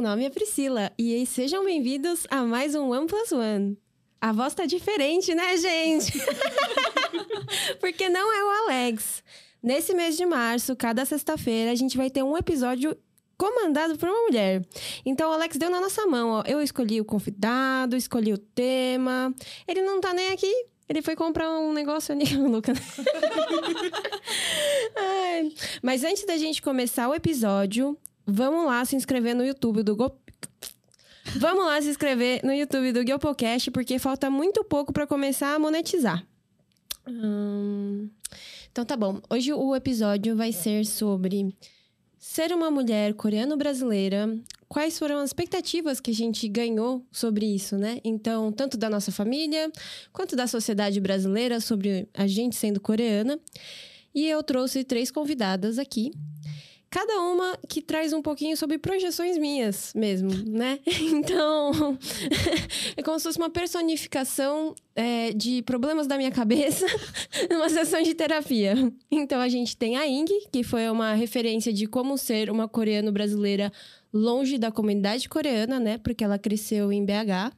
Meu nome é Priscila e sejam bem-vindos a mais um One Plus One. A voz tá diferente, né, gente? Porque não é o Alex. Nesse mês de março, cada sexta-feira, a gente vai ter um episódio comandado por uma mulher. Então, o Alex deu na nossa mão, ó. Eu escolhi o convidado, escolhi o tema. Ele não tá nem aqui. Ele foi comprar um negócio ali, Luca. Ai. Mas antes da gente começar o episódio, vamos lá se inscrever no YouTube do Go... Vamos lá se inscrever no YouTube do Guiopocast, porque falta muito pouco para começar a monetizar. Hum... Então tá bom. Hoje o episódio vai ser sobre ser uma mulher coreano-brasileira. Quais foram as expectativas que a gente ganhou sobre isso, né? Então, tanto da nossa família, quanto da sociedade brasileira sobre a gente sendo coreana. E eu trouxe três convidadas aqui cada uma que traz um pouquinho sobre projeções minhas mesmo, né? Então, é como se fosse uma personificação é, de problemas da minha cabeça numa sessão de terapia. Então, a gente tem a Ing, que foi uma referência de como ser uma coreana brasileira longe da comunidade coreana, né? Porque ela cresceu em BH.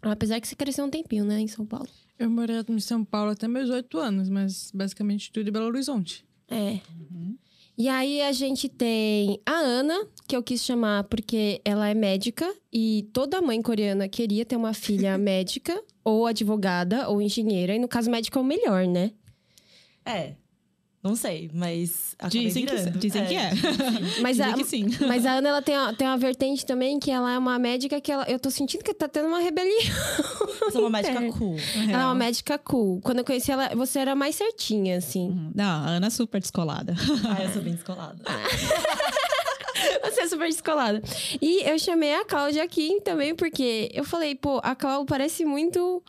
Apesar que você cresceu um tempinho, né? Em São Paulo. Eu morei em São Paulo até meus oito anos, mas basicamente tudo em Belo Horizonte. É. Uhum. E aí a gente tem a Ana, que eu quis chamar porque ela é médica e toda mãe coreana queria ter uma filha médica ou advogada ou engenheira, e no caso médico é o melhor, né? É. Não sei, mas dizem que, dizem é. que é. Mas dizem a, que sim. Mas a Ana ela tem, uma, tem uma vertente também que ela é uma médica que ela, eu tô sentindo que tá tendo uma rebelião. Eu sou uma médica cool. Ela é uma médica cool. Quando eu conheci ela, você era mais certinha, assim. Uhum. Não, a Ana é super descolada. Ah, eu sou bem descolada. Você é super descolada. E eu chamei a Cláudia aqui também, porque eu falei, pô, a Cláudia parece muito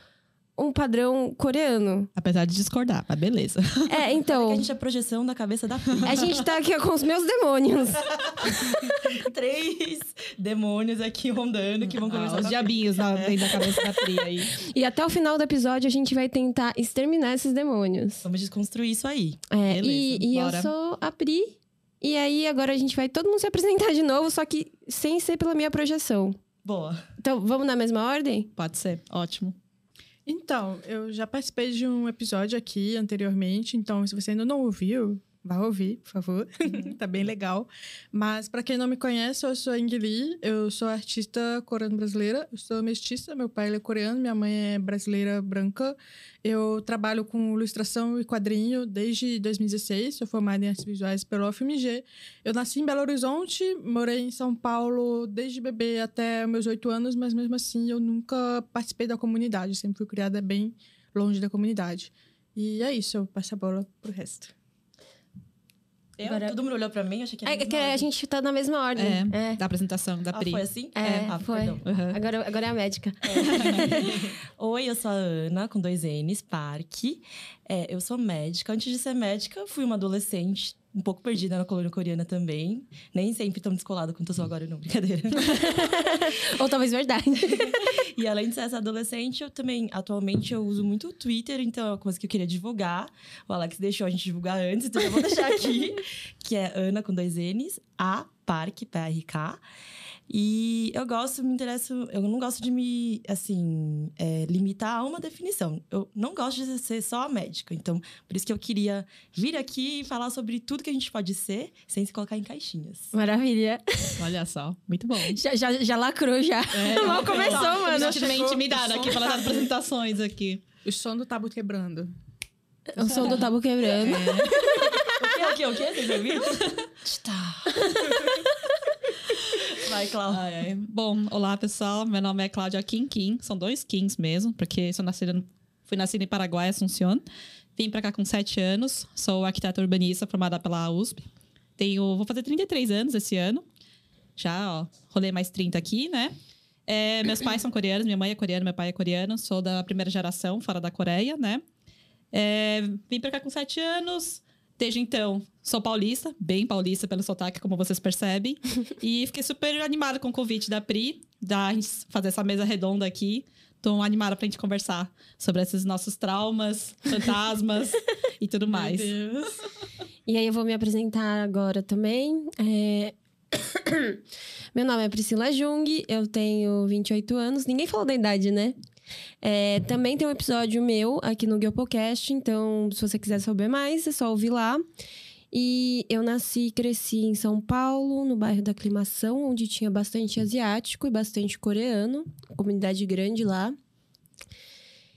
um padrão coreano. Apesar de discordar, mas beleza. É, então. É a gente é a projeção da cabeça da Pri. A gente tá aqui com os meus demônios. Três demônios aqui rondando que vão conversar. Ah, os diabinhos na, dentro da cabeça da Pri aí. E até o final do episódio a gente vai tentar exterminar esses demônios. Vamos desconstruir isso aí. É, Beleza, e, e eu sou a Pri. E aí agora a gente vai todo mundo se apresentar de novo, só que sem ser pela minha projeção. Boa. Então, vamos na mesma ordem? Pode ser, ótimo. Então, eu já participei de um episódio aqui anteriormente, então se você ainda não ouviu, vá ouvir, por favor. Uhum. tá bem legal. Mas para quem não me conhece, eu sou a Lee, eu sou artista coreana brasileira, eu sou mestiça, meu pai é coreano, minha mãe é brasileira branca. Eu trabalho com ilustração e quadrinho desde 2016, sou formada em artes visuais pelo UFMG. Eu nasci em Belo Horizonte, morei em São Paulo desde bebê até meus oito anos, mas mesmo assim eu nunca participei da comunidade, sempre fui criada bem longe da comunidade. E é isso, eu passo a bola pro resto. Eu, Agora... Todo mundo olhou pra mim, achei que era É que a gente tá na mesma ordem. É, é. da apresentação da Pri. Ah, foi assim? É, é. Ah, foi. Uhum. Agora, agora é a médica. É. Oi, eu sou a Ana, com dois N's, Park. É, eu sou médica. Antes de ser médica, fui uma adolescente um pouco perdida na colônia coreana também. Nem sempre tão descolada quanto eu sou agora, não, brincadeira. Ou talvez verdade. e além de ser essa adolescente, eu também, atualmente, eu uso muito o Twitter, então é uma coisa que eu queria divulgar. O Alex deixou a gente divulgar antes, então eu vou deixar aqui, que é Ana com dois N's, A Park, P-R-K. E eu gosto, me interesso, eu não gosto de me, assim, é, limitar a uma definição. Eu não gosto de ser só médica. Então, por isso que eu queria vir aqui e falar sobre tudo que a gente pode ser, sem se colocar em caixinhas. Maravilha. Olha só, muito bom. Já, já, já lacrou, já. É, Mal começou, tá, mano. Eu meio intimidada aqui pelas apresentações aqui. O som do tabu quebrando. O som do tabu quebrando. É. o quê, o quê, o quê? Vocês ouviram? Tá. Vai, Cláudia. Bom, olá pessoal. Meu nome é Cláudia Kim Kim. São dois Kings mesmo, porque sou nascida, fui nascida em Paraguai, Assunción. Vim para cá com sete anos. Sou arquiteta urbanista formada pela USP. Tenho, vou fazer 33 anos esse ano. Já, ó, rolei mais 30 aqui, né? É, meus pais são coreanos, minha mãe é coreana, meu pai é coreano. Sou da primeira geração, fora da Coreia, né? É, vim para cá com sete anos. Desde então, sou paulista, bem paulista pelo sotaque, como vocês percebem. e fiquei super animada com o convite da Pri, da fazer essa mesa redonda aqui. Tô animada pra gente conversar sobre esses nossos traumas, fantasmas e tudo mais. E aí eu vou me apresentar agora também. É... Meu nome é Priscila Jung, eu tenho 28 anos. Ninguém falou da idade, né? É, também tem um episódio meu aqui no Guiopocast, então se você quiser saber mais, é só ouvir lá. E eu nasci e cresci em São Paulo, no bairro da Aclimação, onde tinha bastante asiático e bastante coreano, comunidade grande lá.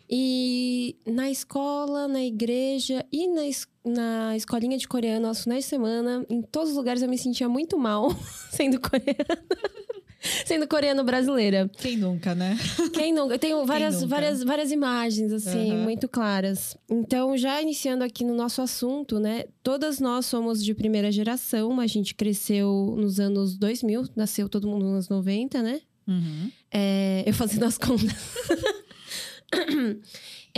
E na escola, na igreja e na, es na escolinha de coreano aos finais de semana, em todos os lugares eu me sentia muito mal sendo coreana. sendo coreano brasileira. Quem nunca, né? Quem nunca? Eu tenho várias, várias, várias imagens, assim, Aham. muito claras. Então, já iniciando aqui no nosso assunto, né? Todas nós somos de primeira geração, a gente cresceu nos anos 2000, nasceu todo mundo nos anos 90, né? Uhum. É, eu fazendo as contas.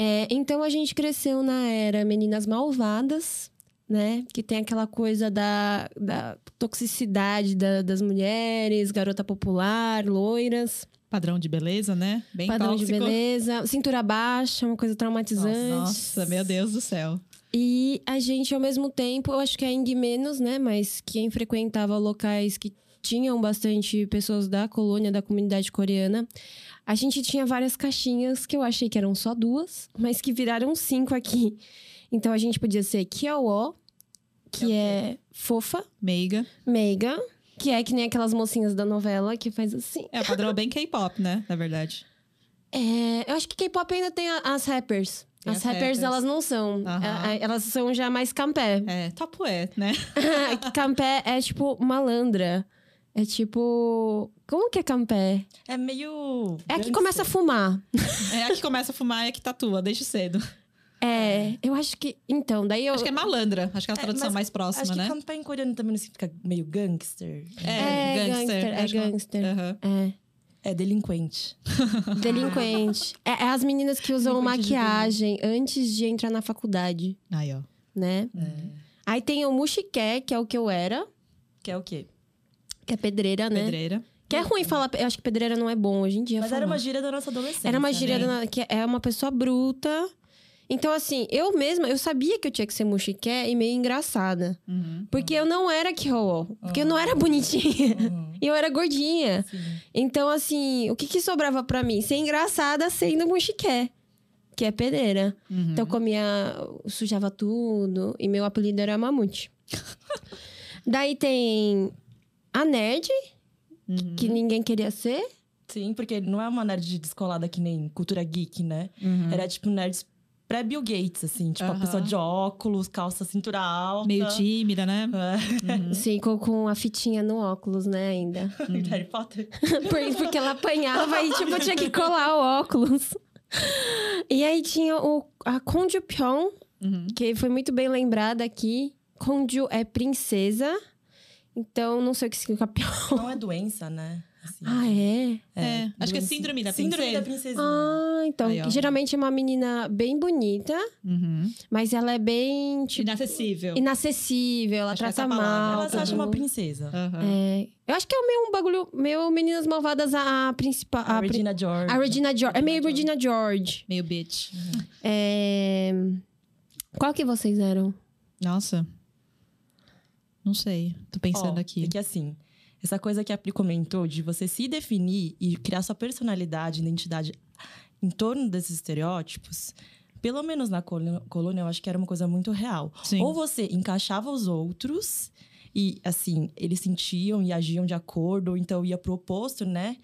É, então a gente cresceu na era Meninas Malvadas, né? Que tem aquela coisa da, da toxicidade da- das mulheres, garota popular, loiras, Padrão de beleza, né? Bem padrão tóxico. de beleza, cintura baixa, uma coisa traumatizante. Nossa, meu Deus do céu. E a gente, ao mesmo tempo, eu acho que a Ing menos, né? Mas quem frequentava locais que tinham bastante pessoas da colônia, da comunidade coreana, a gente tinha várias caixinhas que eu achei que eram só duas, mas que viraram cinco aqui. Então a gente podia ser Kyowo, que é fofa, Meiga. meiga, que é que nem aquelas mocinhas da novela que faz assim. É o padrão bem K-pop, né? Na verdade. É, eu acho que K-pop ainda tem as rappers. Tem As, as rappers, rappers. elas não são. É, é, Elas são já mais campé. É, top é, né? campé é tipo malandra. É tipo. Como que é campé? É meio. É a que começa a fumar. É a que começa a fumar e a que tatua desde cedo. É, eu acho que. Então, daí eu. Acho que é malandra. Acho que é a É, tradução mas mais próxima, Acho que né? campanha em coreano também não significa meio gangster. É, gangster, é Acho que- gangster. É. É delinquente. Delinquente. é, é as meninas que usam maquiagem antes de entrar na faculdade, Aí, ó. né? Aí tem o muxiqué, que é o que eu era, Que é o quê? que é pedreira, né? Pedreira. Que é ruim falar. Eu acho que pedreira não é bom hoje em dia. Mas falar. era uma gíria da nossa adolescência. Era uma gíria né? da- que é uma pessoa bruta. Então, assim, eu mesma, eu sabia que eu tinha que ser muxiqué e meio engraçada. Uhum. Porque eu não era Kyo, porque eu não era bonitinha. Uhum. E eu era gordinha. Sim. Então, assim, o que que sobrava pra mim? Ser engraçada sendo muxiqué, que é pedreira. Uhum. Então, eu comia, sujava tudo. E meu apelido era Mamute. Daí tem a nerd, Uhum. que ninguém queria ser. Sim, porque não é uma nerd descolada que nem cultura geek, né? Uhum. Era tipo nerds pré-Bill Gates, assim. Tipo, a pessoa de óculos, calça cintura alta. Meio tímida, né? É. Sim, com, com a fitinha no óculos, né, ainda. Harry Potter. Por- Porque ela apanhava e, tipo, tinha que colar o óculos. E aí tinha o, a Konju Pyong, Uhum. que foi muito bem lembrada aqui. Konju é princesa. Então, não sei o que significa Pyong. Não é doença, né? Assim. Ah, é? É, acho que é síndrome da Síndrome da princesa. princesinha. Ah, então. Aí, geralmente é uma menina bem bonita, Uhum. mas ela é bem, tipo, Inacessível. inacessível. Ela Acho trata é mal. Ela se acha uma princesa. Aham. É, eu acho que é o meu bagulho, meu Meninas Malvadas, a, a principal. A a Regina George. A Regina George. É meio Regina George. Meio bitch. É... Qual que vocês eram? Nossa. Não sei. Tô pensando Ó, aqui. É que assim, essa coisa que a Pri comentou de você se definir e criar sua personalidade, identidade em torno desses estereótipos, pelo menos na colô- colônia, eu acho que era uma coisa muito real. Sim. Ou você encaixava os outros e, assim, eles sentiam e agiam de acordo, ou então ia pro oposto, né?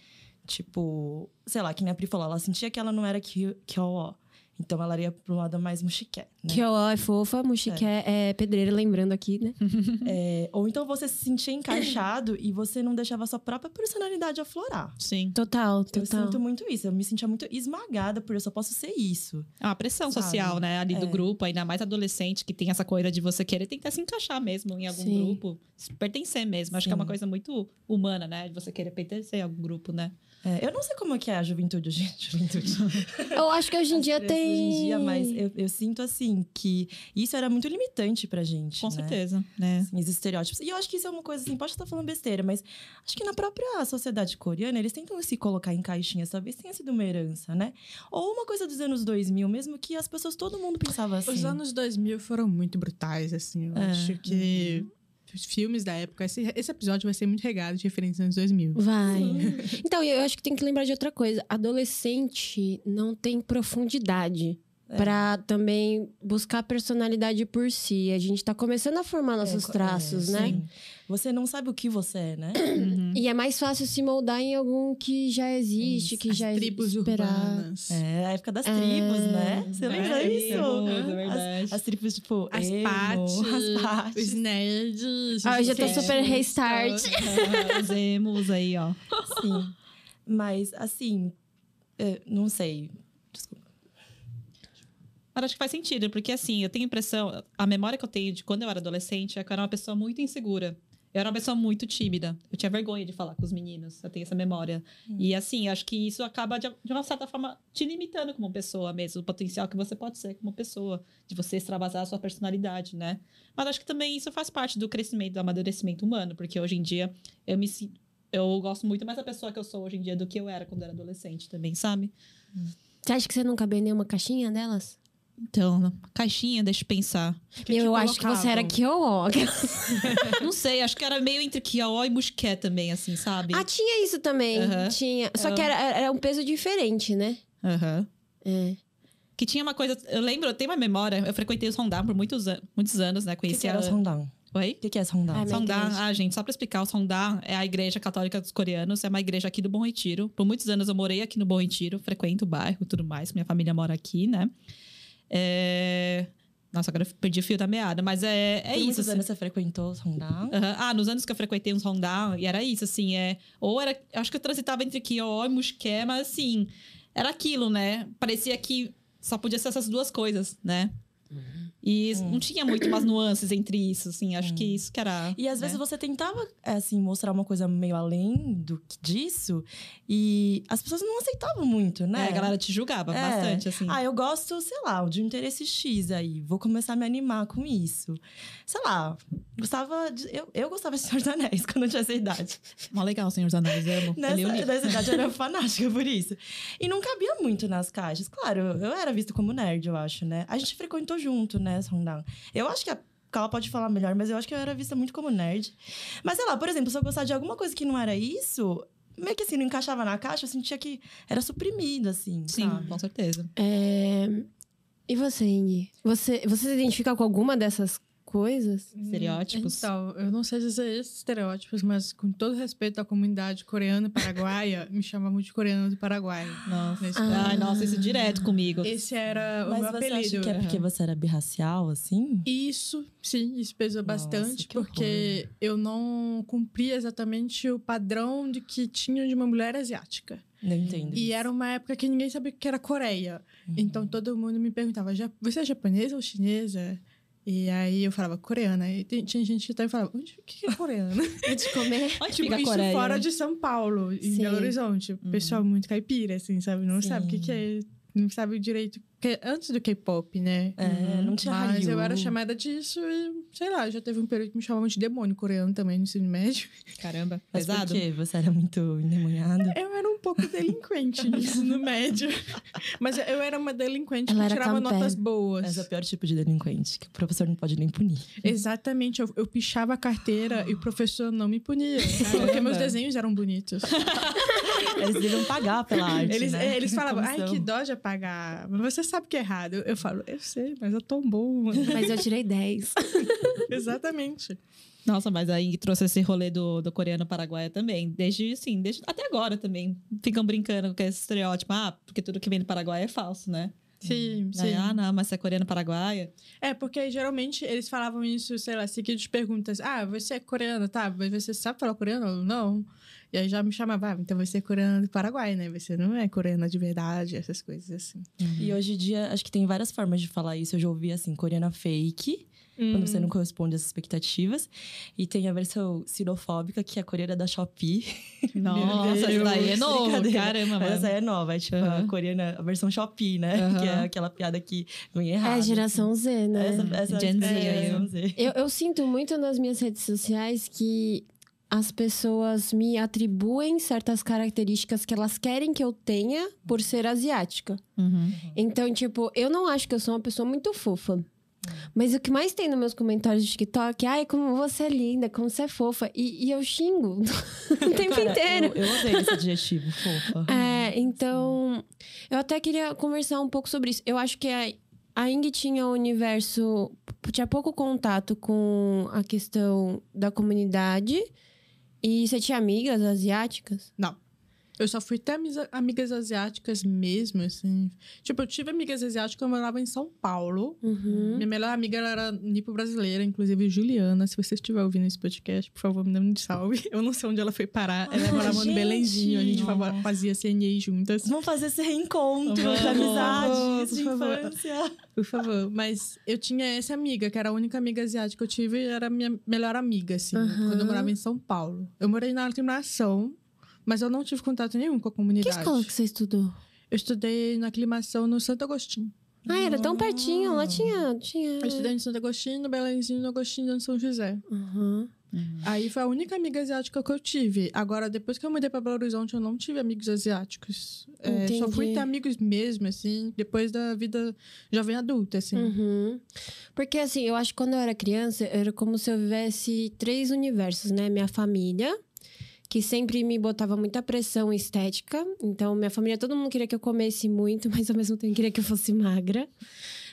Tipo, sei lá, que nem a Pri falou, ela sentia que ela não era que, que ó, então ela ia pro lado mais muxiqué, né? Que ó, é fofa, Muxique é. pedreira, lembrando aqui, né? É, ou então você se sentia encaixado e você não deixava a sua própria personalidade aflorar. Sim. Total, Eu total. sinto muito isso. Eu me sentia muito esmagada por eu só posso ser isso. É uma pressão Sabe? social, né? Ali do É. grupo, ainda mais adolescente, que tem essa coisa de você querer tentar se encaixar mesmo em algum Sim. grupo. Pertencer mesmo. Acho que é uma Sim. coisa muito humana, né? De você querer pertencer a algum grupo, né? É, eu não sei como que é a juventude hoje. Juventude. Eu acho que hoje em dia tem. Hoje em dia, mas eu, eu sinto assim que isso era muito limitante pra gente. Com né? certeza, né? Assim, os estereótipos. E eu acho que isso é uma coisa assim, pode estar falando besteira, mas acho que na própria sociedade coreana, eles tentam se colocar em caixinhas, talvez tenha sido uma herança, né? Ou uma coisa dos anos 2000 mesmo, que as pessoas, todo mundo pensava assim. Os anos 2000 foram muito brutais, assim. Eu É. acho que filmes da época. Esse, esse episódio vai ser muito regado de referências anos 2000. Vai. Então, eu acho que tem que lembrar de outra coisa. Adolescente não tem profundidade. É. Pra também buscar personalidade por si. A gente tá começando a formar nossos É, traços, é, né? sim. Você não sabe o que você é, né? E é mais fácil se moldar em algum que já existe, que As já é tribos esperado. urbanas. É a época das tribos, né? Você lembra é, isso? é verdade. As, as tribos, tipo, As emo, partes, as partes. os nerds. Ah, eu já tô super restart. tal. Os emos aí, ó. Sim. Mas, assim, é, não sei. Mas acho que faz sentido, porque assim, eu tenho a impressão, a memória que eu tenho de quando eu era adolescente é que eu era uma pessoa muito insegura. Eu era uma pessoa muito tímida. Eu tinha vergonha de falar com os meninos. Eu tenho essa memória. E assim, acho que isso acaba, de, de uma certa forma, te limitando como pessoa mesmo. O potencial que você pode ser como pessoa. De você extravasar a sua personalidade, né? Mas acho que também isso faz parte do crescimento, do amadurecimento humano. Porque hoje em dia, eu me sinto... Eu gosto muito mais da pessoa que eu sou hoje em dia do que eu era quando eu era adolescente também, sabe? Você acha que você não cabia em nenhuma caixinha delas? Então, caixinha, deixa eu pensar. Que eu acho que você era. Kyo. Não sei, acho que era meio entre Kiaó e Musqué também, assim, sabe? ah, tinha isso também. Tinha. Só que era, era um peso diferente, né? Aham. É. Que tinha uma coisa. Eu lembro, eu tenho uma memória, eu frequentei o Sondar por muitos, an- muitos anos, né? O que, Conheci que era a. o Sondang? Oi? O que, que é Sondang? Ah, igreja. ah, gente, só pra explicar, o Sondar é a igreja católica dos coreanos, é uma igreja aqui do Bom Retiro. Por muitos anos eu morei aqui no Bom Retiro, frequento o bairro e tudo mais, minha família mora aqui, né? É... Nossa, agora eu perdi o fio da meada, mas é, é Por isso. muitos assim. anos você frequentou o Sondang? Aham. Ah, nos anos que eu frequentei uns Rondar, e era isso, assim, é... Ou era... Acho que eu transitava entre Kió e Musqué, mas assim... Era aquilo, né? Parecia que só podia ser essas duas coisas, né? E não tinha muito umas nuances entre isso, assim. Acho que isso que era... E às vezes né? você tentava, é, assim, mostrar uma coisa meio além do que disso. E as pessoas não aceitavam muito, né? É, a galera te julgava É. bastante, assim. Ah, eu gosto, sei lá, de um interesse X aí. Vou começar a me animar com isso. Sei lá, gostava de, eu, eu gostava de Senhor dos Anéis quando eu tinha essa idade. Mó legal, Senhor dos Anéis, amo. Eu Nessa, livro. nessa idade eu era fanática por isso. E não cabia muito nas caixas. Claro, eu era vista como nerd, eu acho, né? A gente frequentou junto, né, Sondang? Eu acho que a Carla pode falar melhor, mas eu acho que eu era vista muito como nerd. Mas sei lá, por exemplo, se eu gostar de alguma coisa que não era isso, meio que assim, não encaixava na caixa, eu sentia que era suprimido, assim. Sim, sabe? com certeza. É, E você, Indy? Você, você se identifica com alguma dessas coisas? Estereótipos. Então, eu não sei dizer esses estereótipos, mas com todo respeito à comunidade coreana e paraguaia, me chamam de coreano do Paraguai. Nossa. Nesse Ai, nossa, isso direto comigo. Esse era o Mas meu você apelido. acha que é porque você era birracial, assim? Isso, sim, isso pesou Nossa, bastante, que porque eu não cumpria exatamente o padrão de que tinha de uma mulher asiática. Não entendo. E isso. era uma época que ninguém sabia o que era Coreia. Uhum. Então todo mundo me perguntava: "Ja- você é japonesa ou chinesa? E aí eu falava coreana. E tinha gente que até falava: o que é coreana? De comer? Onde tipo, isso Coreia? fora de São Paulo, em Sim. Belo Horizonte. O pessoal muito caipira, assim, sabe? Não sabe o que, Sim. que é. Não sabe direito. Que- antes do K-pop, né? É, não tinha Mas eu era chamada disso e, sei lá, já teve um período que me chamavam de demônio coreano também no ensino médio. Caramba, Mas por pesado. quê? Você era muito endemoniada? Eu era um pouco delinquente no ensino médio. Mas eu era uma delinquente Ela que tirava notas boas. Esse é o pior tipo de delinquente, que o professor não pode nem punir. Exatamente, eu, eu pichava a carteira e o professor não me punia. Porque meus desenhos eram bonitos. Eles deveriam pagar pela arte, Eles, né? eles falavam, ai, que dó de apagar. Mas você sabe que é errado. Eu falo, eu sei, mas eu tô bom. Mas eu tirei 10. Exatamente. Nossa, mas aí trouxe esse rolê do, do coreano paraguaia também. Desde, assim, desde, até agora também. Ficam brincando com esse estereótipo. Ah, porque tudo que vem do Paraguai é falso, né? Sim, Aí, sim. ah, não, mas você é coreano paraguaia. É, porque geralmente eles falavam isso, sei lá, seguido de perguntas. Ah, você é coreano, tá? Mas você sabe falar coreano ou não? E aí já me chamava, ah, então você é coreano do Paraguai, né? Você não é coreana de verdade, essas coisas assim. E hoje em dia, acho que tem várias formas de falar isso. Eu já ouvi, assim, coreana fake, quando você não corresponde às expectativas. E tem a versão sinofóbica, que é a coreana da Shopee. Nossa, isso daí é novo. Brincadeira. Caramba, Mas essa é nova, é tipo a Aham. coreana, a versão Shopee, né? Que é aquela piada que vem É errada. a geração Z, né? Essa, essa Gen Z é, Z. Eu, eu sinto muito nas minhas redes sociais que as pessoas me atribuem certas características que elas querem que eu tenha por ser asiática. Uhum. Então, tipo, eu não acho que eu sou uma pessoa muito fofa. Mas o que mais tem nos meus comentários de TikTok é ai, como você é linda, como você é fofa. E, e eu xingo o tempo Cara, inteiro. Eu, eu odeio esse adjetivo, fofa. É, então. Eu até queria conversar um pouco sobre isso. Eu acho que a, a Ing tinha o universo. Tinha pouco contato com a questão da comunidade. E você tinha amigas asiáticas? Não. Eu só fui ter amigas asiáticas mesmo, assim. Tipo, eu tive amigas asiáticas, eu morava em São Paulo. Uhum. Minha melhor amiga ela era nipo-brasileira, inclusive Juliana. Se você estiver ouvindo esse podcast, por favor, me dê um salve. Eu não sei onde ela foi parar. Ela Ah, morava no gente! Belenzinho, a gente Nossa. fazia CNA juntas. Vamos fazer esse reencontro Vamos. de amizades Por de infância. Por favor. Mas eu tinha essa amiga, que era a única amiga asiática que eu tive, e era a minha melhor amiga, assim, Aham. quando eu morava em São Paulo. Eu morei na aclimação, mas eu não tive contato nenhum com a Que comunidade. escola que você estudou? Eu estudei na aclimação no Santo Agostinho. Ah, era tão pertinho. Lá tinha. tinha... Eu estudei em Santo Agostinho, no Belenzinho, no Agostinho, no São José. Uhum. Aí foi a única amiga asiática que eu tive. Agora, depois que eu mudei pra Belo Horizonte, eu não tive amigos asiáticos. É, só fui ter amigos mesmo, assim, depois da vida jovem adulta, assim. Uhum. Porque, assim, eu acho que quando eu era criança, era como se eu vivesse três universos, né? Minha família, que sempre me botava muita pressão estética. Então, minha família, todo mundo queria que eu comesse muito, mas ao mesmo tempo queria que eu fosse magra.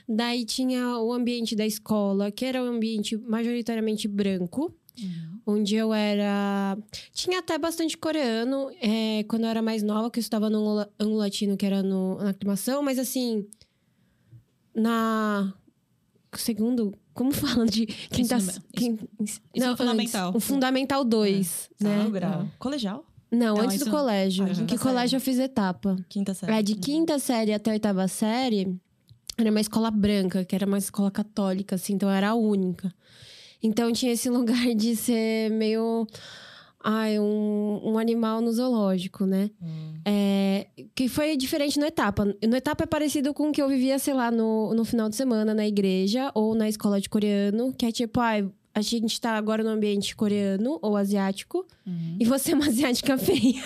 Daí tinha o ambiente da escola, que era um ambiente majoritariamente branco. Onde eu era. Tinha até bastante coreano é, quando eu era mais nova, que eu estava no Anglo Latino, que era no, na aclimação, mas assim. Na. Segundo. Como fala de quinta. Ensino- quin- ensino fundamental. antes, o Fundamental 2, né? Segundo grau. Colegial? Não, Não, antes do colégio. Ah, que colégio eu fiz etapa. Quinta série. É, de quinta série até oitava série, era uma escola branca, que era uma escola católica, assim, então era a única. Então tinha esse lugar de ser meio. Ai, um, um animal no zoológico, né? Hum. É, que foi diferente no etapa. No etapa é parecido com o que eu vivia, sei lá, no, no final de semana na igreja ou na escola de coreano, que é tipo, ai, a gente tá agora no ambiente coreano ou asiático Uhum. e você é uma asiática feia.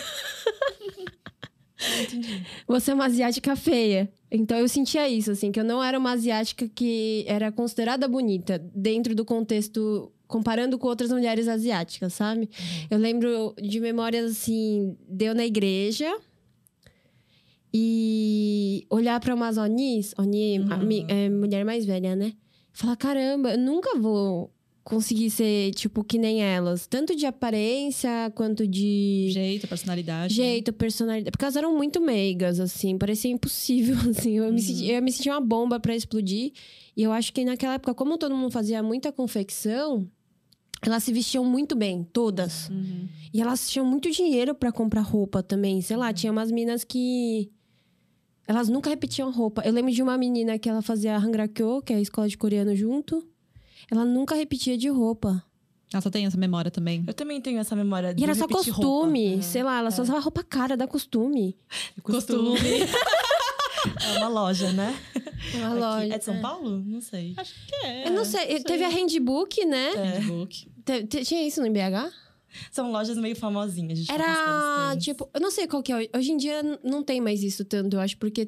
Você é uma asiática feia. Então eu sentia isso, assim, que eu não era uma asiática que era considerada bonita dentro do contexto, comparando com outras mulheres asiáticas, sabe? Eu lembro de memórias assim, deu na igreja e olhar para umas onis, oni, Uhum. é, mulher mais velha, né? Falar, caramba, eu nunca vou conseguir ser, tipo, que nem elas. Tanto de aparência, quanto de Jeito, personalidade. né? jeito, personalidade. Porque elas eram muito meigas, assim. Parecia impossível, assim. Eu, me, senti, eu me sentia uma bomba pra explodir. E eu acho que naquela época, como todo mundo fazia muita confecção, elas se vestiam muito bem, todas. Uhum. E elas tinham muito dinheiro pra comprar roupa também. Sei lá, tinha umas minas que... Elas nunca repetiam roupa. Eu lembro de uma menina que ela fazia Hangrakyo, que é a escola de coreano junto. Ela nunca repetia de roupa. Ela só tem essa memória também. Eu também tenho essa memória de E era só costume. roupa. Sei lá, ela só usava roupa cara, dá costume. É. Costume. é uma loja, né? Uma Aqui. loja. É de São Paulo? Não sei. É, Eu não sei, teve a Handbook, né? É. Facebook. Te- te- tinha isso no BH? São lojas meio famosinhas. de Era, tipo, eu não sei qual que é. Hoje em dia não tem mais isso tanto, eu acho, porque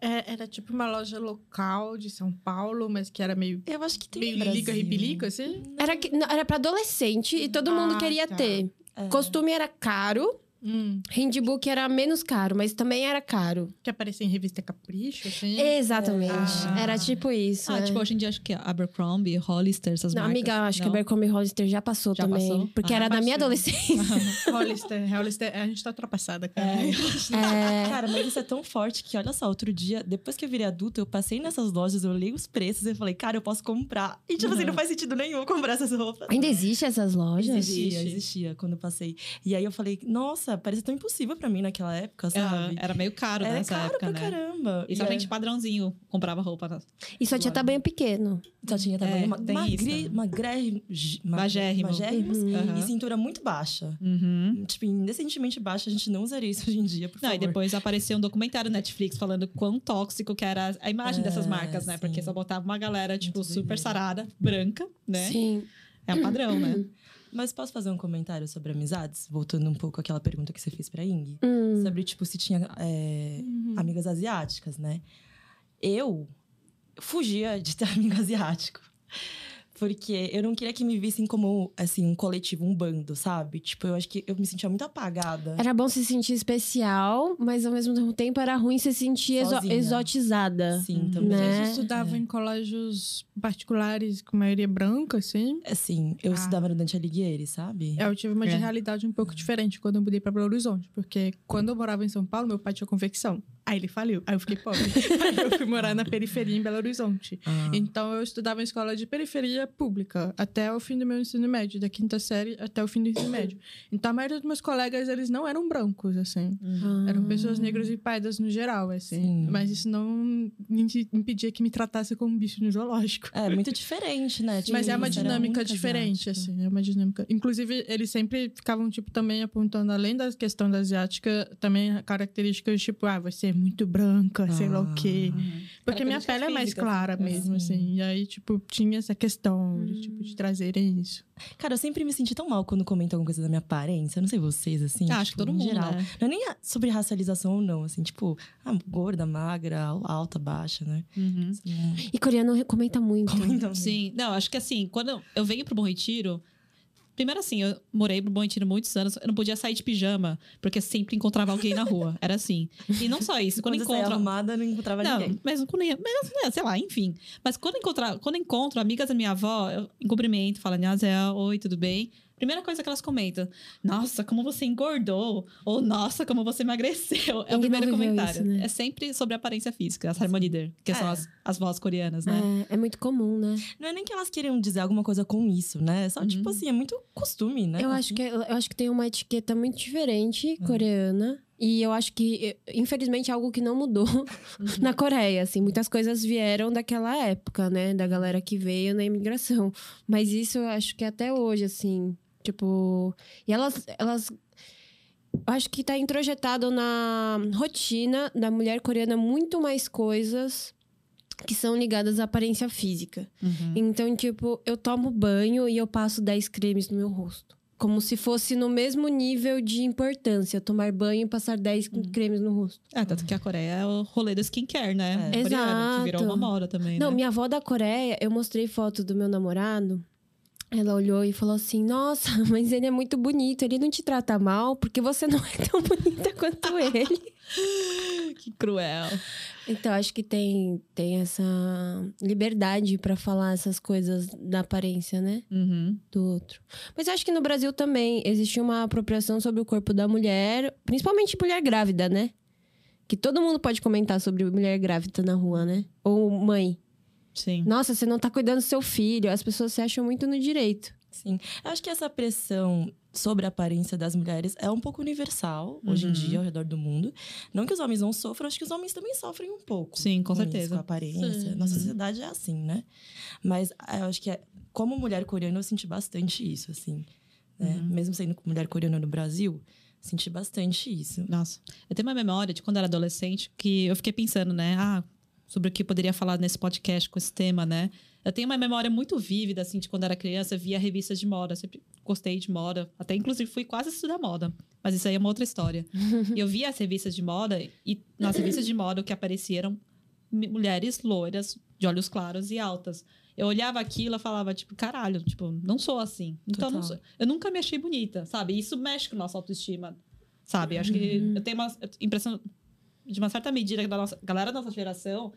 É, era tipo uma loja local de São Paulo, mas que era meio, Eu acho que tem meio liga ripilico, assim. era, que- não, era pra adolescente e todo mundo Ah, queria tá. ter. É. Costume era caro, Hum, Handbook era menos caro, mas também era caro. que aparecia em revista Capricho, assim. Exatamente. Ah. Era tipo isso. Ah, é. tipo, hoje em dia acho que é Abercrombie, Hollister, essas Não, marcas. amiga, acho que Não? Abercrombie Hollister já passou Já também. passou? Porque Ah, era da minha adolescência. Hollister, Hollister, a gente tá ultrapassada, cara. É. Cara, mas isso é tão forte que, olha só, outro dia, depois que eu virei adulta, eu passei nessas lojas, eu olhei os preços e falei, cara, eu posso comprar. E, tipo assim, não faz sentido nenhum comprar essas roupas. Ainda existe essas lojas? Existia, existia quando eu passei. E aí eu falei, nossa, parecia tão impossível pra mim naquela época, sabe? Era meio caro Era nessa caro época, pra né? caramba. E somente padrãozinho comprava roupa. na- E só tinha Agora. tamanho pequeno. Só tinha tamanho É, ma- tem magre, isso. magre, ma- Magérrimo. magérrimos Uhum. E cintura muito baixa. Uhum. Tipo, indecentemente baixa, a gente não usaria isso hoje em dia, por Não, favor. e depois apareceu um documentário na Netflix falando quão tóxico que era a imagem É, dessas marcas, né? sim. Porque só botava uma galera, tipo, Muito super sarada, branca, né? Sim. É o padrão, né? Mas posso fazer um comentário sobre amizades? Voltando um pouco àquela pergunta que você fez pra Ing. Hum. Sobre, tipo, se tinha é, amigas asiáticas, né? Eu fugia de ter amigo asiático. Porque eu não queria que me vissem como, assim, um coletivo, um bando, sabe? Tipo, eu acho que eu me sentia muito apagada. Era bom se sentir especial, mas ao mesmo tempo era ruim se sentir exo Sozinha. exotizada. Sim, também. Né? Você estudava em colégios particulares com maioria branca, assim? Assim, eu Ah. estudava no Dante Alighieri, sabe? Eu tive uma É. realidade um pouco diferente quando eu mudei pra Belo Horizonte. Porque quando eu morava em São Paulo, meu pai tinha confecção. Aí ele faliu. Aí eu fiquei pobre. Aí eu fui morar na periferia em Belo Horizonte. Ah. Então eu estudava em escola de periferia pública até o fim do meu ensino médio, da quinta série até o fim do ensino médio. Então a maioria dos meus colegas, eles não eram brancos, assim. Ah. Eram pessoas negras e pardas no geral, assim. Sim. Mas isso não me impedia que me tratasse como um bicho no zoológico. É, muito diferente, né? Tipo, Mas é uma dinâmica diferente, asiático. assim. É uma dinâmica. Inclusive, eles sempre ficavam, tipo, também apontando, além da questão da asiática, também características, tipo, ah, você é muito branca, sei lá o quê. Porque minha pele é mais clara mesmo, Sim. assim. E aí, tipo, tinha essa questão de, tipo, de trazerem isso. Cara, eu sempre me senti tão mal quando comentam alguma coisa da minha aparência. Eu não sei vocês, assim. Ah, acho que tipo, todo mundo, geral. né? Não é nem sobre racialização ou não, assim, tipo, ah, gorda, magra, alta, baixa, né? Uhum. Assim, E coreano comenta muito. comentam Sim, não, acho que assim, quando eu venho pro Bom Retiro. Primeiro assim, eu morei no Bom muitos anos, eu não podia sair de pijama, porque sempre encontrava alguém na rua. Era assim. E não só isso, quando Quando eu encontro. arrumada, não encontrava Não, ninguém. mas quando sei lá, enfim. Mas quando encontrar, quando encontro amigas da minha avó, eu cumprimento, falo, Nhazel, oi, tudo bem? Primeira coisa que elas comentam, nossa, como você engordou, ou nossa, como você emagreceu. É o primeiro comentário. isso, né? É sempre sobre a aparência física, as harmonider, que são É. as, as vozes coreanas, né? É, é muito comum, né? Não é nem que elas queriam dizer alguma coisa com isso, né? É Só, tipo assim, é muito costume, né? Eu acho, que, eu acho que tem uma etiqueta muito diferente coreana. E eu acho que, infelizmente, é algo que não mudou na Coreia, assim. Muitas coisas vieram daquela época, né? Da galera que veio na imigração. Mas isso eu acho que até hoje, assim, tipo... E elas... elas acho que tá introjetado na rotina da mulher coreana muito mais coisas que são ligadas à aparência física. Uhum. Então, tipo, eu tomo banho e eu passo 10 cremes no meu rosto. Como se fosse no mesmo nível de importância, tomar banho e passar 10 Uhum. cremes no rosto. É, tanto que a Coreia é o rolê do skincare, né? É. Coreano, que virou Exato. uma moda também, Não, né? minha avó da Coreia, eu mostrei foto do meu namorado. Ela olhou e falou assim: Nossa, mas ele é muito bonito, ele não te trata mal porque você não é tão bonita quanto ele. Que cruel. Então, acho que tem, tem essa liberdade pra falar essas coisas da aparência, né? Uhum. do outro. Mas acho que no Brasil também existe uma apropriação sobre o corpo da mulher, principalmente mulher grávida, né? Que todo mundo pode comentar sobre mulher grávida na rua, né? Ou mãe. Sim. Nossa, você não tá cuidando do seu filho. As pessoas se acham muito no direito. Sim. Eu acho que essa pressão sobre a aparência das mulheres é um pouco universal hoje em Uhum. dia ao redor do mundo. Não que os homens não sofram, acho que os homens também sofrem um pouco. Sim, com isso, certeza. com a aparência. Sim. Nossa sociedade é assim, né? Mas ah, eu acho que é- como mulher coreana eu senti bastante isso, assim. né? Uhum. Mesmo sendo mulher coreana no Brasil, senti bastante isso. Nossa, eu tenho uma memória de quando eu era adolescente que eu fiquei pensando, né? Ah, sobre o que poderia falar nesse podcast com esse tema, né? Eu tenho uma memória muito vívida, assim, de quando era criança, via revistas de moda, sempre gostei de moda, até inclusive fui quase estudar moda, mas isso aí é uma outra história. eu via as revistas de moda e nas revistas de moda o que aparecia eram mi- mulheres loiras, de olhos claros e altas. Eu olhava aquilo e falava, tipo, caralho, tipo, não sou assim. Então, eu não sou- eu nunca me achei bonita, sabe? Isso mexe com nossa autoestima, sabe? Acho que eu tenho uma impressão, de uma certa medida, que a nossa, galera da nossa geração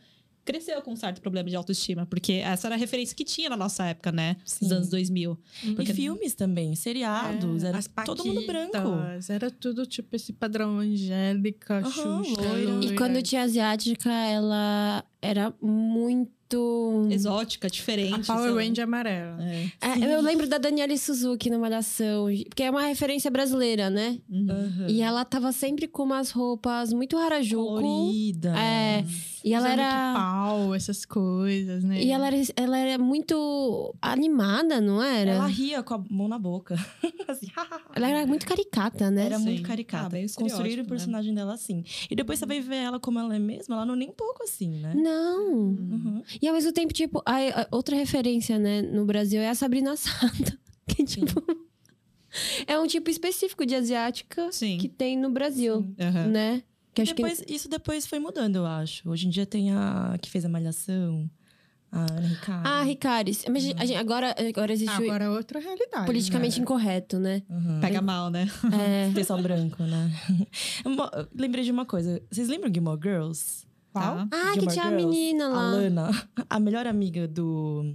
cresceu com um certo problema de autoestima, porque essa era a referência que tinha na nossa época, né? Nos Sim. anos 2000. E filmes também, seriados, É, era as todo mundo branco. Era tudo tipo esse padrão Angélica, loira. loira. E quando tinha asiática, ela era muito. Exótica, diferente. A Power. Ranger amarela. É. É, eu lembro da Daniela Suzuki na Malhação, porque é uma referência brasileira, né? Uhum. E ela tava sempre com umas roupas muito harajuku. Colorida. É, e ela era. pau, essas coisas, né? E ela era, ela era muito animada, não era? Ela ria com a mão na boca. assim, Ela era muito caricata, né? Era Sim. muito Ah, caricata. bem Construíram o né? personagem dela assim. E depois você vai ver ela como ela é mesma, ela não é nem um pouco assim, né? Não. Uhum. E ao mesmo tempo, tipo, a, a outra referência, né, no Brasil é a Sabrina Sato. Que, tipo, é um tipo específico de asiática Sim. que tem no Brasil. Aham. né? Que acho depois, Isso depois foi mudando, eu acho. Hoje em dia tem a que fez a Malhação. A Ana Ricardo. Ah, Ricares. Mas a gente- agora, agora existe o Agora é outra realidade. politicamente né? incorreto, né? Uhum. Pega mal, né? É. Pessoal branco, né? Lembrei de uma coisa. Vocês lembram Gilmore Girls? Qual? Tá. Ah, que tinha a Girls? menina A lá. Lana. A melhor amiga do...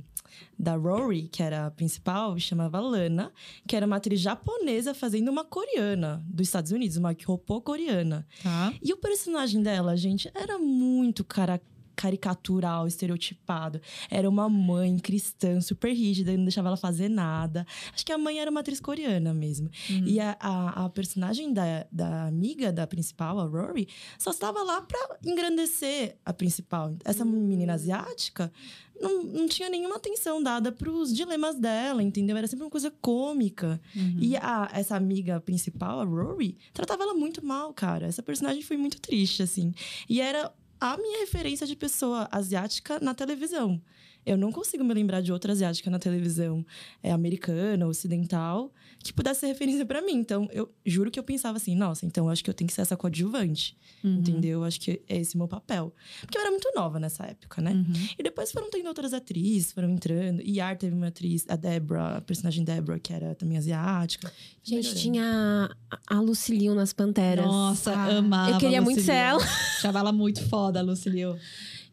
Da Rory, que era a principal, chamava Lana, que era uma atriz japonesa fazendo uma coreana dos Estados Unidos, uma robô coreana. Tá. E o personagem dela, gente, era muito cara caricatural, estereotipado. Era uma mãe cristã, super rígida, não deixava ela fazer nada. Acho que a mãe era uma atriz coreana mesmo. Uhum. E a, a, a personagem da, da amiga da principal, a Rory, só estava lá pra engrandecer a principal. Essa menina asiática não, não tinha nenhuma atenção dada pros dilemas dela, entendeu? Era sempre uma coisa cômica. Uhum. E a, essa amiga principal, a Rory, tratava ela muito mal, cara. Essa personagem foi muito triste, assim. E era a minha referência de pessoa asiática na televisão. Eu não consigo me lembrar de outra asiática na televisão é, americana, ocidental, que pudesse ser referência pra mim. Então, eu juro que eu pensava assim, nossa, então eu acho que eu tenho que ser essa coadjuvante. Uhum. Entendeu? Eu acho que é esse o meu papel. Porque eu era muito nova nessa época, né? Uhum. E depois foram tendo outras atrizes, foram entrando. E Yar teve uma atriz, a Deborah, a personagem Deborah, que era também asiática. Gente, Melhorando. tinha a- Lucilio nas Panteras. Nossa, Ah, amava. eu queria a muito ser ela. Achava ela muito foda, a Lucille. Liu.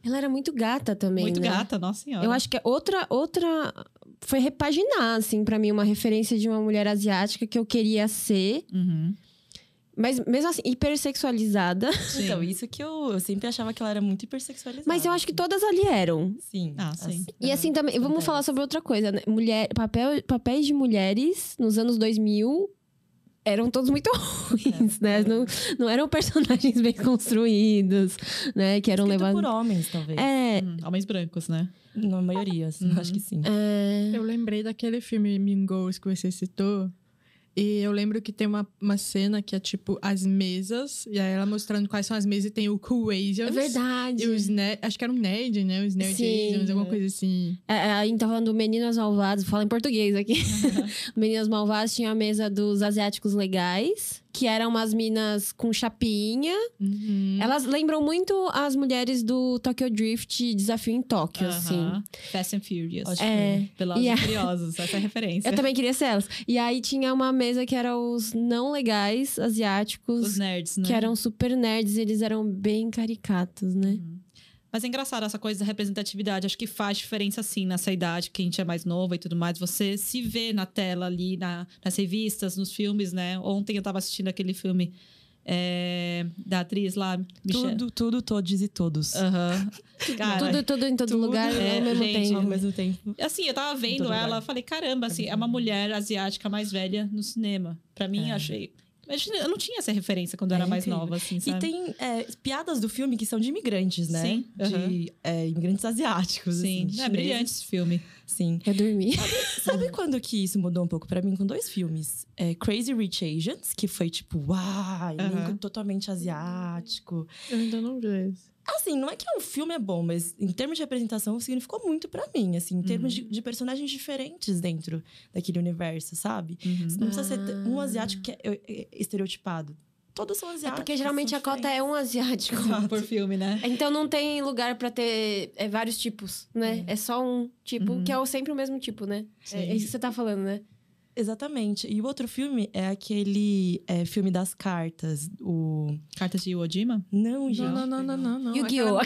Ela era muito gata também, Muito né? gata, nossa senhora. Eu acho que é outra, outra foi repaginar, assim, pra mim, uma referência de uma mulher asiática que eu queria ser, Uhum. mas mesmo assim, hipersexualizada. Sim. Então, isso que eu, eu sempre achava que ela era muito hipersexualizada. Mas eu acho que todas ali eram. Sim. Ah, sim. E assim também, vamos falar sobre outra coisa, né? Mulher, papel, papéis de mulheres nos anos 2000 eram todos muito ruins, né? Não, não eram personagens bem construídos, né? Que eram Escrito levados. por homens, talvez. É, Hum, homens brancos, né? Na maioria, assim, Uhum. acho que sim. é. Eu lembrei daquele filme Mean Girls que você citou. E eu lembro que tem uma, uma cena que é tipo as mesas, e aí ela mostrando quais são as mesas e tem o Cool Asians. É verdade. E os nerd, acho que era um nerd, né? Os nerd Sim. Asians, alguma coisa assim. É, é, a gente tá falando do Meninas Malvadas, fala em português aqui. Meninas Malvadas tinha a mesa dos asiáticos legais, que eram umas minas com chapinha. Uhum. Elas lembram muito as mulheres do Tokyo Drift Desafio em Tóquio, assim. Aham. Fast and Furious. Acho É. Velozes E e Furiosos, essa é a referência. Eu também queria ser elas. E aí tinha uma mesa que era os não legais asiáticos, Os nerds, né? que eram super nerds, e eles eram bem caricatos, né? Mas é engraçado essa coisa da representatividade. Acho que faz diferença, sim, nessa idade, que a gente é mais nova e tudo mais. Você se vê na tela ali, na- nas revistas, nos filmes, né? Ontem eu tava assistindo aquele filme é, da atriz lá, Michelle. Tudo, tudo, todos e todos. Aham. Cara, tudo, tudo em todo tudo, lugar é, ao mesmo gente. Ao mesmo tempo. Assim, eu tava vendo ela, lugar. falei, caramba, assim, é uma mulher asiática mais velha no cinema. Pra mim, É. achei. Mas Eu não tinha essa referência quando eu É era mais incrível. nova, assim, E sabe? tem é, piadas do filme que são de imigrantes, né? Sim. De é, imigrantes asiáticos. Sim, assim, é brilhante esse filme. Sim. Eu dormi. Sabe quando que isso mudou um pouco pra mim? Com dois filmes. É, Crazy Rich Asians, que foi tipo, uau, Aham. totalmente asiático. Eu ainda não vi esse. Assim, não é que o filme é bom, mas em termos de representação significou muito pra mim, assim, em termos de, de personagens diferentes dentro daquele universo, sabe? Uhum. Não precisa ser um asiático que é, é, é estereotipado. Todos são É asiáticos. porque geralmente a cota é um asiático. Por filme, né? Então não tem lugar pra ter é, vários tipos, né? É só um tipo, que é sempre o mesmo tipo, né? É, é isso que você tá falando, né? Exatamente. E o outro filme é aquele é, filme das cartas. O. Cartas de Iwo Jima? Não, gente. Não, não, não, não, não. não. Yu-Gi-Oh!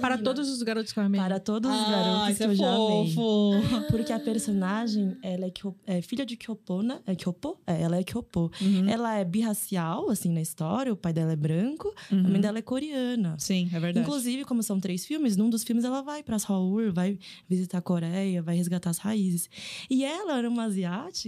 Para todos os garotos que eu amei. Para todos os Ah, garotos que é eu já amei. fofo. Porque a personagem, ela é, Kyo- é filha de Kyopona. É Kyopo? É, ela é Kyopo. Uhum. Ela é birracial, assim, na história. O pai dela é branco. A Uhum. mãe dela é coreana. Sim, é verdade. Inclusive, como são três filmes, num dos filmes ela vai para Seoul, vai visitar a Coreia, vai resgatar as raízes. E ela era uma asiática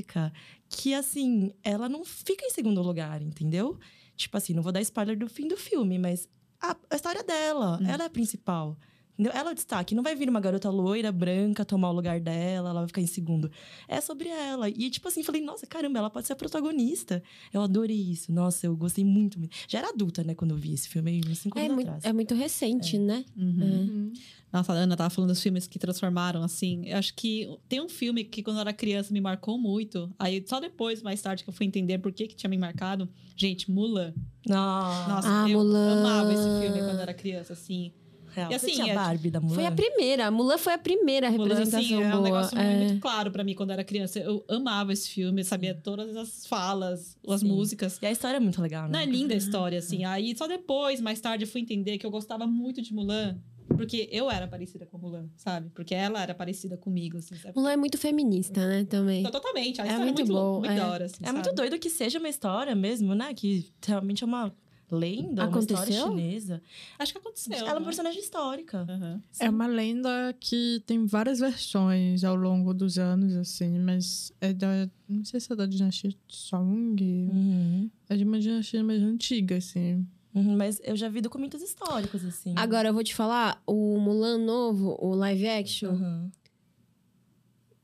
que, assim, ela não fica em segundo lugar, entendeu? Tipo assim, não vou dar spoiler do fim do filme, mas a, a história dela, Hum. ela é a principal. Entendeu? Ela é o destaque. Não vai vir uma garota loira, branca, tomar o lugar dela, ela vai ficar em segundo. É sobre ela. E, tipo assim, falei, nossa, caramba, ela pode ser a protagonista. Eu adorei isso. Nossa, eu gostei muito. muito. Já era adulta, né, quando eu vi esse filme, uns cinco É anos muito, atrás. é muito recente, né? Uhum. Uhum. Nossa, a Ana tava falando dos filmes que transformaram, assim. Eu acho que tem um filme que, quando eu era criança, me marcou muito. Aí, só depois, mais tarde, que eu fui entender por que, que tinha me marcado. Gente, Mulan. Nossa. Nossa, Ah, eu Mulan. amava esse filme quando eu era criança, assim. Real. E assim, Você tinha é- Barbie da Mulan? Foi a primeira. A Mulan foi a primeira Mulan, representação assim, é um boa. negócio É. muito claro pra mim quando eu era criança. Eu amava esse filme, sabia todas as falas, as Sim. músicas. E a história é muito legal, Não, né? é linda a história, assim. Aí só depois, mais tarde, eu fui entender que eu gostava muito de Mulan. Porque eu era parecida com a Mulan, sabe? Porque ela era parecida comigo, assim, sabe? Mulan é muito feminista, né? Também. Então, totalmente. A É história é muito muito, bom, muito é. hora, assim, É muito doido que seja uma história mesmo, né? Que realmente é uma lenda, uma história Aconteceu? chinesa. Acho que aconteceu. Ela é uma né? personagem histórica. Aham. É uma lenda que tem várias versões ao longo dos anos, assim, mas é da. Não sei se é da dinastia Song. Uhum. É de uma dinastia mais antiga, assim. Uhum, Mas eu já vi documentos históricos, assim. Agora, eu vou te falar, o Mulan novo, o live action, Uhum.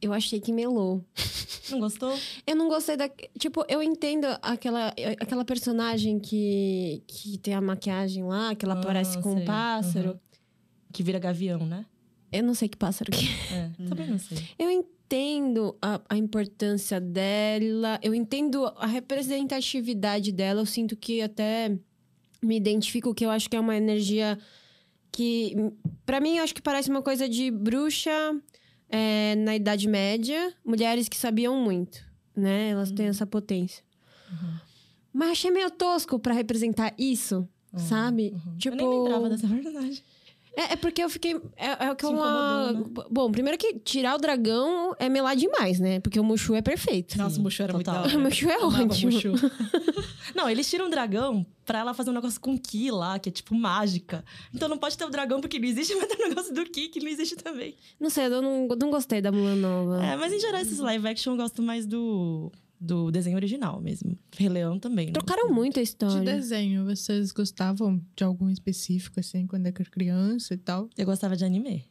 Eu achei que melou. Não gostou? Eu não gostei da. Tipo, eu entendo aquela, aquela personagem que, que tem a maquiagem lá, que ela Ah, parece com sei. um pássaro. Uhum. Que vira gavião, né? Eu não sei que pássaro que é. É, também não sei. Eu entendo a, a importância dela, eu entendo a representatividade dela, eu sinto que até me identifico que eu acho que é uma energia que, pra mim, eu acho que parece uma coisa de bruxa é, na Idade Média, mulheres que sabiam muito, né? Elas têm essa potência. Mas achei meio tosco pra representar isso, sabe? Uhum. Tipo, Eu nem lembrava dessa verdade. É, é porque eu fiquei. É, é que uma. incomodou, Bom, primeiro que tirar o dragão é melar demais, né? Porque o Mushu é perfeito. Nossa, Sim, o Mushu era muito total. da hora. O Mushu é Amava ótimo. Mushu. Não, eles tiram um dragão pra ela fazer um negócio com Ki lá, que é tipo mágica. Então não pode ter o dragão porque não existe, mas tem o negócio do Ki que não existe também. Não sei, eu não, não gostei da Mulan nova. É, mas em geral, esses live action eu gosto mais do, do desenho original mesmo. Rei Leão também. né? Trocaram muito a De história. desenho, vocês gostavam de algum específico, assim, quando era criança e tal? Eu gostava de anime.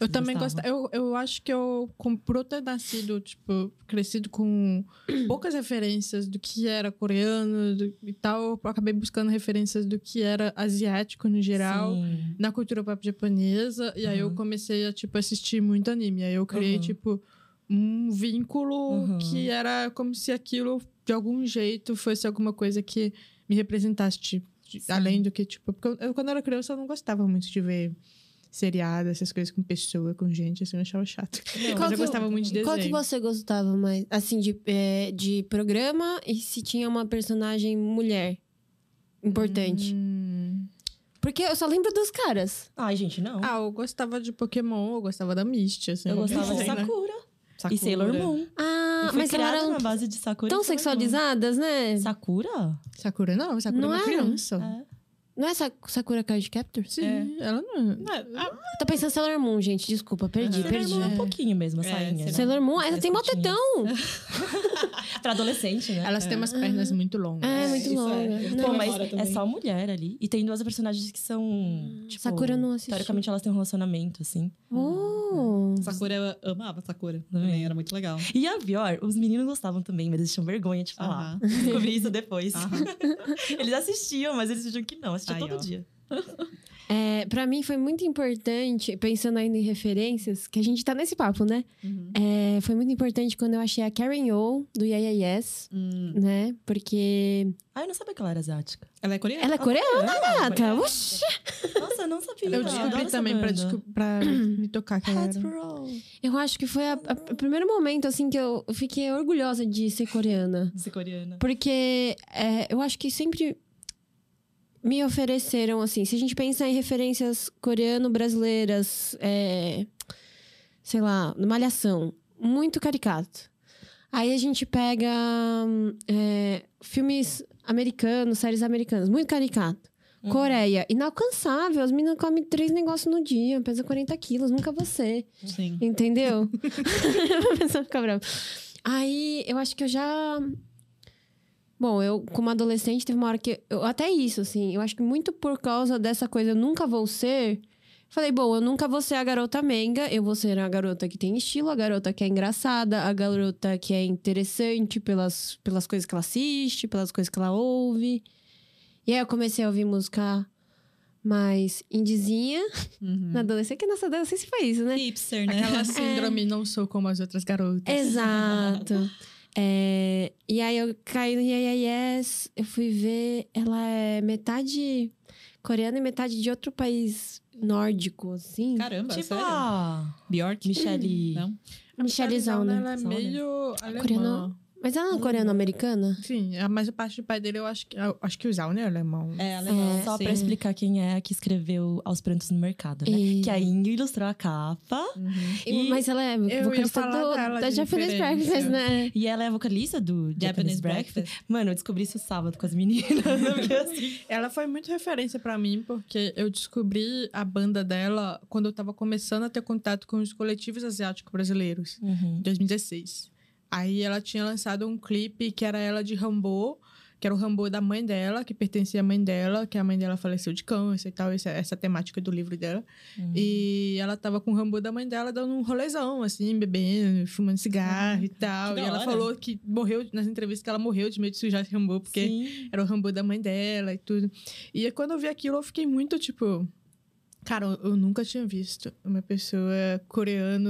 Eu Vocês também gostava. Eu, eu acho que eu, com, por eu ter nascido, tipo, crescido com poucas referências do que era coreano do- e tal, eu acabei buscando referências do que era asiático no geral. Sim. Na cultura pop japonesa, e aí eu Uhum. comecei a, tipo, assistir muito anime. Aí eu criei, Uhum. tipo, um vínculo Uhum. que era como se aquilo, de algum jeito, fosse alguma coisa que me representasse, tipo, além do que, tipo... Porque eu, eu, quando era criança, eu não gostava muito de ver seriado, essas coisas com pessoa, com gente, assim, eu achava chato. Não, mas eu gostava muito de desenho. Qual que você gostava mais? Assim, de, é, de programa e se tinha uma personagem mulher importante? Hum. Porque eu só lembro dos caras. Ai, gente, não. Ah, eu gostava de Pokémon, eu gostava da Misty, assim. eu gostava de? Sakura, Sakura. e Sailor Moon. Ah, mas elas eram na base de Sakura tão sexualizadas, né? Sakura? Sakura não, Sakura Não é uma criança. É. Não é Sa- Sakura Card Captor? Sim, ela não é. Não, Eu tô pensando em Sailor Moon, gente. Desculpa, perdi, Aham. perdi. Sailor Moon é um pouquinho mesmo, a É, sainha. Sailor né? Sailor Moon, ela As tem mó tetão. Pra adolescente, né? Elas têm umas pernas muito longas. É, muito isso longa. é. Eu Não, Pô, mas é só mulher ali. E tem duas personagens que são. Tipo, Sakura não assisti. Teoricamente elas têm um relacionamento, assim. Oh. Sakura, eu amava Sakura. Também. Era muito legal. E a pior, os meninos gostavam também, mas eles tinham vergonha de falar. Descobri isso depois. Eles assistiam, mas eles diziam que não, assistiam Aí, todo ó. dia. É, pra mim foi muito importante, pensando ainda em referências, que a gente tá nesse papo, né? Uhum. É, foi muito importante quando eu achei a Karen Oh, do Yeah Yeah Yes, Hum. né? Porque Ah, eu não sabia que ela era asiática. Ela é coreana? ela é coreana, Ah, gata. Oxi. Nossa, eu não sabia. Eu descobri essa também pra, pra me tocar que ela. Eu acho que foi o primeiro momento, assim, que eu fiquei orgulhosa de ser coreana. De ser coreana. Porque é, eu acho que sempre me ofereceram, assim, se a gente pensa em referências coreano-brasileiras, é, sei lá, Malhação, muito caricato. Aí a gente pega hum, é, filmes americanos, séries americanas, muito caricato. Uhum. Coreia, inalcançável. As meninas comem três negócios no dia, pesa 40 quilos, nunca você. Sim. Entendeu? a pessoa fica brava. Aí eu acho que eu já. Bom, eu, como adolescente, teve uma hora que. Eu, até isso, assim. Eu acho que muito por causa dessa coisa, eu nunca vou ser. Falei, bom, eu nunca vou ser a garota menga, eu vou ser a garota que tem estilo, a garota que é engraçada, a garota que é interessante pelas, pelas coisas que ela assiste, pelas coisas que ela ouve. E aí eu comecei a ouvir música mais indizinha Uhum. na adolescência, que nossa adolescência foi isso, né? Hipster, né? Aquela síndrome não sou como as outras garotas. Exato. É, e aí eu caí no Yeah Yes, eu fui ver, ela é metade coreana e metade de outro país nórdico, assim. Caramba, Tipo sério? a Bjork? Michelle. Não? A Michelle Zauner. Ela é Zauner. meio alemã. Coreana- Mas ela é coreano-americana? Sim, a- mas a parte do pai dele, eu acho que, eu acho que o Zauner é alemão. É, alemão. É, Só sim. pra explicar quem é a que escreveu Aos Prantos no Mercado, né? E- Que a Ingrid ilustrou a capa. E- Mas ela é vocalista do, da Japanese. Breakfast, né? E ela é vocalista do Japanese, Japanese Breakfast. Breakfast. Mano, eu descobri isso sábado com as meninas. Assim. Ela foi muito referência pra mim, porque eu descobri a banda dela quando eu tava começando a ter contato com os coletivos asiáticos brasileiros, Uhum. em 2016. Aí ela tinha lançado um clipe que era ela de Rambo, que era o Rambo da mãe dela, que pertencia à mãe dela, que a mãe dela faleceu de câncer e tal, essa, essa temática do livro dela. Uhum. E ela tava com o Rambo da mãe dela dando um rolezão, assim, bebendo, fumando cigarro e tal. E ela hora. falou que morreu, nas entrevistas, que ela morreu de medo de sujar esse Rambo, porque Sim. era o Rambo da mãe dela e tudo. E aí, quando eu vi aquilo, eu fiquei muito tipo. Cara, eu- eu nunca tinha visto uma pessoa coreano,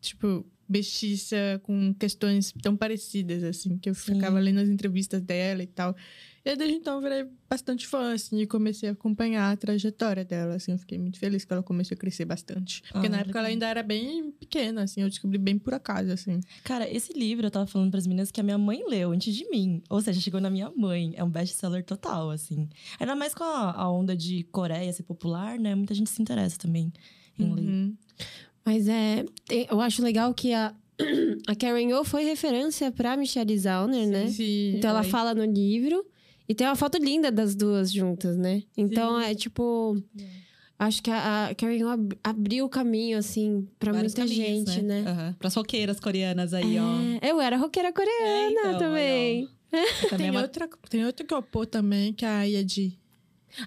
tipo, bestiça com questões tão parecidas, assim, que eu Sim. ficava lendo as entrevistas dela e tal. E desde então, eu virei bastante fã, assim, e comecei a acompanhar a trajetória dela, assim. Eu fiquei muito feliz que ela começou a crescer bastante. Porque Ah, na época ela legal. ainda era bem pequena, assim, eu descobri bem por acaso, assim. Cara, esse livro eu tava falando pras meninas que a minha mãe leu antes de mim. Ou seja, chegou na minha mãe. É um best-seller total, assim. Ainda mais com a, a onda de Coreia ser popular, né? Muita gente se interessa também em ler. Uhum. Mas é. Eu acho legal que a, a Karen O foi referência pra Michelle Zauner, né? Sim, Então ela fala no livro. E tem uma foto linda das duas juntas, né? Então é tipo. Acho que a, a Karen O ab- abriu o caminho, assim, pra Vários muita caminhos, gente, né? Aham. Pras roqueiras coreanas aí, ó. É, eu era roqueira coreana É, então, também. Também Tem, é uma- outra, tem outra que eu pôr também, que é a Yedi.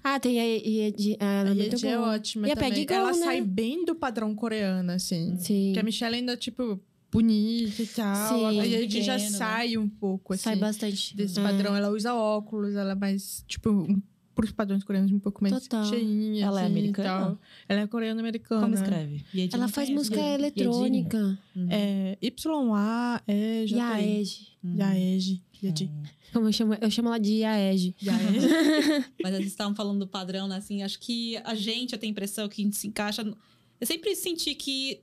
Ah, tem a Iedi. Ah, A é Yedi é ótima E a também. Gou, Ela né? sai bem do padrão coreano, assim. Sim. Que a Michelle ainda, tipo, bonita e tal. Sim. A Yedi já né? sai um pouco, assim. Sai bastante. Desse É. padrão. Ela usa óculos, ela é mais, tipo, um, pros padrões coreanos, um pouco mais Total. cheinha. Ela é assim, e americana? tal. Ela é coreana-americana. Como escreve? Yedin Ela faz música Yedin. eletrônica. É Y-A-E-J-I. Yaej. Yaej. Yedi. Como eu chamo? Eu chamo ela de Yaej. Yaej. Mas vocês estavam falando do padrão, né? Assim, acho que a gente, eu tenho a impressão que a gente se encaixa. no- Eu sempre senti que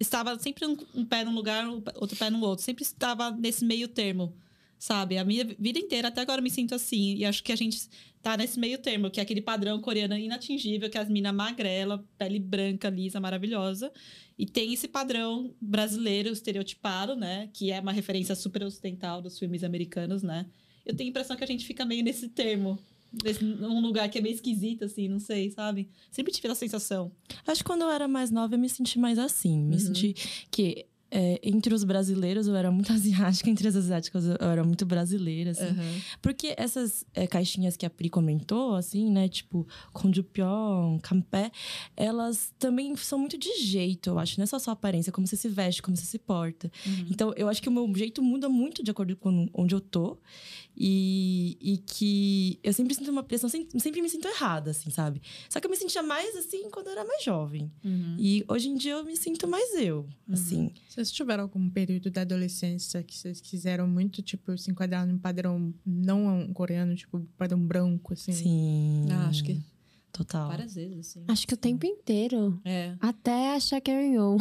estava sempre um, um pé num lugar, outro pé no outro. Sempre estava nesse meio termo, sabe? A minha vida inteira, até agora eu me sinto assim. E acho que a gente tá nesse meio termo, que é aquele padrão coreano inatingível, que é as minas magrela, pele branca, lisa, maravilhosa. E tem esse padrão brasileiro, estereotipado, né? Que é uma referência super ocidental dos filmes americanos, né? Eu tenho a impressão que a gente fica meio nesse termo. Nesse, num lugar que é meio esquisito, assim, não sei, sabe? Sempre tive essa sensação. Acho que quando eu era mais nova, eu me senti mais assim. Me Uhum. senti que é, entre os brasileiros eu era muito asiática, entre as asiáticas eu era muito brasileira, assim. Porque essas é, caixinhas que a Pri comentou, assim, né? Tipo, Konjupyeon, Campé, elas também são muito de jeito, eu acho. Não é só sua aparência, como você se veste, como você se porta. Então, eu acho que o meu jeito muda muito de acordo com onde eu tô. E, e que eu sempre sinto uma pressão, sempre, sempre me sinto errada, assim, sabe? Só que eu me sentia mais assim quando eu era mais jovem. Uhum. E hoje em dia eu me sinto mais eu, assim. Vocês tiveram algum período da adolescência que vocês quiseram muito, tipo, se enquadrar num padrão não coreano, tipo, padrão branco, assim? Sim. Ah, acho que Total. várias vezes, assim. Acho que o tempo inteiro. É. Até achar Karen O.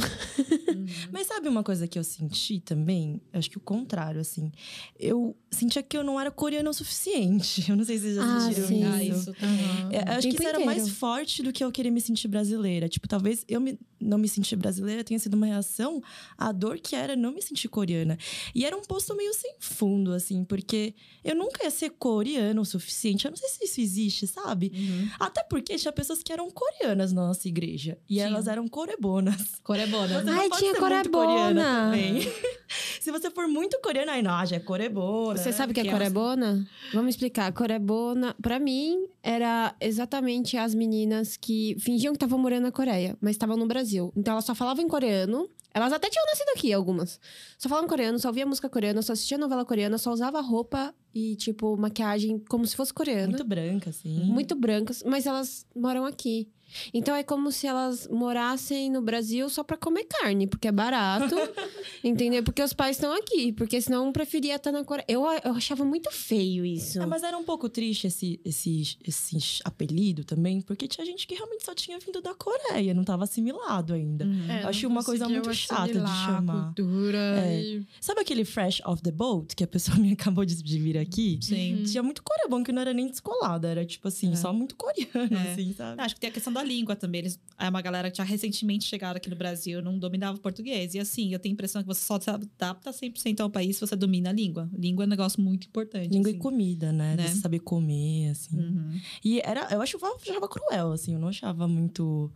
Mas sabe uma coisa que eu senti também? Acho que o contrário, assim. Eu sentia que eu não era coreana o suficiente. Eu não sei se vocês já Ah, sentiram sim. isso. Ah, isso também. É, acho que isso era mais forte do que eu querer me sentir brasileira. Tipo, talvez eu me- não me sentir brasileira tenha sido uma reação à dor que era não me sentir coreana. E era um posto meio sem fundo, assim, porque eu nunca ia ser coreana o suficiente. Eu não sei se isso existe, sabe? Uhum. Até porque tinha pessoas que eram coreanas na nossa igreja. E Sim. elas eram corebonas. Corebona. Você não Ai, tinha corebona. Se você for muito coreana, aí não, já é corebona. Você né? sabe o que é Porque elas- corebona? Vamos explicar. Corebona, pra mim, era exatamente as meninas que fingiam que estavam morando na Coreia, mas estavam no Brasil. Então elas só falavam em coreano. Elas até tinham nascido aqui, algumas. Só falavam coreano, só ouvia música coreana, só assistia novela coreana, só usava roupa e, tipo, maquiagem como se fosse coreana. Muito branca, assim. Muito brancas, mas elas moram aqui. Então é como se elas morassem no Brasil só pra comer carne, porque é barato. entendeu? Porque os pais estão aqui. Porque senão eu preferia estar na Coreia. Eu, eu achava muito feio isso. Ah, mas era um pouco triste esse, esse, esse apelido também, porque tinha gente que realmente só tinha vindo da Coreia, não tava assimilado ainda. É, Eu achei uma coisa muito chata de chamar. A cultura É. e... Sabe aquele fresh off the boat que a pessoa me acabou de, de vir aqui? Sim. Tinha muito coreano que não era nem descolado, era tipo assim, É. só muito coreano, É. assim, sabe? Acho que tem a questão da língua também. Eles, é uma galera que tinha recentemente chegado aqui no Brasil, não dominava o português. E assim, eu tenho a impressão que você só se adapta 100% ao país se você domina a língua. Língua é um negócio muito importante. Língua assim. e comida, né? Né? Você saber comer, assim. Uhum. E era, eu acho, eu achava cruel, assim, eu não achava muito.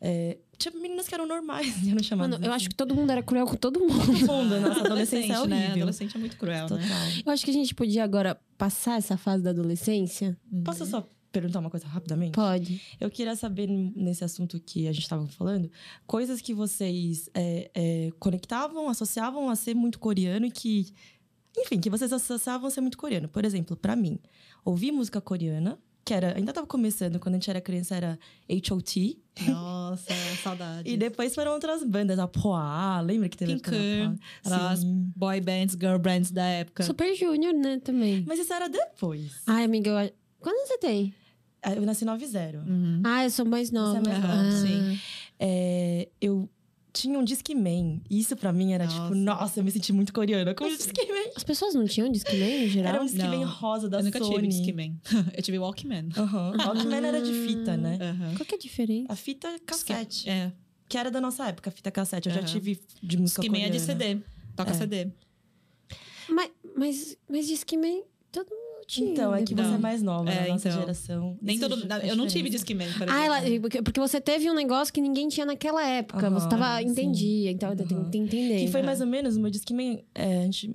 é, tinha meninas que eram normais, eu não chamava. Mano, eu acho que todo mundo era cruel com todo mundo. fundo, nossa adolescência é horrível. né? Adolescente é muito cruel, né? Total. Eu acho que a gente podia agora passar essa fase da adolescência. Posso só perguntar uma coisa rapidamente? Pode. Eu queria saber, nesse assunto que a gente estava falando, coisas que vocês é, é, conectavam, associavam a ser muito coreano e que. Enfim, que vocês associavam a ser muito coreano. Por exemplo, pra mim, ouvir música coreana, que era. Ainda tava começando, quando a gente era criança, era H.O.T. Nossa, saudade. E depois foram outras bandas, a Poá, lembra que teve era as boy bands, girl bands da época. Super Junior, né, também. Mas isso era depois. Ai, amiga, eu... acho- quando você tem? Ah, Eu nasci 9-0. Uhum. Ah, eu sou mais nova. mais nova, Ah. sim. É, eu tinha um Discman. Isso pra mim era tipo, Nossa. nossa, eu me senti muito coreana com o Discman. As pessoas não tinham Discman no geral? Era um Discman Não. rosa da Eu nunca Sony. tive Discman. eu tive Walkman. Aham. Walkman era de fita, né? Aham. Qual que é a diferença? A fita cassete. É. Que era da nossa época, a fita cassete. Eu já Aham. tive de música Discman é coreana. de CD. Toca É. CD. Mas, mas, mas Discman todo mundo tinha. Então, é que você Não. é mais nova, É, na nossa então. geração. Nem Isso todo faz Eu não tive. Discman, por exemplo. Ah, ela, porque, porque você teve um negócio que ninguém tinha naquela época. Aham, você tava. sim. Entendia. Então, eu tenho Aham. que entender. Que foi mais ou menos, o meu Discman, é, a gente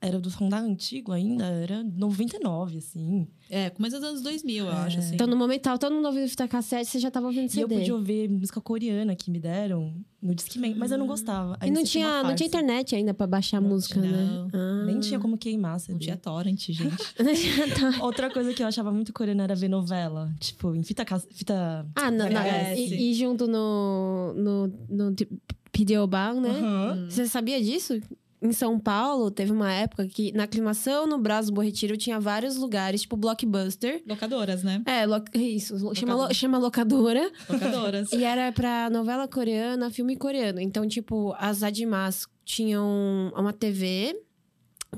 era do Honda antigo ainda, era 99, assim. É, começo dos anos 2000, eu acho, assim. Então, no momento tava todo mundo ouvindo fita cassete, você já tava ouvindo E CD. eu podia ouvir música coreana que me deram no Discman, mas eu não gostava. E Aí não foi uma tinha, não tinha internet ainda pra baixar a Não música, tinha, né? Ah. Nem tinha como queimar CD. Não tinha torrent, gente. Tá. Outra coisa que eu achava muito coreana era ver novela. Tipo, em fita... fita... Ah, não, não. VHS. E, e junto no, no, no tipo, Videoban, né? Aham. Você sabia disso? Em São Paulo, teve uma época que na aclimação no Brás do Bom Retiro tinha vários lugares, tipo Blockbuster. Locadoras, né? É, lo- isso, lo- chama, lo- Locadora. chama locadora. Locadoras. E era pra novela coreana, filme coreano. Então, tipo, as Admas tinham uma TV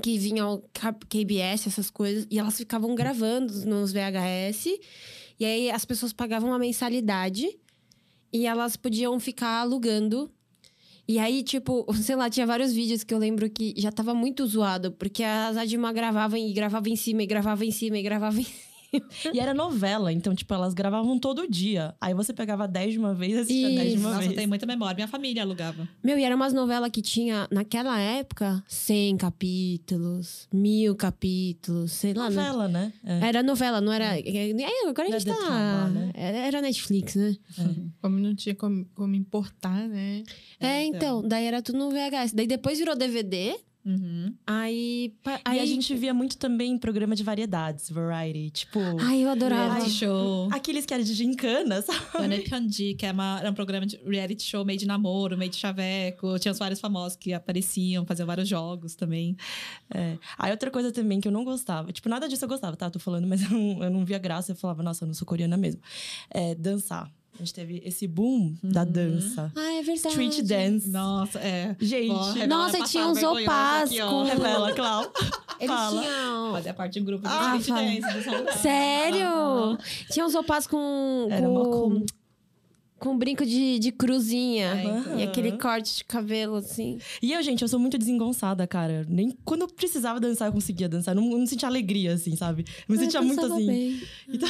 que vinha o KBS, essas coisas, e elas ficavam gravando nos VHS. E aí as pessoas pagavam uma mensalidade e elas podiam ficar alugando. E aí, tipo, sei lá, tinha vários vídeos que eu lembro que já tava muito zoado, porque as Adma gravavam e gravavam em cima, e gravavam em cima, e gravavam em cima. E era novela, então, tipo, elas gravavam todo dia. Aí você pegava 10 de uma vez e assistia 10 de uma Nossa, vez. tem muita memória. Minha família alugava. Meu, e eram umas novelas que tinha, naquela época, 100 capítulos, mil capítulos, sei lá. né? Novela, né? É. Era novela, não era. é, Agora a Não é gente The tá. Drama, né? Era era Netflix, né? Como não tinha como, como importar, né? É, então. Daí era tudo no VHS. Daí depois virou DVD. Uhum. Aí. Aí aí a gente via muito também programa de variedades, variety. Tipo, Ai, eu adorava. Reality show. aqueles que eram de gincana, sabe? Yone Pyeonji, que é uma- era um programa de reality show meio de namoro, meio de chaveco. Tinha os vários famosos que apareciam, faziam vários jogos também. É. Aí outra coisa também que eu não gostava. Tipo, nada disso eu gostava, tá? Tô falando, mas eu não, eu não via graça. Eu falava, nossa, eu não sou coreana mesmo. É dançar. A gente teve esse boom da dança. Ah, é verdade. Street dance. Nossa, é. Gente, revela Nossa, passado tinha uns opás com- revela, Clau. Eles Fala. tinham. Fazia parte de um grupo de Ah, street fala. dance. do. Sério? Tinha uns opás com. Era com, comum. com brinco de, de cruzinha. É, então. E aquele corte de cabelo, assim. E eu, gente, eu sou muito desengonçada, cara. Nem quando eu precisava dançar, eu conseguia dançar. Eu não, eu não sentia alegria, assim, sabe? Eu me sentia eu muito assim. bem. Então,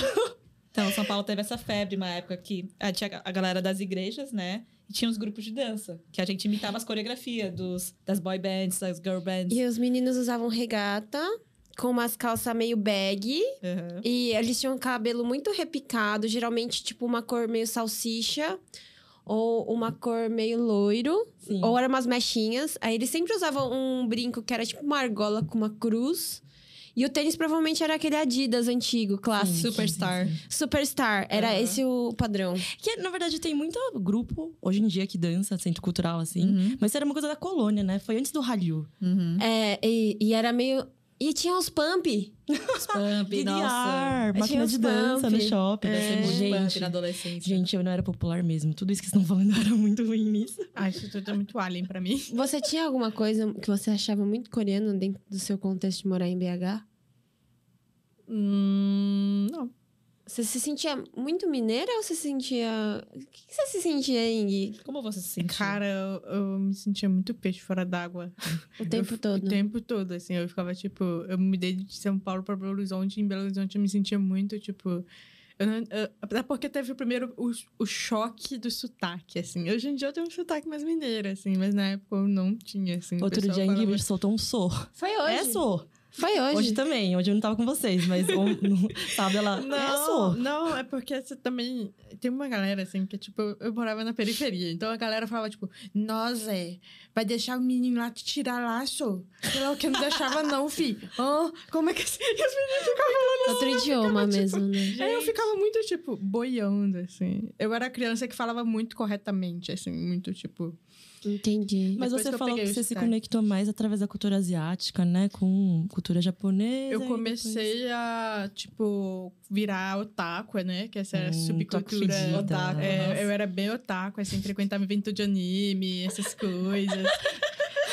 São Paulo teve essa febre uma época que tinha a galera das igrejas, né? E tinha os grupos de dança, que a gente imitava as coreografias dos, das boy bands, das girl bands. E os meninos usavam regata com umas calças meio bag. Uhum. E eles tinham cabelo muito repicado, geralmente tipo uma cor meio salsicha. Ou uma cor meio loiro. Sim. Ou eram umas mechinhas. Aí eles sempre usavam um brinco que era tipo uma argola com uma cruz. E o tênis provavelmente era aquele Adidas antigo, clássico. Sim, Superstar. sim, sim. Superstar, era Aham. esse o padrão. Que, na verdade, tem muito grupo hoje em dia que dança, centro cultural, assim. Uhum. Mas isso era uma coisa da colônia, né? Foi antes do Hallyu. Uhum. É, e, e era meio. E tinha os pump. Pump, nossa. Tinha máquina os de dança pump. no shopping. É. Gente. na adolescência. Gente, eu não era popular mesmo. Tudo isso que vocês estão falando era muito ruim nisso. Ah, isso tudo é muito alien pra mim. Você tinha alguma coisa que você achava muito coreano dentro do seu contexto de morar em BH? Hum, não. Você se sentia muito mineira ou você se sentia. O que que você se sentia, Ing? Como você se sentiu? Cara, eu, eu me sentia muito peixe fora d'água. O tempo Eu- todo. O tempo todo, assim. Eu ficava, tipo... Eu me mudei de São Paulo pra Belo Horizonte. E em Belo Horizonte eu me sentia muito, tipo... Eu não, eu, até porque teve o primeiro o, o choque do sotaque, assim. Hoje em dia eu tenho um sotaque mais mineiro, assim. Mas na época eu não tinha, assim. Outro dia a falava- Ingrid soltou um sor. Foi hoje. É sor. Foi hoje. Hoje também. Hoje eu não tava com vocês, mas sabe, ela é Não, não, é porque você também. Tem uma galera, assim, que, tipo, eu, eu morava na periferia. Então a galera falava, tipo, nossa, é, vai deixar o menino lá te tirar laço? Sei lá o que não deixava, não, fi. Hã? como é que assim? E os meninos ficavam falando Outro idioma mesmo, né? Aí eu ficava muito, tipo, boiando, assim. Eu era criança que falava muito corretamente, assim, muito, tipo. Entendi. Mas Depois você que falou que você se conectou mais através da cultura asiática, né? Com cultura japonesa. Eu comecei a, tipo, virar otaku, né? Que essa era Hum, subcultura. Otaku. É, eu era bem otaku, assim, frequentava evento de anime, essas coisas.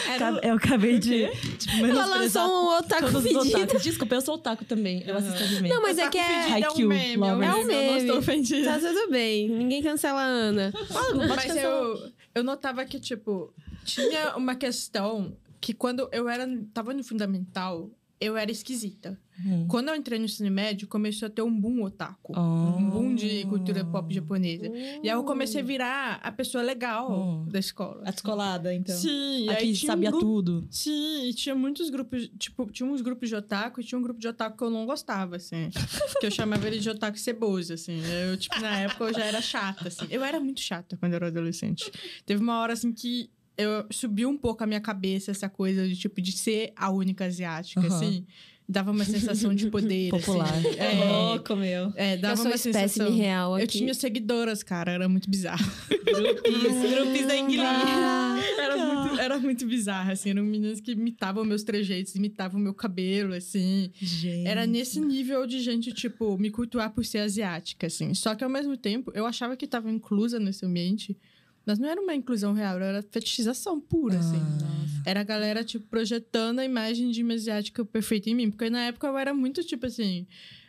Era Eu acabei de. Tipo, Ela lançou um otaku fedido. Desculpa, eu sou otaku também. Eu assisto anime. Não, mas é que é. É um Haikyuu, meme, é um meme, É um eu não meme. estou ofendida. Tá tudo bem. Ninguém cancela a Ana. Pode Mas eu, eu notava que, tipo, tinha uma questão que quando eu era, tava no fundamental, eu era esquisita. Hum. Quando eu entrei no ensino médio, começou a ter um boom otaku. Ah. Um boom de cultura pop japonesa. E aí eu comecei a virar a pessoa legal Hum. da escola. A descolada, então. Sim, A aí que tinha um sabia grupo- tudo. Sim, e tinha muitos grupos, tipo, tinha uns grupos de otaku e tinha um grupo de otaku que eu não gostava, assim. que eu chamava ele de otaku ceboso, assim. Eu, tipo, na época eu já era chata, assim. Eu era muito chata quando eu era adolescente. Teve uma hora, assim, que eu subiu um pouco a minha cabeça essa coisa de, tipo, de ser a única asiática, Aham. assim. Dava uma sensação de poder, Popular. assim. É É, louco, meu. é, Eu dava sou uma sensação... real aqui. Eu tinha seguidoras, cara, era muito bizarro. Grupos, grupos da Ingrid. Era muito, era muito bizarro, assim. Eram meninas que imitavam meus trejeitos, imitavam meu cabelo, assim. Gente. Era nesse nível de gente, tipo, me cultuar por ser asiática, assim. Só que ao mesmo tempo, eu achava que estava inclusa nesse ambiente, mas não era uma inclusão real, era fetichização pura, assim. Era a galera, tipo, projetando a imagem de uma asiática perfeita em mim. Porque na época eu era muito, tipo assim.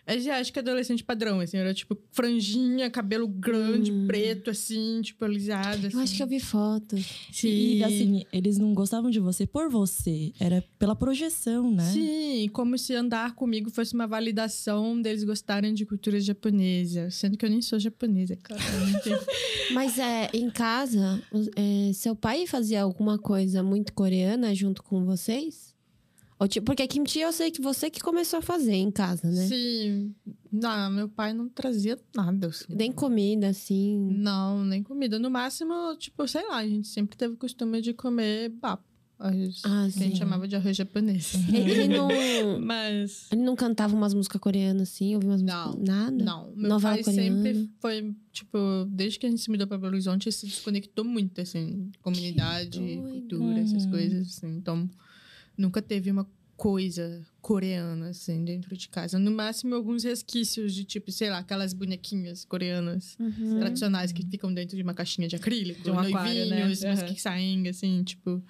Asiática adolescente padrão, assim. Eu era, tipo, franjinha, cabelo grande, Hum. preto, assim, tipo, alisado. Assim. Eu acho que eu vi foto. E assim, eles não gostavam de você por você. Era pela projeção, né? Sim, como se andar comigo fosse uma validação deles gostarem de cultura japonesa. Sendo que eu nem sou japonesa, claramente. Mas é, em casa, é, seu pai fazia alguma coisa muito coreana junto com vocês? Porque kimchi eu sei que você que começou a fazer em casa, né? Sim. Não, meu pai não trazia nada. assim. Nem comida, assim. Não, nem comida. No máximo, tipo, sei lá, a gente sempre teve o costume de comer. Arroz, Ah, que a gente sim. chamava de arroz japonês. Ele, não, Mas. ele não cantava umas músicas coreanas, assim? Ouvia umas Não, músicas? Nada? Não, meu Novela pai coreana. sempre foi, tipo, desde que a gente se mudou pra Belo Horizonte, se desconectou muito, assim, comunidade, cultura, essas coisas, assim. Então, nunca teve uma coisa coreana, assim, dentro de casa. No máximo, alguns resquícios de, tipo, sei lá, aquelas bonequinhas coreanas Uhum. tradicionais que ficam dentro de uma caixinha de acrílico, De um aquário, né? noivinhos, mas Uhum. que saem, assim, tipo...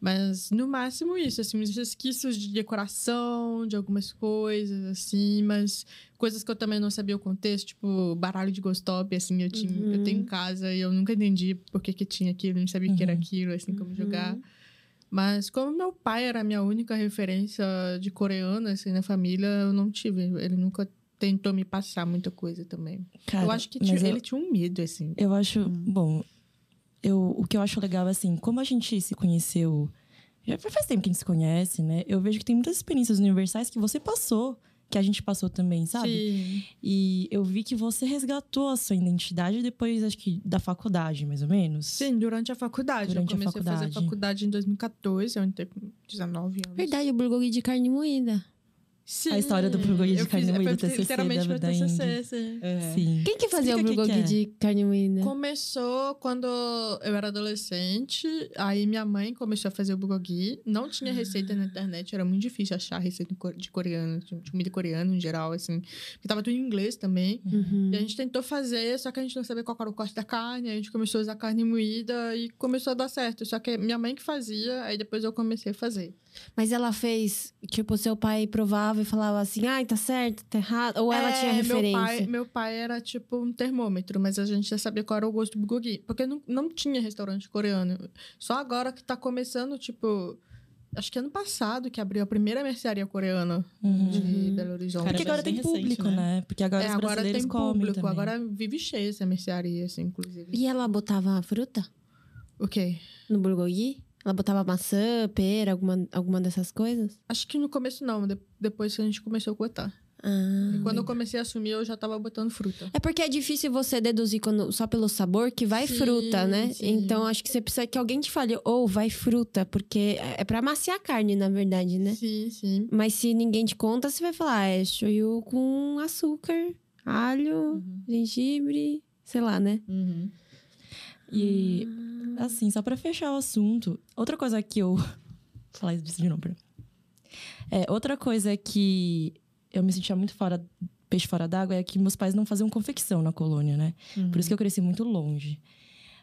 Mas, no máximo, isso, assim, uns resquícios de decoração, de algumas coisas, assim, mas coisas que eu também não sabia o contexto, tipo, baralho de gostop, assim, eu, tinha, eu Uhum. tenho em casa e eu nunca entendi por que, que tinha aquilo, não sabia o que era Uhum. aquilo, assim, como jogar. Mas como meu pai era a minha única referência de coreana, assim, na família, eu não tive. Ele nunca tentou me passar muita coisa também. Cara, eu acho que tinha- eu- ele tinha um medo, assim. Eu acho, bom, eu, o que eu acho legal é assim, como a gente se conheceu, já faz tempo que a gente se conhece, né? Eu vejo que tem muitas experiências universais que você passou, que a gente passou também, sabe? Sim. E eu vi que você resgatou a sua identidade depois, acho que, da faculdade, mais ou menos. Sim, durante a faculdade. Durante a eu comecei a, fazer faculdade. faculdade em 2014, eu entrei com 19 anos. Verdade, o bulgogi de carne moída. Sim, A história do bulgogi de carne fiz- moída, TCC literalmente da- meu da TCC, sim. Sim. Quem que fazia o Explica o bulgogi que é. de carne moída? Começou quando eu era adolescente, aí minha mãe começou a fazer o bulgogi. Não tinha receita na internet, era muito difícil achar receita de coreano, de comida coreana em geral, assim. Porque tava tudo em inglês também. Uhum. E a gente tentou fazer, só que a gente não sabia qual era o corte da carne. A gente começou a usar carne moída e começou a dar certo. Só que minha mãe que fazia, aí depois eu comecei a fazer. Mas ela fez, tipo, seu pai provava e falava assim, ai, tá certo, tá errado. Ou ela É, tinha referência? Meu pai, meu pai era tipo um termômetro, mas a gente já sabia qual era o gosto do bulgogi. Porque não, não tinha restaurante coreano. Só agora que tá começando, tipo... Acho que ano passado que abriu a primeira mercearia coreana Uhum. de Belo Horizonte. Porque agora tem recente, público, né? né? Porque agora é, os agora brasileiros tem comem público. também. Agora vive cheia essa mercearia, assim, inclusive. E ela botava fruta O quê? no bulgogi? Ela botava maçã, pera, alguma, alguma dessas coisas? Acho que no começo não, de- depois que a gente começou a cotar. Ah. E quando eu comecei a assumir, eu já tava botando fruta. É porque é difícil você deduzir quando- só pelo sabor que vai Sim, fruta, né? sim. Então acho que você precisa que alguém te fale, ou vai fruta, porque é pra amaciar a carne, na verdade, né? Sim, sim. Mas se ninguém te conta, você vai falar, ah, é shoyu com açúcar, alho, gengibre, sei lá, né? Uhum. E, assim, só pra fechar o assunto, outra coisa que eu. Vou falar disso de novo, peraí. É, outra coisa que eu me sentia muito fora, peixe fora d'água é que meus pais não faziam confecção na colônia, né? Por isso que eu cresci muito longe.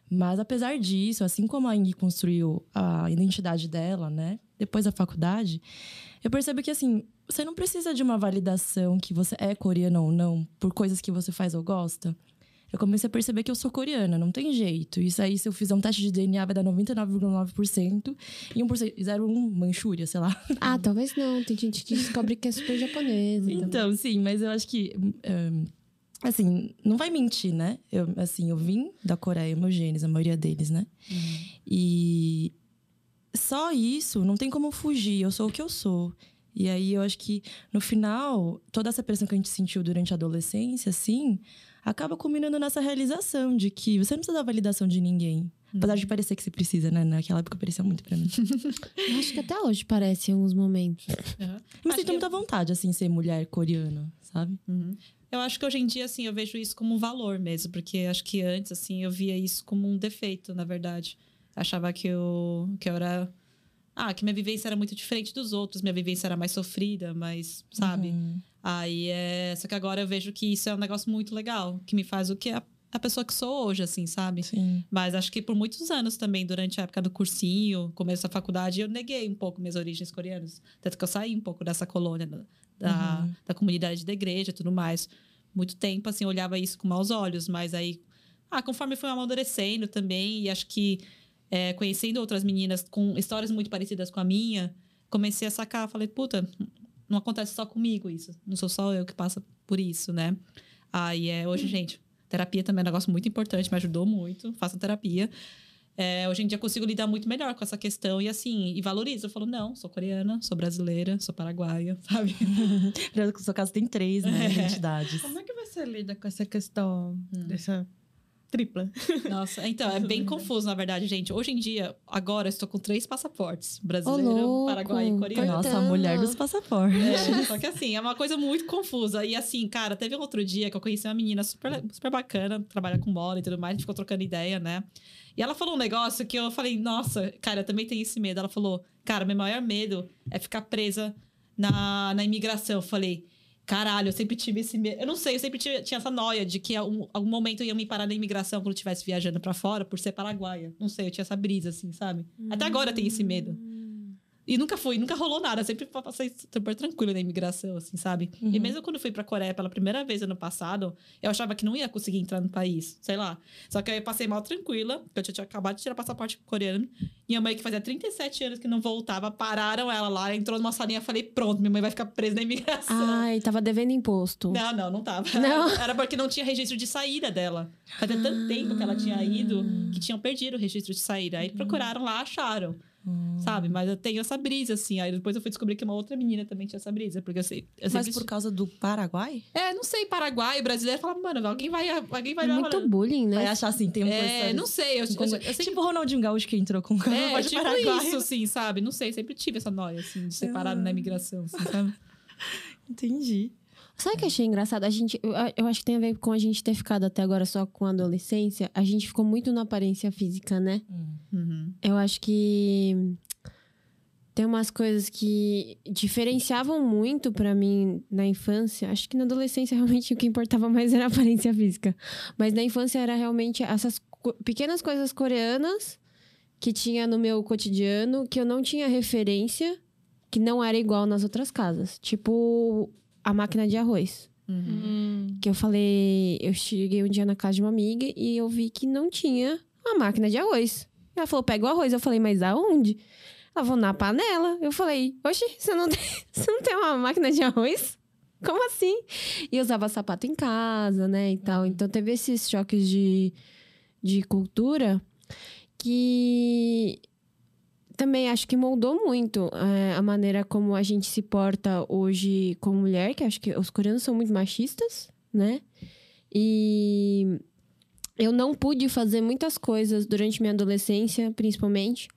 Mas apesar disso, assim como a Ing construiu a identidade dela, né? Depois da faculdade, eu percebo que assim, você não precisa de uma validação que você é coreana ou não por coisas que você faz ou gosta. Eu comecei a perceber que eu sou coreana, não tem jeito. Isso aí, se eu fizer um teste de DNA, vai dar 99,9% e 1%, 0,1 Manchúria, sei lá. Ah, talvez não. Tem gente que descobre que é super japonesa. também. Então, sim, mas eu acho que. hum, assim, não vai mentir, né? Eu, assim, eu vim da Coreia, meus genes, a maioria deles, né? E só isso, não tem como fugir. Eu sou o que eu sou. E aí eu acho que no final, toda essa pressão que a gente sentiu durante a adolescência, assim, acaba culminando nessa realização de que você não precisa da validação de ninguém. Apesar de parecer que você precisa, né? Naquela época parecia muito pra mim. Eu acho que até hoje parece em alguns momentos. Uhum. Mas sinto que- muita vontade, assim, ser mulher coreana, sabe? Uhum. Eu acho que hoje em dia, assim, eu vejo isso como um valor mesmo, porque acho que antes, assim, eu via isso como um defeito, na verdade. Achava que eu, que eu era. Ah, que minha vivência era muito diferente dos outros, minha vivência era mais sofrida, mais, sabe? Uhum. Aí é. Só que agora eu vejo que isso é um negócio muito legal, que me faz o que a, a pessoa que sou hoje, assim, sabe? Sim. Mas acho que por muitos anos também, durante a época do cursinho, começo da faculdade, eu neguei um pouco minhas origens coreanas. Tanto que eu saí um pouco dessa colônia, da, da, Uhum. da comunidade da igreja e tudo mais. Muito tempo, assim, eu olhava isso com maus olhos, mas aí, ah, conforme fui amadurecendo também, e acho que é, conhecendo outras meninas com histórias muito parecidas com a minha, comecei a sacar, falei, puta, não acontece só comigo isso, não sou só eu que passa por isso, né? Aí é, hoje, gente, terapia também é um negócio muito importante, me ajudou muito, faço terapia. É, hoje em dia consigo lidar muito melhor com essa questão e assim, e valorizo. Eu falo, não, sou coreana, sou brasileira, sou paraguaia, sabe? No seu caso, tem três, né? É. Identidades. Como é que você lida com essa questão dessa tripla? Nossa, então, é bem confuso, na verdade, gente. Hoje em dia, agora, eu estou com três passaportes: brasileiro, paraguaio e coreano. Nossa, a mulher dos passaportes. É, só que assim, é uma coisa muito confusa. E assim, cara, teve um outro dia que eu conheci uma menina super, super bacana, trabalha com bola e tudo mais, a gente ficou trocando ideia, né? E ela falou um negócio que eu falei, nossa, cara, eu também tenho esse medo. Ela falou, cara, meu maior medo é ficar presa na, na imigração. Eu falei, caralho, eu sempre tive esse medo. Eu não sei, eu sempre tive- tinha essa noia de que algum, algum momento eu ia me parar na imigração quando eu estivesse viajando pra fora por ser paraguaia. Não sei, eu tinha essa brisa, assim, sabe? Até agora eu tenho esse medo. E nunca fui, nunca rolou nada. Sempre passei super tranquilo na imigração, assim, sabe? E mesmo quando fui pra Coreia pela primeira vez ano passado, eu achava que não ia conseguir entrar no país, sei lá. Só que aí eu passei mal tranquila, porque eu tinha, tinha acabado de tirar passaporte coreano. E a mãe, que fazia 37 anos que não voltava, pararam ela lá, entrou numa salinha falei: pronto, minha mãe vai ficar presa na imigração. Ai, tava devendo imposto. Não, não, não tava. Não? Era porque não tinha registro de saída dela. Fazia tanto tempo que ela tinha ido que tinham perdido o registro de saída. Aí procuraram lá, acharam. Sabe? Mas eu tenho essa brisa, assim. Aí depois eu fui descobrir que uma outra menina também tinha essa brisa. Porque eu sei. Eu Mas por causa do Paraguai? É, não sei, Paraguai, brasileiro, fala, mano, alguém vai, alguém vai É muito uma- bullying, né? Vai achar assim, tem um É, não sei, eu, eu, eu, eu sempre Tipo o Ronaldinho Gaúcho que entrou com o É, de tipo Paraguai. isso, assim, sabe? Não sei, sempre tive essa noia, assim, de ser parado na imigração, assim, sabe? Entendi. Sabe o que eu achei engraçado? A gente, eu, eu acho que tem a ver com a gente ter ficado até agora só com a adolescência. A gente ficou muito na aparência física, né? Uhum. Eu acho que tem umas coisas que diferenciavam muito pra mim na infância. Acho que na adolescência realmente o que importava mais era a aparência física. Mas na infância era realmente essas co- pequenas coisas coreanas que tinha no meu cotidiano que eu não tinha referência, que não era igual nas outras casas. Tipo a máquina de arroz. Uhum. Que eu falei, eu cheguei um dia na casa de uma amiga e eu vi que não tinha a máquina de arroz. Ela falou, pega o arroz. Eu falei, mas aonde? Ela falou, na panela. Eu falei, oxe, você não tem, você não tem uma máquina de arroz? Como assim? E eu usava sapato em casa, né, e tal. Então teve esses choques de, de cultura que também acho que moldou muito é, a maneira como a gente se porta hoje como mulher, que acho que os coreanos são muito machistas, né? E eu não pude fazer muitas coisas durante minha adolescência, principalmente,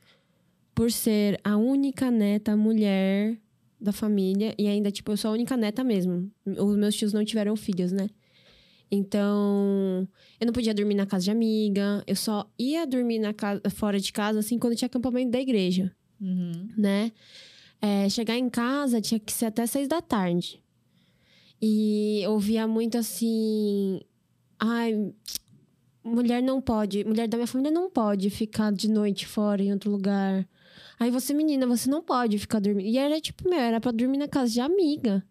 por ser a única neta mulher da família. E ainda, tipo, eu sou a única neta mesmo. Os meus tios não tiveram filhos, né? Então, eu não podia dormir na casa de amiga. Eu só ia dormir na casa, fora de casa, assim, quando tinha acampamento da igreja Uhum. né? É, chegar em casa tinha que ser até seis da tarde. E ouvia muito assim. Ai, mulher não pode, mulher da minha família não pode ficar de noite fora em outro lugar. Aí você, menina, você não pode ficar dormindo. E era tipo, meu, era pra dormir na casa de amiga.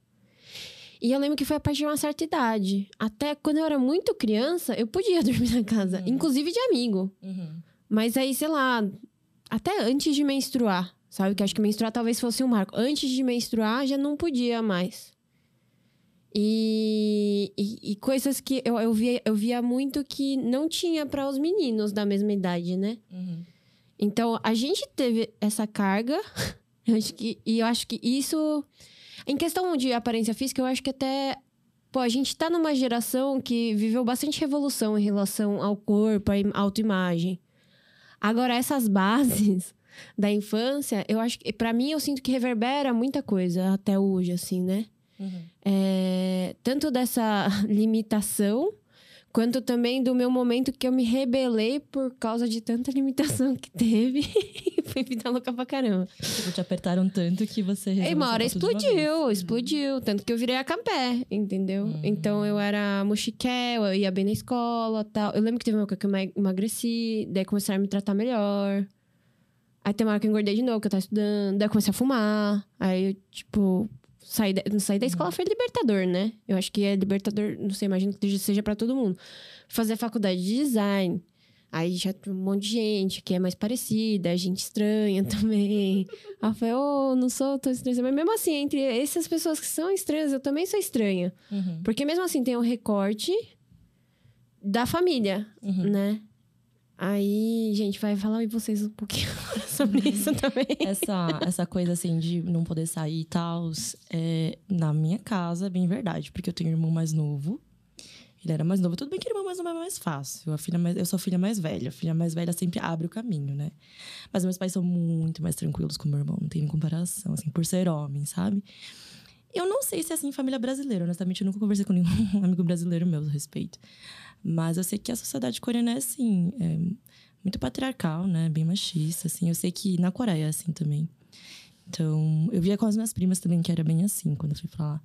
E eu lembro que foi a partir de uma certa idade. Até quando eu era muito criança, eu podia dormir na casa, inclusive de amigo. Uhum. Mas aí, sei lá, até antes de menstruar, sabe? Que acho que menstruar talvez fosse um marco. Antes de menstruar, já não podia mais. E, e, e coisas que eu, eu, via, eu via muito que não tinha para os meninos da mesma idade, né? Uhum. Então, a gente teve essa carga. Acho que, e eu acho que isso. Em questão de aparência física, eu acho que até. Pô, a gente tá numa geração que viveu bastante revolução em relação ao corpo, à im- autoimagem. Agora, essas bases da infância, eu acho que. Pra mim, eu sinto que reverbera muita coisa até hoje, assim, né? Uhum. É, tanto dessa limitação, quanto também do meu momento que eu me rebelei por causa de tanta limitação que teve. E foi vida louca pra caramba. Tipo, te apertaram tanto que você E uma hora de uma explodiu, explodiu. Tanto que eu virei a campé, entendeu? Hum. Então eu era mochiquel, eu ia bem na escola tal. Eu lembro que teve uma época que eu ema- emagreci, daí começaram a me tratar melhor. Aí tem uma hora que eu engordei de novo, que eu tava estudando. Daí eu comecei a fumar. Aí eu, tipo, saí da, saí da escola foi libertador, né? Eu acho que é libertador, não sei, imagino que seja pra todo mundo. Fazer faculdade de design. Aí já tem um monte de gente que é mais parecida, gente estranha também. Aí eu falei, ô, não sou tão estranha. Mas mesmo assim, entre essas pessoas que são estranhas, eu também sou estranha. Uhum. Porque mesmo assim tem o recorte da família, Uhum. né? Aí, gente, vai falar aí vocês um pouquinho sobre isso também. Essa, essa coisa assim de não poder sair e tal, é, na minha casa é bem verdade, porque eu tenho um irmão mais novo. Ele era mais novo. Tudo bem que irmão mais novo é mais fácil. A filha mais, eu sou a filha mais velha. A filha mais velha sempre abre o caminho, né? Mas meus pais são muito mais tranquilos com meu irmão, não tem comparação, assim, por ser homem, sabe? Eu não sei se é assim em família brasileira, honestamente, eu nunca conversei com nenhum amigo brasileiro meu a respeito. Mas eu sei que a sociedade coreana é assim, é muito patriarcal, né? Bem machista, assim. Eu sei que na Coreia é assim também. Então, eu via com as minhas primas também que era bem assim quando eu fui lá.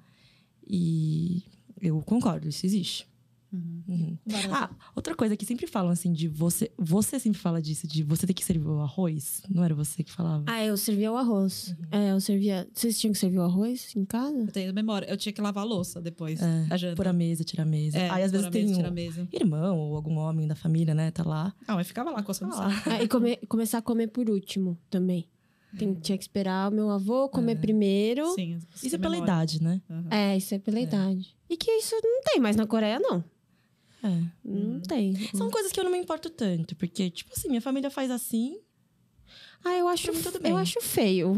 E eu concordo, isso existe. Uhum. Ah, outra coisa que sempre falam assim de você. Você sempre fala disso, de você ter que servir o arroz. Não era você que falava? Ah, eu servia o arroz. É, eu servia. Vocês tinham que servir o arroz em casa? Eu tenho memória. Eu tinha que lavar a louça depois É, da janta. Pôr a mesa, tirar a mesa. É, Aí às vezes a tem mesa, um tirar a mesa. irmão ou algum homem da família, né? Tá lá. Não, mas ficava lá coçando Ah, saco. Ah, e come- começar a comer por último também. Tem- tinha que esperar o meu avô comer primeiro. Sim. Isso é pela idade, né? É, isso é pela idade. E que isso não tem mais na Coreia, não. É. Não tem. São coisas que eu não me importo tanto, porque, tipo assim, minha família faz assim. Ah, eu acho, tudo bem. eu acho feio.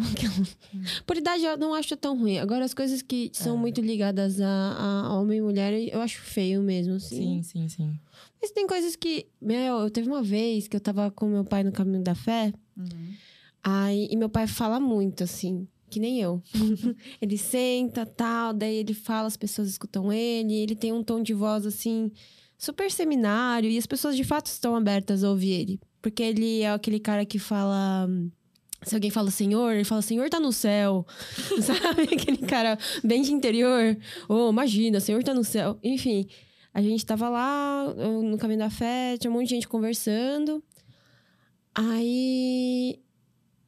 Por idade, eu não acho tão ruim. Agora, as coisas que são muito ligadas a, a homem e mulher, eu acho feio mesmo, assim. Sim, sim, sim. Mas tem coisas que... Meu, eu teve uma vez que eu tava com meu pai no Caminho da Fé. Uhum. Aí, e meu pai fala muito, assim, que nem eu. ele senta, tal, daí ele fala, as pessoas escutam ele, ele tem um tom de voz assim super seminário e as pessoas de fato estão abertas a ouvir ele, porque ele é aquele cara que fala se alguém fala Senhor, ele fala Senhor tá no céu. Sabe? Aquele cara bem de interior. Ou oh, imagina, Senhor tá no céu. Enfim, a gente tava lá no caminho da fé, tinha um monte de gente conversando. Aí.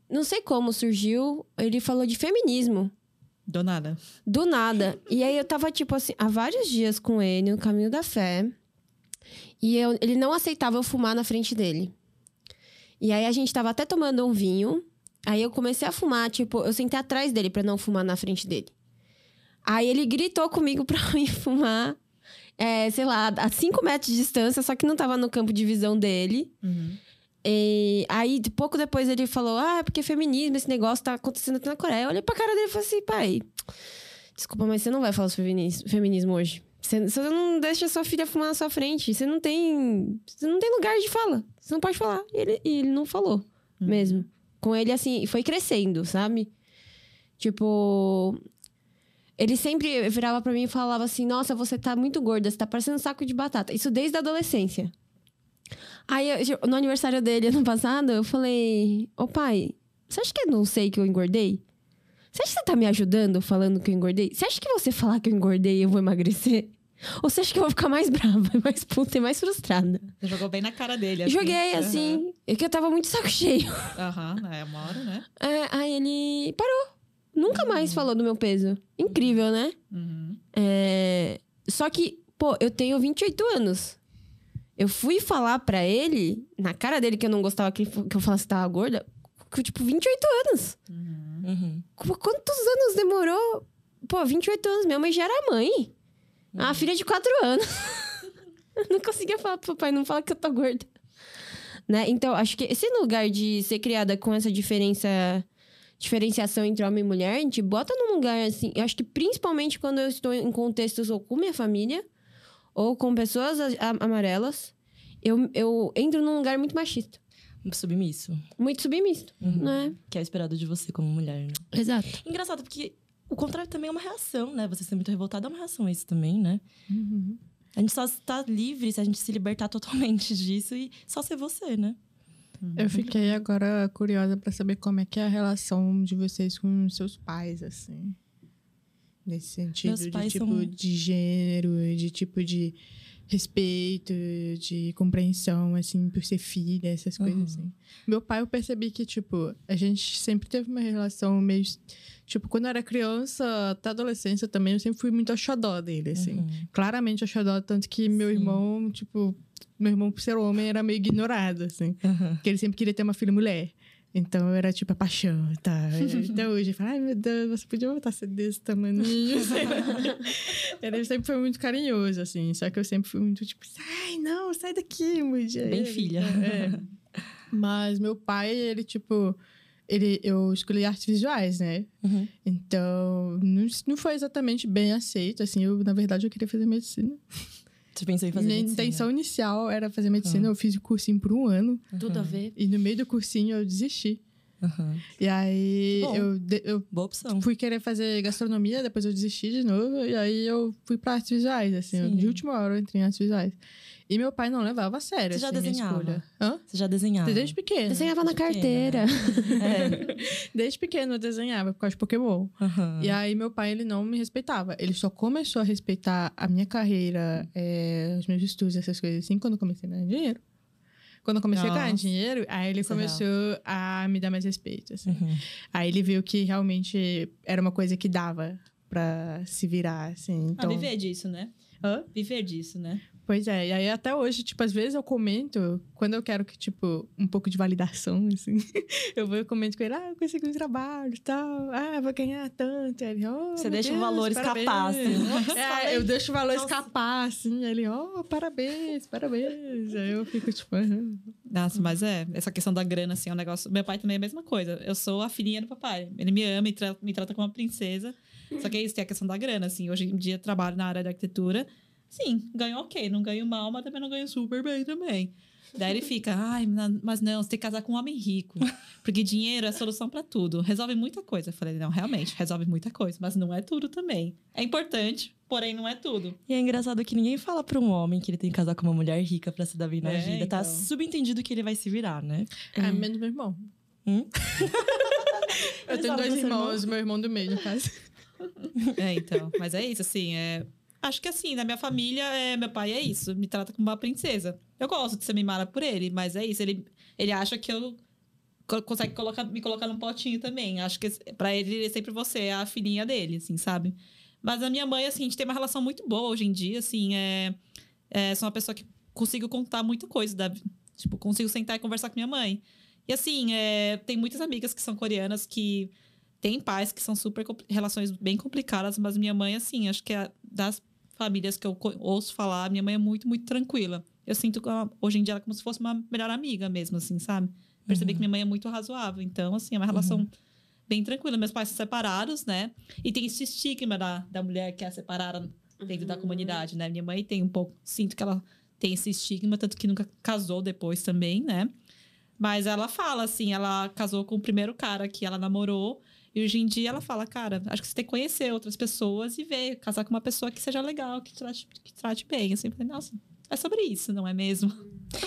Não sei como surgiu, ele falou de feminismo. Do nada. Do nada. E aí eu tava, tipo assim, há vários dias com ele no caminho da fé. E eu, ele não aceitava eu fumar na frente dele. E aí a gente tava até tomando um vinho. Aí eu comecei a fumar, tipo, eu sentei atrás dele para não fumar na frente dele. Aí ele gritou comigo pra ir fumar, é, sei lá, a 5 metros de distância, só que não tava no campo de visão dele. Uhum. E aí, pouco depois, ele falou: Ah, porque feminismo, esse negócio tá acontecendo aqui na Coreia. Eu olhei pra cara dele e falei assim: pai, desculpa, mas você não vai falar sobre feminismo hoje. Você, você não deixa sua filha fumar na sua frente. Você não tem. Você não tem lugar de fala. Você não pode falar. E ele, ele não falou Uhum. mesmo. Com ele, assim, foi crescendo, sabe? Tipo. Ele sempre virava pra mim e falava assim: Nossa, você tá muito gorda, você tá parecendo um saco de batata. Isso desde a adolescência. Aí, eu- no aniversário dele, ano passado, eu falei: Ô pai, você acha que eu não sei que eu engordei? Você acha que você tá me ajudando falando que eu engordei? Você acha que você falar que eu engordei eu vou emagrecer? Ou você acha que eu vou ficar mais brava, mais puta e mais frustrada? Você jogou bem na cara dele. Assim. Joguei assim, é que eu tava muito saco cheio. Aham, é uma hora, né? É, aí ele parou. Nunca mais falou do meu peso. Incrível, né? Uhum. É, Só que, pô, eu tenho 28 anos. Eu fui falar pra ele, na cara dele, que eu não gostava que, que eu falasse que tava gorda, com, tipo, 28 anos. Uhum. Qu- Quantos anos demorou? Pô, 28 anos. Minha mãe já era mãe. A filha de 4 anos. eu não conseguia falar pro papai, não fala que eu tô gorda. Né? Então, acho que esse lugar de ser criada com essa diferença diferenciação entre homem e mulher, a gente bota num lugar assim. Eu acho que principalmente quando eu estou em contextos ou com minha família, ou com pessoas amarelas, eu, eu entro num lugar muito machista. Submisso. Muito submisto, Uhum. né? Que é esperado de você como mulher, né? Exato. Engraçado, porque o contrário também é uma reação, né? Você ser muito revoltado é uma reação a isso também, né? A gente só está livre se a gente se libertar totalmente disso e só ser você, né? Eu fiquei agora curiosa pra saber como é que é a relação de vocês com seus pais, assim. Nesse sentido Meus de tipo são- de gênero, de tipo de respeito, de compreensão, assim, por ser filha, essas coisas Uhum. assim. Meu pai, eu percebi que, tipo, a gente sempre teve uma relação meio. Tipo, quando eu era criança, até adolescência também, eu sempre fui muito a xodó dele, assim. Uhum. Claramente a xodó, tanto que meu Sim. irmão, tipo, meu irmão, por ser homem, era meio ignorado, assim. Uhum. Porque ele sempre queria ter uma filha mulher. Então eu era tipo a paixão, tá? Até hoje, eu falo, ai meu Deus, você podia voltar a ser desse tamaninho. lá. ele sempre foi muito carinhoso, assim. Só que eu sempre fui muito tipo, sai, não, sai daqui, mulher. Bem filha. É. Mas meu pai, ele, tipo, ele, eu escolhi artes visuais, né? Uhum. Então, não, não foi exatamente bem aceito, assim. Eu, na verdade, eu queria fazer medicina. Você pensou em fazer Minha medicina? intenção inicial era fazer medicina. Eu fiz o cursinho por um ano. Tudo a ver. E no meio do cursinho eu desisti. Uhum. E aí bom. eu, de- eu Boa opção. fui querer fazer gastronomia, depois eu desisti de novo. E aí eu fui pra artes visuais, assim. Sim. De última hora eu entrei em artes visuais. E meu pai não levava a sério, Você já assim, minha desenhava? escolha. Hã? Você já desenhava? Desde pequeno. Desenhava na carteira. É. Desde pequeno eu desenhava por causa de Pokémon. Uhum. E aí meu pai, ele não me respeitava. Ele só começou a respeitar a minha carreira, é, os meus estudos, essas coisas assim, quando eu comecei a ganhar dinheiro. Quando eu comecei a ganhar Nossa. dinheiro, aí ele Isso é começou a me dar mais respeito, assim. Uhum. Aí ele viu que realmente era uma coisa que dava pra se virar, assim. Então, Ah, viver disso, né? Hã? Viver disso, né? Pois é, e aí até hoje, tipo, às vezes eu comento, quando eu quero que, tipo, um pouco de validação, assim, eu vou e comento com ele, ah, eu consegui um trabalho e tal, ah, vou ganhar tanto. Ele, oh, Você deixa o Deus, valor parabéns." escapar, assim. Nossa, É, falei. eu deixo o valor Nossa. escapar, assim, ele, oh, parabéns, parabéns. Aí eu fico, tipo. Nossa, mas é, essa questão da grana, assim, é um negócio. Meu pai também é a mesma coisa. Eu sou a filhinha do papai. Ele me ama e tra- me trata como uma princesa. Só que é isso, tem a questão da grana, assim. Hoje em dia trabalho na área da arquitetura. Sim, ganho ok, não ganho mal, mas também não ganho super bem também. Daí ele fica, ai, mas não, você tem que casar com um homem rico. Porque dinheiro é a solução pra tudo. Resolve muita coisa. Eu falei, não, realmente, resolve muita coisa, mas não é tudo também. É importante, porém não é tudo. E é engraçado que ninguém fala pra um homem que ele tem que casar com uma mulher rica pra se dar bem na É, vida. Tá então. subentendido que ele vai se virar, né? É, menos meu irmão. Hum? Eu tenho dois do seu irmão? irmãos, meu irmão do meio, no caso. É, então. Mas é isso, assim, é... Acho que assim, na minha família, é, meu pai é isso. Me trata como uma princesa. Eu gosto de ser mimada por ele, mas é isso. Ele, ele acha que eu... co- Consegue colocar, me colocar num potinho também. Acho que pra ele, sempre você é a filhinha dele, assim, sabe? Mas a minha mãe, assim, a gente tem uma relação muito boa hoje em dia, assim, é... é sou uma pessoa que consigo contar muita coisa da... Tipo, consigo sentar e conversar com minha mãe. E assim, é, tem muitas amigas que são coreanas que tem pais que são super relações bem complicadas, mas minha mãe, assim, acho que é das famílias que eu ouço falar, minha mãe é muito, muito tranquila. Eu sinto que ela- hoje em dia ela é como se fosse uma melhor amiga mesmo, assim, sabe? Percebi que minha mãe é muito razoável. Então, assim, é uma relação bem tranquila. Meus pais são separados, né? E tem esse estigma da, da mulher que é separada dentro da comunidade, né? Minha mãe tem um pouco. Sinto que ela tem esse estigma, tanto que nunca casou depois também, né? Mas ela fala assim, ela casou com o primeiro cara que ela namorou. E hoje em dia ela fala, cara, acho que você tem que conhecer outras pessoas e ver, casar com uma pessoa que seja legal, que trate, que trate bem. Assim, eu falei, nossa, é sobre isso, não é mesmo?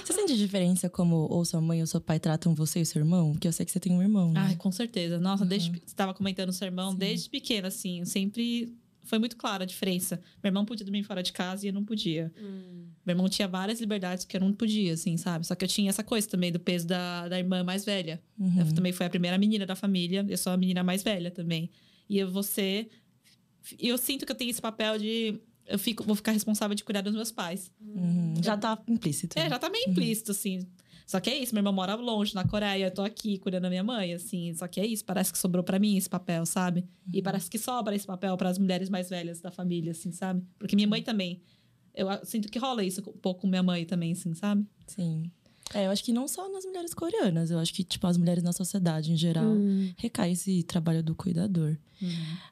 Você sente diferença como ou sua mãe ou seu pai tratam você e seu irmão? Porque eu sei que você tem um irmão, né? Ai, com certeza. Nossa, desde você estava comentando o seu irmão, Sim. desde pequena, assim, sempre foi muito clara a diferença. Meu irmão podia dormir fora de casa e eu não podia. Meu irmão tinha várias liberdades que eu não podia, assim, sabe? Só que eu tinha essa coisa também do peso da, da irmã mais velha. Uhum. Eu também fui a primeira menina da família, eu sou a menina mais velha também. E eu vou ser. E eu sinto que eu tenho esse papel de. Eu fico, vou ficar responsável de cuidar dos meus pais. Uhum. Já tá implícito. É, já tá meio implícito, assim. Só que é isso, meu irmão mora longe, na Coreia, eu tô aqui cuidando da minha mãe, assim. Só que é isso, parece que sobrou pra mim esse papel, sabe? E parece que sobra esse papel para as mulheres mais velhas da família, assim, sabe? Porque minha mãe também. Eu sinto que rola isso um pouco com minha mãe também, assim, sabe? Sim. É, eu acho que não só nas mulheres coreanas, eu acho que, tipo, as mulheres na sociedade em geral recai esse trabalho do cuidador.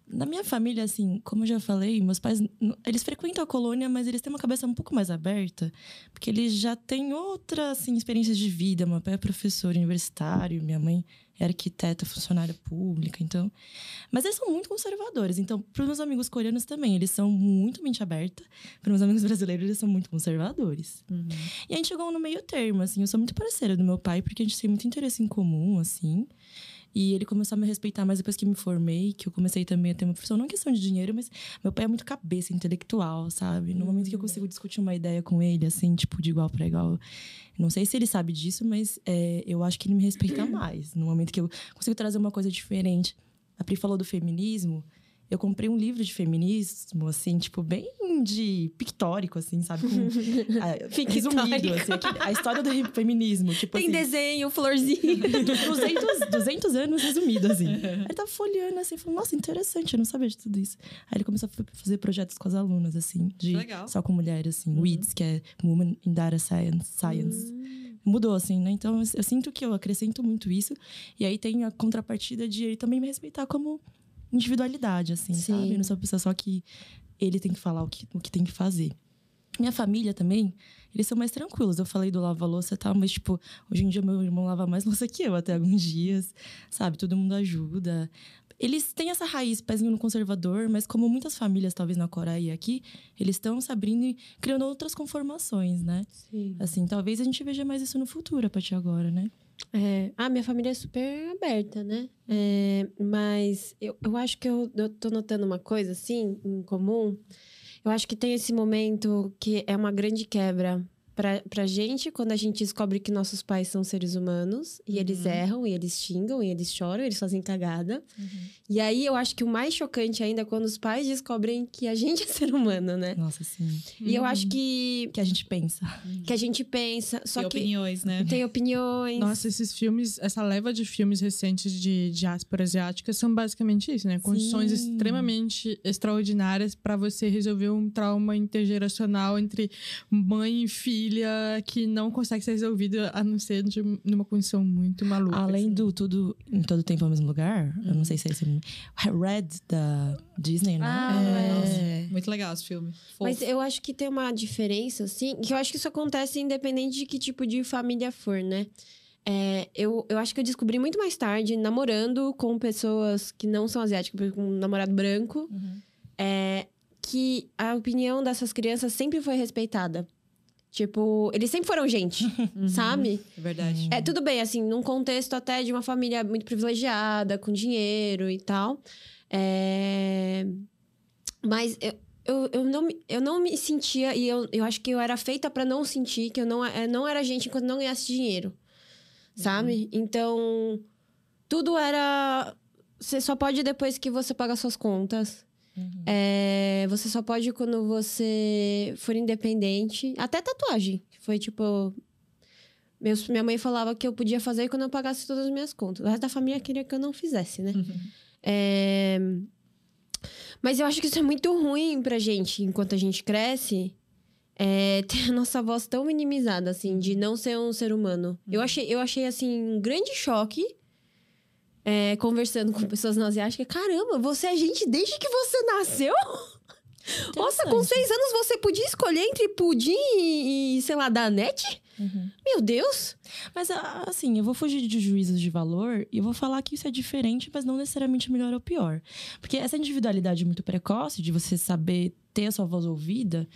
Na minha família, assim, como eu já falei, meus pais, eles frequentam a colônia, mas eles têm uma cabeça um pouco mais aberta, porque eles já têm outras, assim, experiências de vida. Meu pai é professor universitário, minha mãe é arquiteta, funcionária pública, então... Mas eles são muito conservadores, então, para os meus amigos coreanos também, eles são muito mente aberta. Para meus amigos brasileiros, eles são muito conservadores. E a gente chegou no meio termo, assim. Eu sou muito parceira do meu pai, porque a gente tem muito interesse em comum, assim. E ele começou a me respeitar mais depois que me formei, que eu comecei também a ter uma profissão, não questão de dinheiro, mas meu pai é muito cabeça intelectual, sabe? No momento que eu consigo discutir uma ideia com ele, assim, tipo, de igual para igual. Não sei se ele sabe disso, mas é, eu acho que ele me respeita mais. No momento que eu consigo trazer uma coisa diferente. A Pri falou do feminismo. Eu comprei um livro de feminismo, assim, tipo, bem de pictórico, assim, sabe? Com, ah, Pictórico. resumido, assim, a história do feminismo. Tipo, Tem assim, desenho, florzinha. 200, 200 anos resumido, assim. Aí tava folheando, assim, falou, nossa, interessante, eu não sabia de tudo isso. Aí ele começou a fazer projetos com as alunas, assim, de Legal. só com mulheres, assim, WIDS, que é Women in Data Science. Science. Mudou, assim, né? Então, eu, eu sinto que eu acrescento muito isso. E aí tem a contrapartida de ele também me respeitar como individualidade, assim, Sim. sabe? Não sou uma pessoa só que ele tem que falar o que, o que tem que fazer. Minha família também, eles são mais tranquilos. Eu falei do lava-louça e tal, mas, tipo, hoje em dia meu irmão lava mais louça que eu até alguns dias, sabe? Todo mundo ajuda. Eles têm essa raiz, pezinho no conservador, mas como muitas famílias, talvez na Coreia e aqui, eles estão se abrindo e criando outras conformações, né? Sim. Assim, talvez a gente veja mais isso no futuro a partir de agora, né? É, ah, minha família é super aberta, né? É, mas eu, eu acho que eu, eu tô notando uma coisa, assim, em comum. Eu acho que tem esse momento que é uma grande quebra pra, pra gente, quando a gente descobre que nossos pais são seres humanos. E eles erram, e eles xingam, e eles choram, e eles fazem cagada. E aí, eu acho que o mais chocante ainda é quando os pais descobrem que a gente é ser humano, né? Nossa, sim. E eu acho que, O que a gente pensa. que a gente pensa... Só Tem que opiniões, né? tem opiniões. Nossa, esses filmes, essa leva de filmes recentes de diáspora asiática são basicamente isso, né? Condições Sim. extremamente extraordinárias para você resolver um trauma intergeracional entre mãe e filha que não consegue ser resolvido a não ser de numa condição muito maluca. Além assim. do tudo em todo tempo ao mesmo lugar, eu não sei se é esse. Red da Disney, né? Ah, É, Muito legal esse filme. Mas Fofo. eu acho que tem uma diferença, assim, que eu acho que isso acontece independente de que tipo de família for, né? É, eu, eu acho que eu descobri muito mais tarde, namorando com pessoas que não são asiáticas, com um namorado branco, Uhum. é, que a opinião dessas crianças sempre foi respeitada. Tipo, eles sempre foram gente, sabe? É verdade. É, tudo bem, assim, num contexto até de uma família muito privilegiada, com dinheiro e tal. É... Mas eu, eu, eu, não, me- eu não me sentia, e eu, eu acho que eu era feita pra não sentir que eu não, eu não era gente enquanto não ganhasse dinheiro. Sabe? Então, tudo era. Você só pode depois que você paga suas contas. É, você só pode quando você for independente. Até tatuagem. Foi tipo. Meus, minha mãe falava que eu podia fazer quando eu pagasse todas as minhas contas. O resto da família queria que eu não fizesse, né? É, Mas eu acho que isso é muito ruim pra gente, enquanto a gente cresce. É, ter a nossa voz tão minimizada, assim, de não ser um ser humano. Eu, achei, eu achei, assim, um grande choque é, conversando com pessoas não asiáticas. Caramba, você é gente desde que você nasceu? Nossa, com seis anos você podia escolher entre pudim e, e, sei lá, danete? Uhum. Meu Deus! Mas, assim, eu vou fugir de juízos de valor e eu vou falar que isso é diferente, mas não necessariamente melhor ou pior. Porque essa individualidade muito precoce, de você saber ter a sua voz ouvida,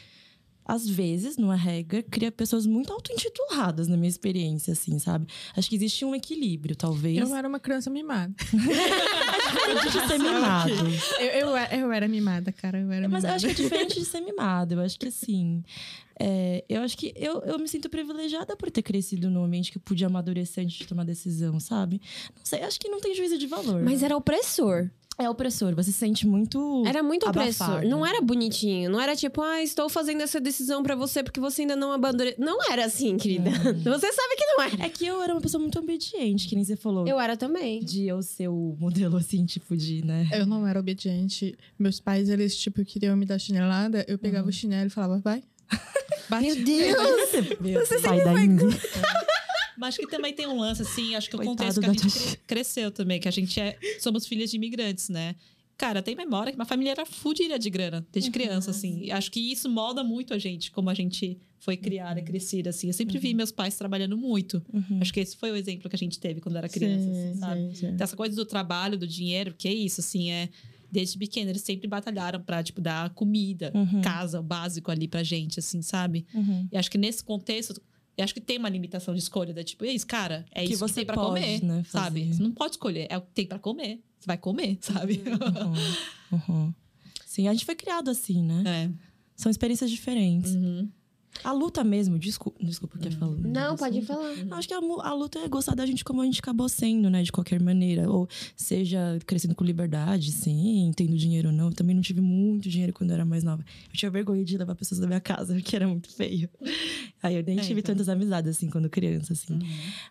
às vezes, numa regra, cria pessoas muito auto-intituladas, na minha experiência, assim, sabe? Acho que existe um equilíbrio, talvez. Eu era uma criança mimada. diferente de ser mimado. Eu, eu, eu era mimada, cara. Eu era Mas eu mimada. acho que é diferente de ser mimado. Eu acho que assim. é, eu acho que eu, eu me sinto privilegiada por ter crescido num ambiente que eu pude amadurecer antes de tomar decisão, sabe? Não sei, acho que não tem juízo de valor. Mas era opressor. É opressor, você se sente muito. Era muito opressor. abafado. Não era bonitinho. Não era tipo, ah, estou fazendo essa decisão pra você porque você ainda não abandonou. Não era assim, querida. Você sabe que não é. É que eu era uma pessoa muito obediente, que nem você falou. Eu era também. De eu ser o modelo, assim, tipo, de, né? Eu não era obediente. Meus pais, eles, tipo, queriam me dar chinelada. Eu pegava o chinelo e falava, vai. Bate. Meu Deus! Meu Você pai da Índia. Mas acho que também tem um lance, assim, acho que o contexto que a gente cre- cresceu também, que a gente é, somos filhas de imigrantes, né? Cara, tem memória que uma família era fudida de grana, desde criança, assim. E acho que isso molda muito a gente, como a gente foi criada, crescida, assim. Eu sempre vi meus pais trabalhando muito. Uhum. Acho que esse foi o exemplo que a gente teve quando era criança, assim, Sim, sabe? sim, sim. Então, essa coisa do trabalho, do dinheiro, que é isso, assim, é... Desde pequeno, eles sempre batalharam pra, tipo, dar comida, Uhum. casa, o básico ali pra gente, assim, sabe? Uhum. E acho que nesse contexto, eu acho que tem uma limitação de escolha, da tipo, é isso, cara, é Que isso que você tem pra pode, comer, né, sabe? Você não pode escolher, é o que tem pra comer. Você vai comer, sabe? Uhum. Uhum. Sim, a gente foi criado assim, né? é. São experiências diferentes. Uhum. A luta mesmo, desculpa, desculpa o que falou. Não, pode falar. Eu Acho que a, a luta é gostar da gente como a gente acabou sendo, né? De qualquer maneira. Ou seja, crescendo com liberdade, sim, tendo dinheiro ou não. Eu também não tive muito dinheiro quando eu era mais nova. Eu tinha vergonha de levar pessoas da minha casa, porque era muito feio. Aí eu nem É, tive então. tantas amizades, assim, quando criança, assim.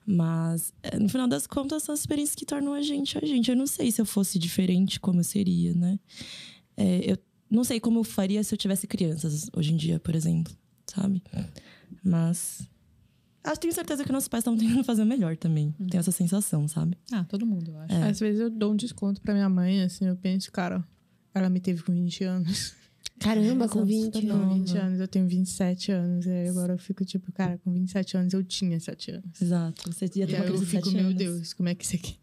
Mas, é, no final das contas, são as experiências que tornam a gente a gente. Eu não sei se eu fosse diferente, como eu seria, né? É, eu não sei como eu faria se eu tivesse crianças hoje em dia, por exemplo, sabe? Mas. Acho tenho certeza que nossos pais estão tentando fazer o melhor também. Tenho essa sensação, sabe? Ah, todo mundo, eu acho. É. Às vezes eu dou um desconto pra minha mãe, assim, eu penso, cara, ela me teve com 20 anos. Caramba, com Exato, 20 super Com nova. 20 anos, eu tenho 27 anos. E aí agora eu fico tipo, cara, com 27 anos eu tinha 7 anos. Exato. Você ia E ter uma aí eu criança de fico, meu anos. Deus, como é que você quer?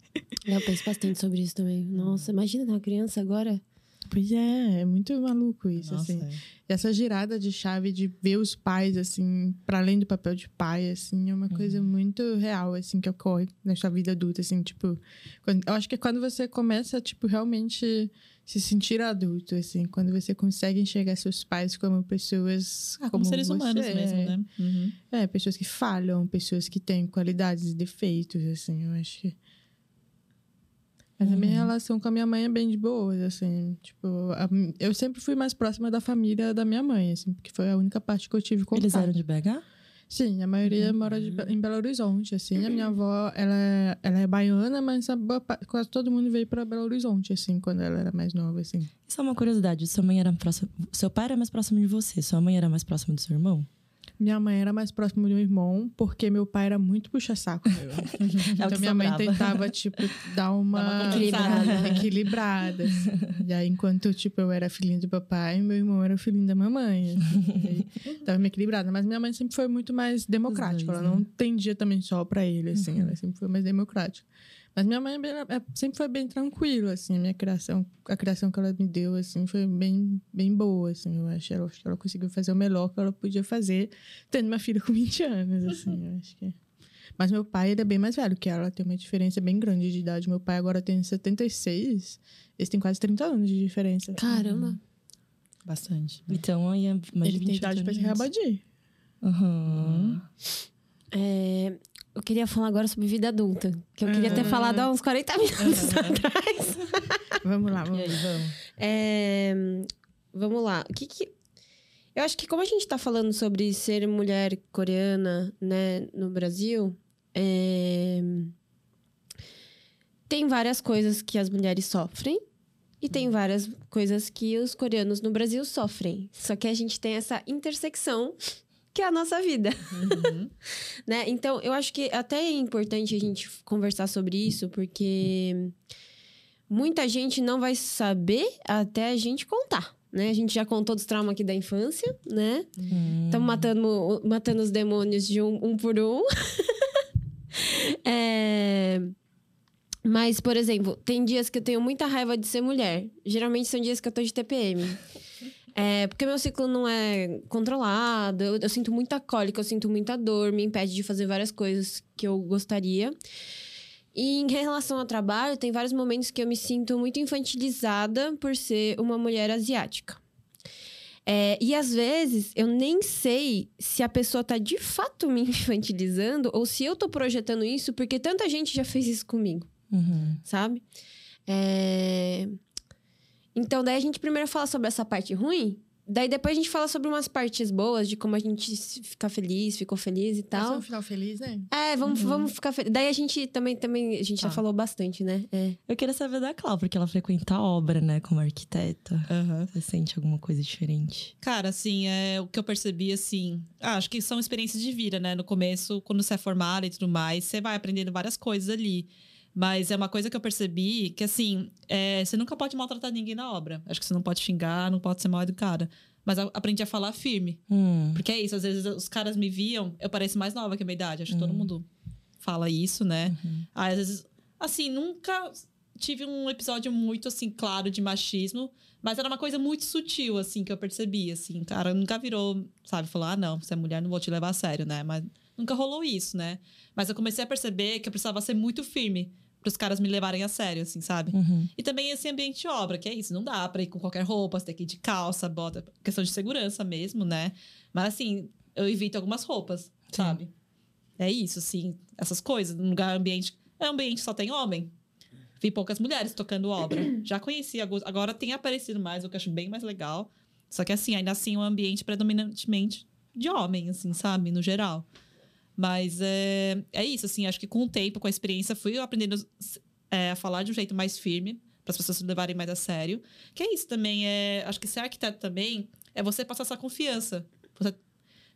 Eu penso bastante sobre isso também. Nossa, imagina uma criança agora. Pois é, é muito maluco isso, Nossa, assim. é. Essa girada de chave de ver os pais, assim, para além do papel de pai, assim, é uma coisa muito real, assim, que ocorre na sua vida adulta, assim, tipo... quando- eu acho que é quando você começa, tipo, realmente se sentir adulto, assim, quando você consegue enxergar seus pais como pessoas... Ah, como, seres você humanos é. mesmo, né? Uhum. É, pessoas que falham, pessoas que têm qualidades e defeitos, assim, eu acho que... Mas a minha Uhum. relação com a minha mãe é bem de boas, assim. Tipo, a- eu sempre fui mais próxima da família da minha mãe, assim, porque foi a única parte que eu tive contato. Eles eram de BH? Sim, a maioria mora de em Belo Horizonte, assim. A minha avó, ela é, ela é baiana, mas a quase todo mundo veio para Belo Horizonte, assim, quando ela era mais nova, assim. Isso é uma curiosidade. Sua mãe era próxima. Seu pai era mais próximo de você. Sua mãe era mais próxima do seu irmão? Minha mãe era mais próxima do meu irmão, porque meu pai era muito puxa-saco. meu. então minha mãe tentava, tipo, dar uma, Dar uma compensada. equilibrada. assim. E aí, enquanto, tipo, eu era filhinha do papai, meu irmão era filhinho da mamãe. assim. Aí, tava meio equilibrada. Mas minha mãe sempre foi muito mais democrática. dois, ela não tendia também só pra ele, assim. Ela sempre foi mais democrática. Mas minha mãe era- é- sempre foi bem tranquila, assim. A minha criação, a criação que ela me deu, assim, foi bem, bem boa, assim. Eu acho, eu acho que ela conseguiu fazer o melhor que ela podia fazer, tendo uma filha com 20 anos, assim. Eu acho que... Mas meu pai, ele é bem mais velho que ela. Tem uma diferença bem grande de idade. Meu pai agora tem 76. Eles têm quase 30 anos de diferença. Caramba. Bastante. Então, aí é mais Ele de tem 28 idade pra se reabadir. Aham. É, eu queria falar agora sobre vida adulta. Que eu queria ter Uhum. falado há uns 40 minutos atrás. Vamos lá, E vamos aí, lá. vamos. É, vamos lá. O que que... Eu acho que como a gente tá falando sobre ser mulher coreana, né, no Brasil, é, tem várias coisas que as mulheres sofrem e tem várias coisas que os coreanos no Brasil sofrem. Só que a gente tem essa intersecção que é a nossa vida. né? Então, eu acho que até é importante a gente conversar sobre isso, porque muita gente não vai saber até a gente contar. Né? A gente já contou dos traumas aqui da infância, né? Estamos matando, matando os demônios de um, um por um. É, Mas, por exemplo, tem dias que eu tenho muita raiva de ser mulher. Geralmente são dias que eu tô de TPM. É, porque meu ciclo não é controlado, eu, eu sinto muita cólica, eu sinto muita dor, me impede de fazer várias coisas que eu gostaria. E em relação ao trabalho, tem vários momentos que eu me sinto muito infantilizada por ser uma mulher asiática. É, e às vezes eu nem sei se a pessoa tá de fato me infantilizando ou se eu tô projetando isso porque tanta gente já fez isso comigo Uhum. sabe? É, Então, daí a gente primeiro fala sobre essa parte ruim, daí depois a gente fala sobre umas partes boas, de como a gente fica feliz, ficou feliz e Vai ser tal. um final feliz, né? É, vamos, vamos ficar felizes. Daí a gente também, também a gente já Tá. falou bastante, né? É. Eu queria saber da Clau, porque ela frequenta a obra, né, como arquiteta. Aham. Você sente alguma coisa diferente? Cara, assim, é, o que eu percebi, assim... ah, acho que são experiências de vida, né? No começo, quando você é formada e tudo mais, você vai aprendendo várias coisas ali. Mas é uma coisa que eu percebi que, assim, é, você nunca pode maltratar ninguém na obra. Acho que você não pode xingar, não pode ser mal educada. Mas aprendi a falar firme. Hum. Porque é isso, às vezes os caras me viam, eu pareço mais nova que a minha idade. Acho que todo mundo fala isso, né? Aí, às vezes, assim, nunca tive um episódio muito, assim, claro de machismo, mas era uma coisa muito sutil, assim, que eu percebi, assim. Cara, nunca virou, sabe, falou, ah, não, você é mulher, não vou te levar a sério, né? Mas nunca rolou isso, né? Mas eu comecei a perceber que eu precisava ser muito firme para os caras me levarem a sério, assim, sabe? Uhum. E também esse ambiente de obra, que é isso, não dá pra ir com qualquer roupa, você tem que ir de calça, bota, questão de segurança mesmo, né? Mas assim, eu evito algumas roupas, sabe? É isso, assim, essas coisas, num lugar ambiente, é um ambiente que só tem homem. Vi poucas mulheres tocando obra. Já conheci alguns, agora tem aparecido mais, o que eu acho bem mais legal. Só que assim, ainda assim, é um ambiente predominantemente de homem, assim, sabe? No geral. Mas é, é isso, assim, acho que com o tempo, com a experiência, fui aprendendo é, a falar de um jeito mais firme, para as pessoas se levarem mais a sério. Que é isso também, é, acho que ser arquiteto também é você passar essa confiança. Você,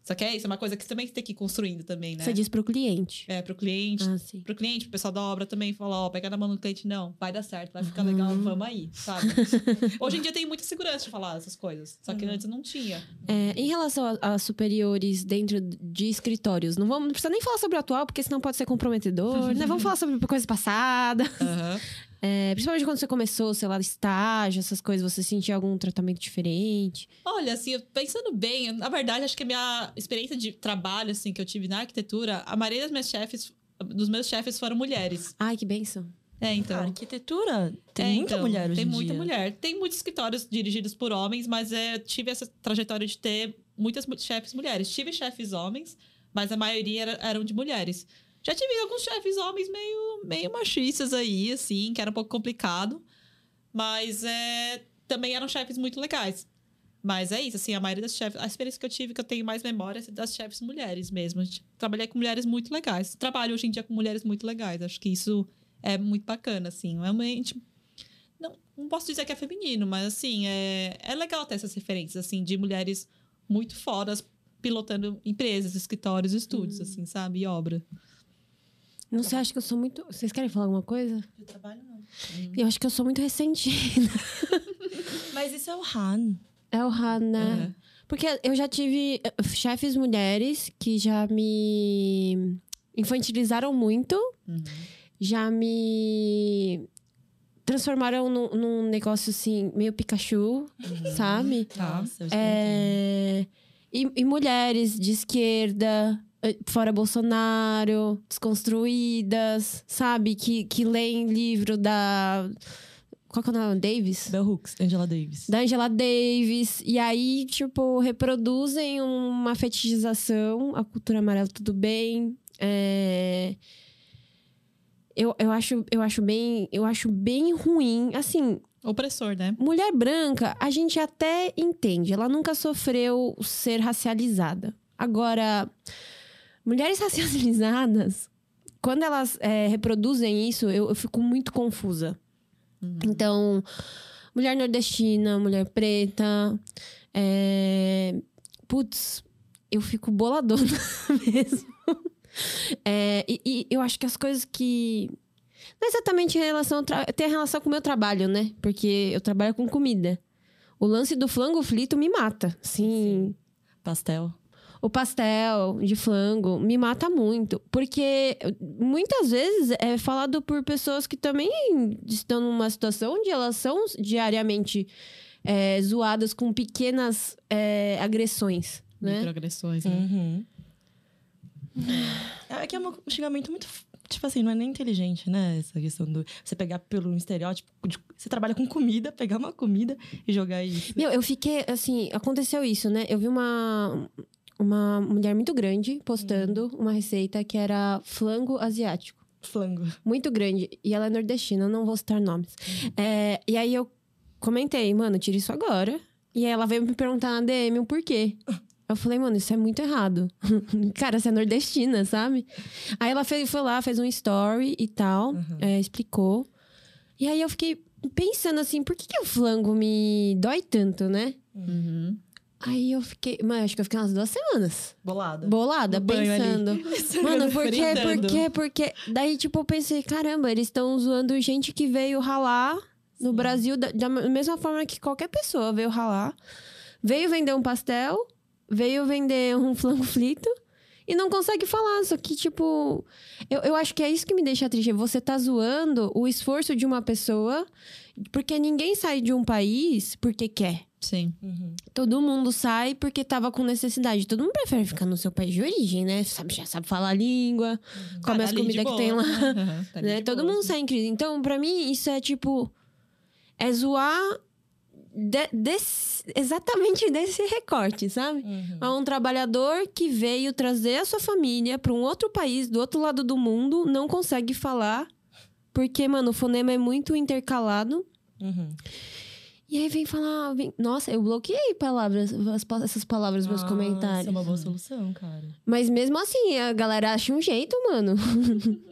só que é isso, é uma coisa que você também tem que ir construindo também, né? Você diz pro cliente. É, pro cliente, Ah, sim. pro cliente, pro pessoal da obra também, falar, ó, pega na mão do cliente, não, vai dar certo, vai ficar legal, vamos aí, sabe? Hoje em dia tem muita segurança de falar essas coisas, só que antes não tinha. É, em relação a, a superiores dentro de escritórios, não, vamos, não precisa nem falar sobre o atual, porque senão pode ser comprometedor, né? Vamos falar sobre coisas passadas. Aham. É, principalmente quando você começou, sei lá, estágio, essas coisas, você sentia algum tratamento diferente? Olha, assim, eu- pensando bem, na verdade, acho que a minha experiência de trabalho, assim, que eu tive na arquitetura, a maioria das minhas chefes, dos meus chefes foram mulheres. Ai, que benção. É, então. A arquitetura tem É, muita então, mulher hoje Tem em muita dia. mulher. Tem muitos escritórios dirigidos por homens, mas é, tive essa trajetória de ter muitas mu- chefes mulheres. Tive chefes homens, mas a maioria era- eram de mulheres. Já tive alguns chefes homens meio, meio machistas aí, assim, que era um pouco complicado. Mas é, também eram chefes muito legais. Mas é isso, assim, a maioria das chefes... A experiência que eu tive, que eu tenho mais memória, é das chefes mulheres mesmo. Trabalhei com mulheres muito legais. Trabalho hoje em dia com mulheres muito legais. Acho que isso é muito bacana, assim. Realmente não, não posso dizer que é feminino, mas assim, é, é legal ter essas referências, assim, de mulheres muito fodas pilotando empresas, escritórios, estúdios, Hum. assim, sabe? E obra. Não sei, acho que eu sou muito. Vocês querem falar alguma coisa? Eu trabalho não. Eu acho que eu sou muito ressentida. Mas isso é o Han. É o Han, né? Porque eu já tive eh, chefes mulheres que já me infantilizaram muito, Uhum. já me transformaram num, num negócio assim, meio Pikachu, sabe? Tá. Nossa, eu já É, e, e mulheres de esquerda, fora Bolsonaro, desconstruídas, sabe? Que, que leem livro da. Qual que é o nome? Davis? Bell Hooks, Angela Davis. da Angela Davis. E aí, tipo, reproduzem uma fetichização. A cultura amarela, tudo bem. É... Eu, eu, acho, eu, acho bem, eu acho bem ruim. Assim, Opressor, né? mulher branca, a gente até entende. Ela nunca sofreu ser racializada. Agora, mulheres racializadas, quando elas é, reproduzem isso, eu, eu fico muito confusa. Então, mulher nordestina, mulher preta. É... Putz, eu fico boladona mesmo. É, e, e eu acho que as coisas que. Não é exatamente em relação. tra- Tem relação com o meu trabalho, né? Porque eu trabalho com comida. O lance do flango frito me mata. Sim. Pastel. O pastel de flango me mata muito. Porque muitas vezes é falado por pessoas que também estão numa situação onde elas são diariamente é, zoadas com pequenas é, agressões. Né? Microagressões, né? Uhum. É que é um xingamento muito. Tipo assim, não é nem inteligente, né? Essa questão do. Você pegar pelo estereótipo. de- você trabalha com comida, pegar uma comida e jogar isso. Meu, eu fiquei, assim, aconteceu isso, né? Eu vi uma, uma mulher muito grande postando uma receita que era flango asiático. Flango. Muito grande. E ela é nordestina, não vou citar nomes. É, e aí eu comentei, mano, tira isso agora. E aí ela veio me perguntar na DM o porquê. Eu falei, mano, isso é muito errado. Cara, você é nordestina, sabe? Aí ela fez, foi lá, fez um story e tal, é, explicou. E aí eu fiquei pensando assim, por que, que o flango me dói tanto, né? Uhum. Aí eu fiquei, mas acho que eu fiquei umas duas semanas Bolada. bolada, No pensando. Mano, por quê? Por quê? Porque. Daí, tipo, eu pensei, caramba, eles estão zoando gente que veio ralar no Brasil da, da mesma forma que qualquer pessoa veio ralar. Veio vender um pastel, veio vender um flango frito e não consegue falar. Só que, tipo, eu, eu acho que é isso que me deixa triste. Você tá zoando o esforço de uma pessoa, porque ninguém sai de um país porque quer. Sim. Uhum. Todo mundo sai porque tava com necessidade. Todo mundo prefere ficar no seu país de origem, né? Sabe, já sabe falar a língua, come Tá as comidas que boa. tem lá. Uhum, tá né? de Todo boa. mundo sai em crise. Então, pra mim, isso é tipo. É zoar de- desse- exatamente desse recorte, sabe? Uhum. É um trabalhador que veio trazer a sua família pra um outro país, do outro lado do mundo, não consegue falar. Porque, mano, o fonema é muito intercalado. Uhum. E aí vem falar. vem- Nossa, eu bloqueei palavras, as pa- essas palavras nos meus Nossa, comentários. é uma boa solução, cara. Mas mesmo assim, a galera acha um jeito, mano.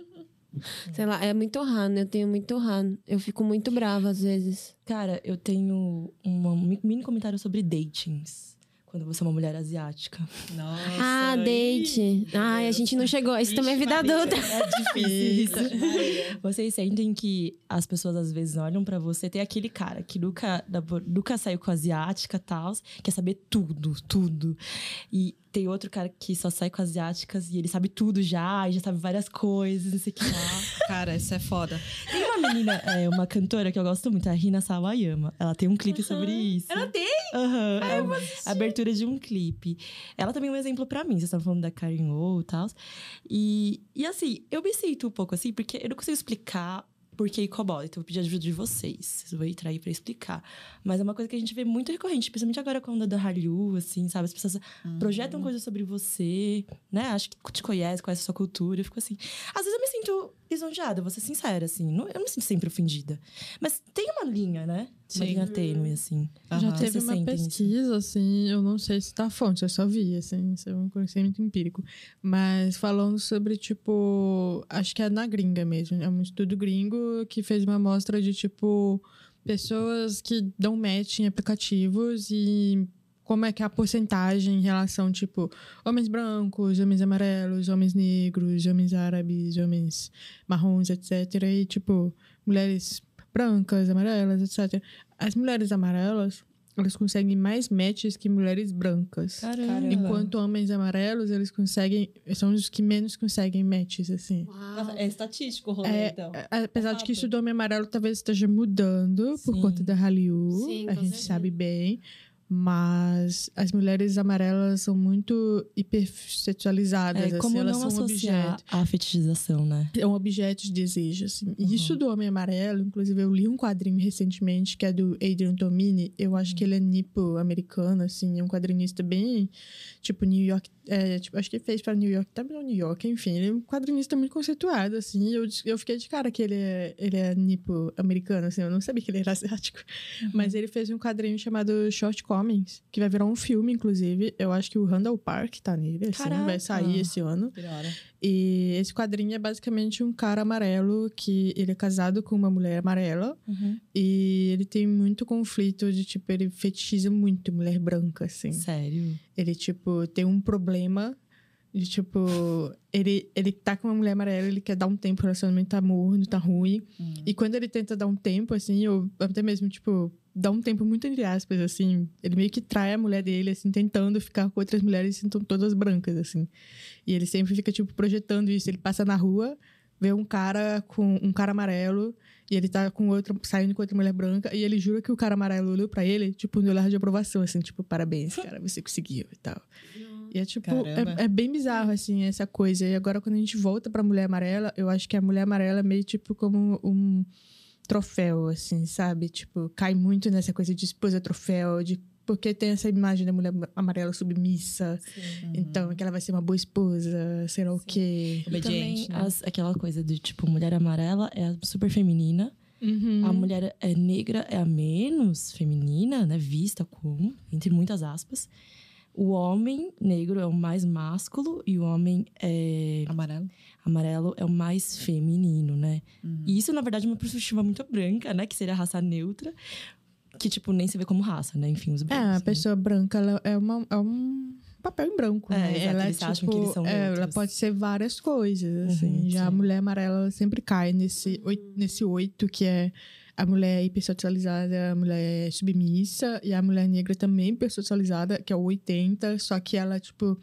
Sei lá, é muito raro, eu tenho muito raro. Eu fico muito brava às vezes. Cara, eu tenho um mini comentário sobre datings. Quando você é uma mulher asiática. Nossa. ah, date. Ai, a gente não chegou. Isso também é vida Maria. adulta. É difícil. Vocês sentem que as pessoas às vezes olham pra você, tem aquele cara que nunca, nunca saiu com asiática e tal, quer saber tudo, tudo. E tem outro cara que só sai com asiáticas e ele sabe tudo já, e já sabe várias coisas, não sei o que lá. Cara, isso é foda. Tem menina, é, uma cantora que eu gosto muito, a Rina Sawayama. Ela tem um clipe sobre isso. Ela tem? Aham, é a abertura de um clipe. Ela também é um exemplo pra mim. Vocês estavam falando da Karen O e tal. E, e assim, eu me sinto um pouco assim, porque eu não consigo explicar por que incomoda. Então eu vou pedir ajuda de vocês. Vocês vão entrar aí pra explicar. Mas é uma coisa que a gente vê muito recorrente, principalmente agora com a onda da Hallyu, assim, sabe? As pessoas projetam coisas sobre você, né? Acho que te conhece, conhece a sua cultura. Eu fico assim. Às vezes eu me sinto lisonjeada, vou ser sincera, assim. Não- eu não me sinto sempre ofendida. Mas tem uma linha, né? Uma Sim. linha tênue, assim. Já Aham. teve uma sentem isso? pesquisa, assim, eu não sei se tá a fonte, eu só vi, assim, isso é um conhecimento empírico. Mas falando sobre, tipo, acho que é na gringa mesmo, é um estudo gringo que fez uma amostra de, tipo, pessoas que dão match em aplicativos e como é que é a porcentagem em relação, tipo, homens brancos, homens amarelos, homens negros, homens árabes, homens marrons, etc. E, tipo, mulheres brancas, amarelas, etc. As mulheres amarelas, elas conseguem mais matches que mulheres brancas. Caramba. Enquanto homens amarelos, eles conseguem. São os que menos conseguem matches, assim. Nossa, é estatístico o rolê, É, então. Apesar de que isso do homem amarelo talvez esteja mudando por Sim. conta da Hallyu, Sim, a gente certeza. sabe bem. Mas as mulheres amarelas são muito hipersexualizadas, É, como assim, elas não são associar objetos. a fetichização, né? É um objeto de desejo, assim. Uhum. isso do Homem Amarelo, inclusive eu li um quadrinho recentemente que é do Adrian Tomini. Eu acho Uhum. que ele é nipo-americano, assim. É um quadrinista bem, tipo, New York... É, tipo, acho que ele fez pra New York, também New York, enfim. Ele é um quadrinista muito conceituado, assim. Eu, eu fiquei de cara que ele é, ele é nipo-americano, assim. Eu não sabia que ele era asiático. Uhum. Mas ele fez um quadrinho chamado Short Comings, que vai virar um filme, inclusive. Eu acho que o Randall Park tá nele, assim. Vai Caraca! sair esse ano. E esse quadrinho é basicamente um cara amarelo que ele é casado com uma mulher amarela e ele tem muito conflito de tipo ele fetichiza muito mulher branca assim. Sério? Ele tipo tem um problema de tipo ele ele tá com uma mulher amarela, ele quer dar um tempo, o relacionamento tá morno, tá ruim. E quando ele tenta dar um tempo assim, ou até mesmo tipo dar um tempo muito entre aspas assim, ele meio que trai a mulher dele assim, tentando ficar com outras mulheres são todas brancas assim. E ele sempre fica, tipo, projetando isso. Ele passa na rua, vê um cara com um cara amarelo, e ele tá com outra, saindo com outra mulher branca, e ele jura que o cara amarelo olhou pra ele, tipo, no olhar de aprovação, assim, tipo, parabéns, cara, você conseguiu e tal. E é tipo, é, é bem bizarro, assim, essa coisa. E agora, quando a gente volta pra mulher amarela, eu acho que a mulher amarela é meio tipo como um troféu, assim, sabe? Tipo, cai muito nessa coisa de esposa troféu, de porque tem essa imagem da mulher amarela submissa, então que ela vai ser uma boa esposa, será o quê? E também Obediente, né? as- aquela coisa de, tipo, mulher amarela é a super feminina. Uhum. A mulher é negra é a menos feminina, né? Vista como, entre muitas aspas. O homem negro é o mais másculo e o homem é Amarelo. amarelo é o mais feminino, né? Uhum. E isso, na verdade, é uma perspectiva muito branca, né? Que seria a raça neutra. Que, tipo, nem se vê como raça, né? Enfim, os É, brancos. a né? pessoa branca ela é, uma, é um papel em branco, É, né? exato, ela é eles tipo, acham que eles são é, ela pode ser várias coisas, assim. Uhum, Já a sim. mulher amarela ela sempre cai nesse oito, nesse oito que é a mulher hipersexualizada, a mulher submissa e a mulher negra também hipersexualizada, que é o 80, só que ela tipo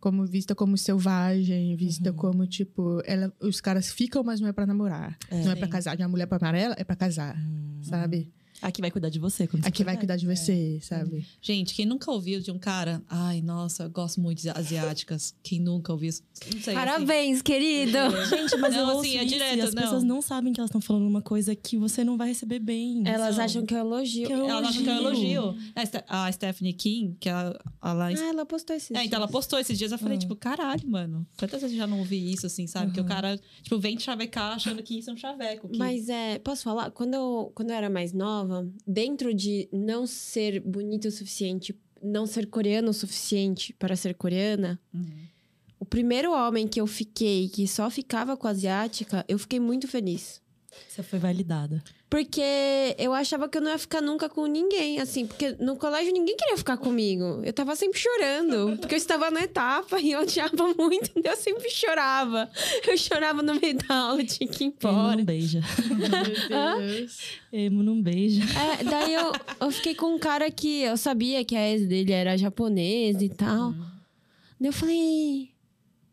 como vista como selvagem, vista Uhum. como tipo, ela, os caras ficam, mas não é pra namorar, É. não é pra casar. De uma mulher pra amarela é pra casar, Hum. sabe? Aqui vai cuidar de você quando você Aqui vai cuidar de você, sabe? Gente, quem nunca ouviu de um cara... Ai, nossa, eu gosto muito de asiáticas. Quem nunca ouviu isso? Não sei, assim. Parabéns, querido! Gente, mas Não, eu assim, ouço é isso direto, e as não. pessoas não sabem que elas estão falando uma coisa que você não vai receber bem. Elas Não. acham que é elogio. Que é Ela acha que é elogio. A Ste- A Stephanie King, que ela... ela Ah, ela postou esses É, então ela postou esses dias, eu falei, Ah. tipo, caralho, mano. Quantas vezes eu já não ouvi isso, assim, sabe? Que o cara, tipo, vem te chavecar achando que isso é um chaveco. Que... Mas é, posso falar? Quando eu, quando eu era mais nova, dentro de não ser bonita o suficiente, não ser coreano o suficiente para ser coreana, Uhum. o primeiro homem que eu fiquei, que só ficava com asiática, eu fiquei muito feliz. Você foi validada. Porque eu achava que eu não ia ficar nunca com ninguém, assim. Porque no colégio ninguém queria ficar comigo. Eu tava sempre chorando. Porque eu estava na etapa e eu odiava muito. Então eu sempre chorava. Eu chorava no meio da aula, tinha que ir Emo embora. não beija. Meu Deus. Emo não beija. É, daí eu, eu fiquei com um cara que eu sabia que a ex dele era japonês e tal. Daí eu falei.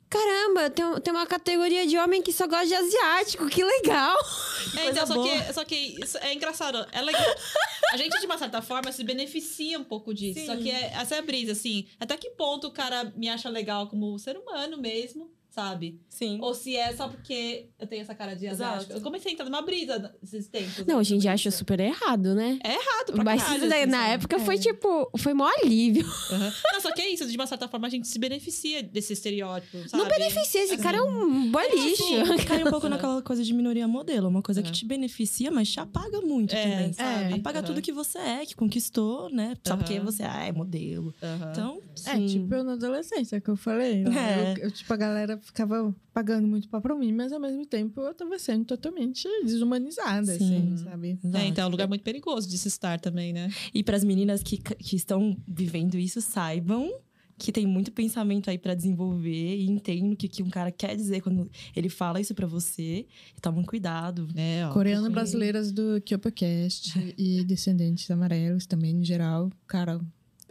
Caramba, tem, tem uma categoria de homem que só gosta de asiático, que legal! É, então, só que, só que isso é engraçado. Ela, a gente, de uma certa forma, se beneficia um pouco disso. Sim. Só que é, essa é a brisa, assim. Até que ponto o cara me acha legal como ser humano mesmo, sabe? Sim. Ou se é só porque eu tenho essa cara de Exato. asiático. Eu comecei a entrar numa brisa nesses tempos. Não, né, a gente sobre acha super errado, né? É errado pra Mas caralho, daí, assim, na sabe? época foi tipo, foi mó alívio. Aham. Não, só que é isso, de uma certa forma a gente se beneficia desse estereótipo, sabe? Não beneficia, esse cara é um boy lixo. Sim, cai um pouco naquela coisa de minoria modelo. Uma coisa que Uhum. te beneficia, mas te apaga muito É, também. sabe? Apaga Aham. tudo que você é, que conquistou, né? Só Aham. porque você ah, é modelo. Então, É, tipo eu na adolescência que eu falei. né? É. Eu, eu, tipo, a galera ficava pagando muito pau pra mim, mas ao mesmo tempo eu tava sendo totalmente desumanizada, Sim. assim, sabe? É, então é um lugar muito perigoso de se estar também, né? E para as meninas que, que estão vivendo isso, saibam que tem muito pensamento aí para desenvolver e entendam o que, que um cara quer dizer quando ele fala isso para você. E tomem cuidado. É, ó. Coreanas Sim. brasileiras do Kyopocast e descendentes amarelos também, em geral. Cara,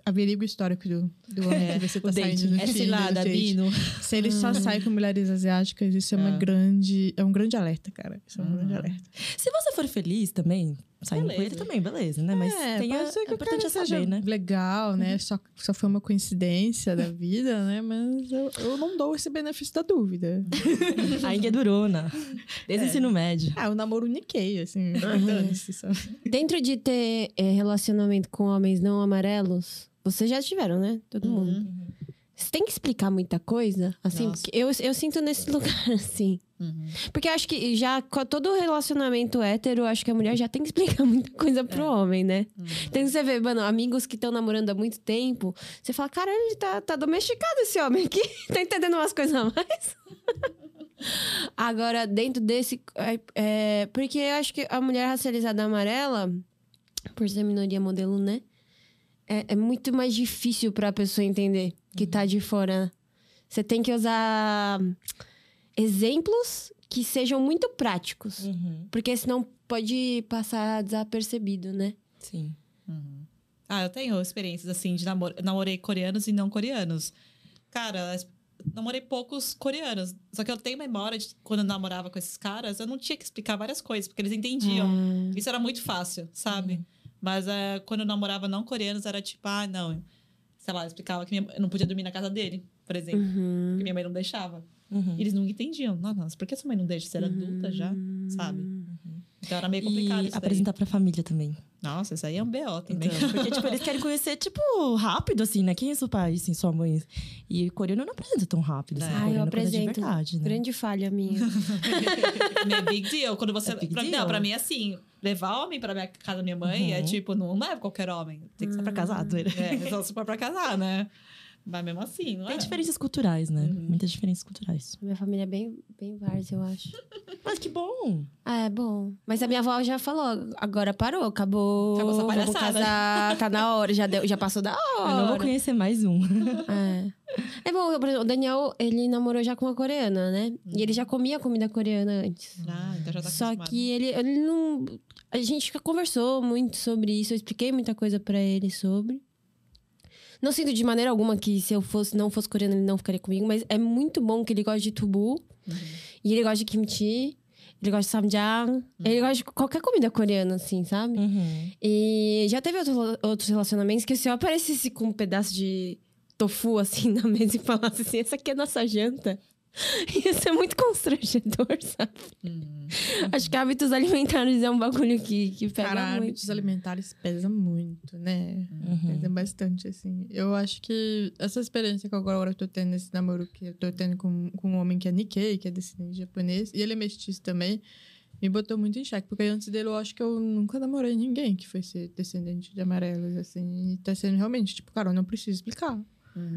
averigua o histórico do, do homem É, que você tá saindo no Esse Tinder, lado, no date. Abino. Se ele só sai com mulheres asiáticas, isso é, uma É. grande... É um grande alerta, cara. Isso é um Uhum. grande alerta. Se você for feliz também, saindo com Beleza. ele também, beleza, né? Mas é, tem a, pode ser que é importante é seja saber, né? legal, né? Só, só foi uma coincidência da vida, né? Mas eu, eu não dou esse benefício da dúvida. Ainda é durona. Desde o É. ensino médio. Ah, o namoro Nikkei, assim. dane-se, sabe? Dentro de ter é, relacionamento com homens não amarelos, vocês já tiveram, né? Todo mundo. Uhum. Você tem que explicar muita coisa, assim, Nossa. porque eu, eu sinto nesse lugar, assim. Uhum. Porque eu acho que já com todo relacionamento hétero, eu acho que a mulher já tem que explicar muita coisa pro homem, né? Então você vê, mano, amigos que estão namorando há muito tempo, você fala, cara, ele tá, tá domesticado esse homem aqui, tá entendendo umas coisas a mais. Agora, dentro desse. é, é, porque eu acho que a mulher racializada amarela, por ser minoria modelo, né? É, é muito mais difícil pra pessoa entender que tá de fora. Você tem que usar exemplos que sejam muito práticos. Uhum. Porque senão pode passar desapercebido, né? Sim. Ah, eu tenho experiências assim de namor... namorei coreanos e não coreanos. Cara, namorei poucos coreanos. Só que eu tenho memória de quando eu namorava com esses caras, eu não tinha que explicar várias coisas, porque eles entendiam. Ah, Isso era muito fácil, sabe? Mas é, quando eu namorava não coreanos, era tipo, ah, não. Sei lá, explicava que minha- eu não podia dormir na casa dele, por exemplo. uhum. Porque minha mãe não deixava. Uhum. E eles não entendiam. Nossa, por que sua mãe não deixa? Você era adulta já, sabe? Então era meio complicado E isso daí. apresentar pra família também. Nossa, isso aí é um BO também. Então, porque, tipo, eles querem conhecer, tipo, rápido, assim, né? Quem é seu pai, assim, sua mãe? E coreano não apresenta tão rápido, assim. É. Ah, eu é de apresento. verdade, né? Grande falha minha. é big deal. Quando você. É big pra, deal. Não, pra mim, assim, levar homem pra minha casa da minha mãe é Uhum. tipo, não leva qualquer homem. Tem que ser Pra casado. né? É, só se for pra casar, né? Mas mesmo assim, não Tem é? diferenças culturais, né? Uhum. Muitas diferenças culturais. Minha família é bem, bem várzea, eu acho. Mas que bom! Ah, é bom. Mas a minha avó já falou, agora parou, acabou. Acabou essa palhaçada. casar, tá na hora, já, deu, já passou da hora. Eu não vou conhecer mais um. É. É bom, por exemplo, o Daniel, ele namorou já com uma coreana, né? E ele já comia comida coreana antes. Ah, então já tá Só acostumado. que ele, ele não. A gente conversou muito sobre isso, eu expliquei muita coisa pra ele sobre. Não sinto de maneira alguma que se eu fosse, não fosse coreano, ele não ficaria comigo, mas é muito bom que ele gosta de tubu. E ele gosta de kimchi. Ele gosta de samjang. Ele gosta de qualquer comida coreana, assim, sabe? Uhum. E já teve outro- outros relacionamentos que se eu aparecesse com um pedaço de tofu, assim, na mesa e falasse assim, essa aqui é nossa janta. Ia ser muito constrangedor, sabe? Uhum. Acho que hábitos alimentares é um bagulho que, que pega Cara, muito. hábitos alimentares pesa muito, né? Uhum. Pesa bastante, assim. Eu acho que essa experiência que agora eu tô tendo, esse namoro que eu tô tendo com, com um homem que é Nikkei, que é descendente japonês, e ele é mestiço também, me botou muito em xeque. Porque antes dele, eu acho que eu nunca namorei ninguém que fosse descendente de amarelos, assim. E tá sendo realmente, tipo, cara, eu não preciso explicar.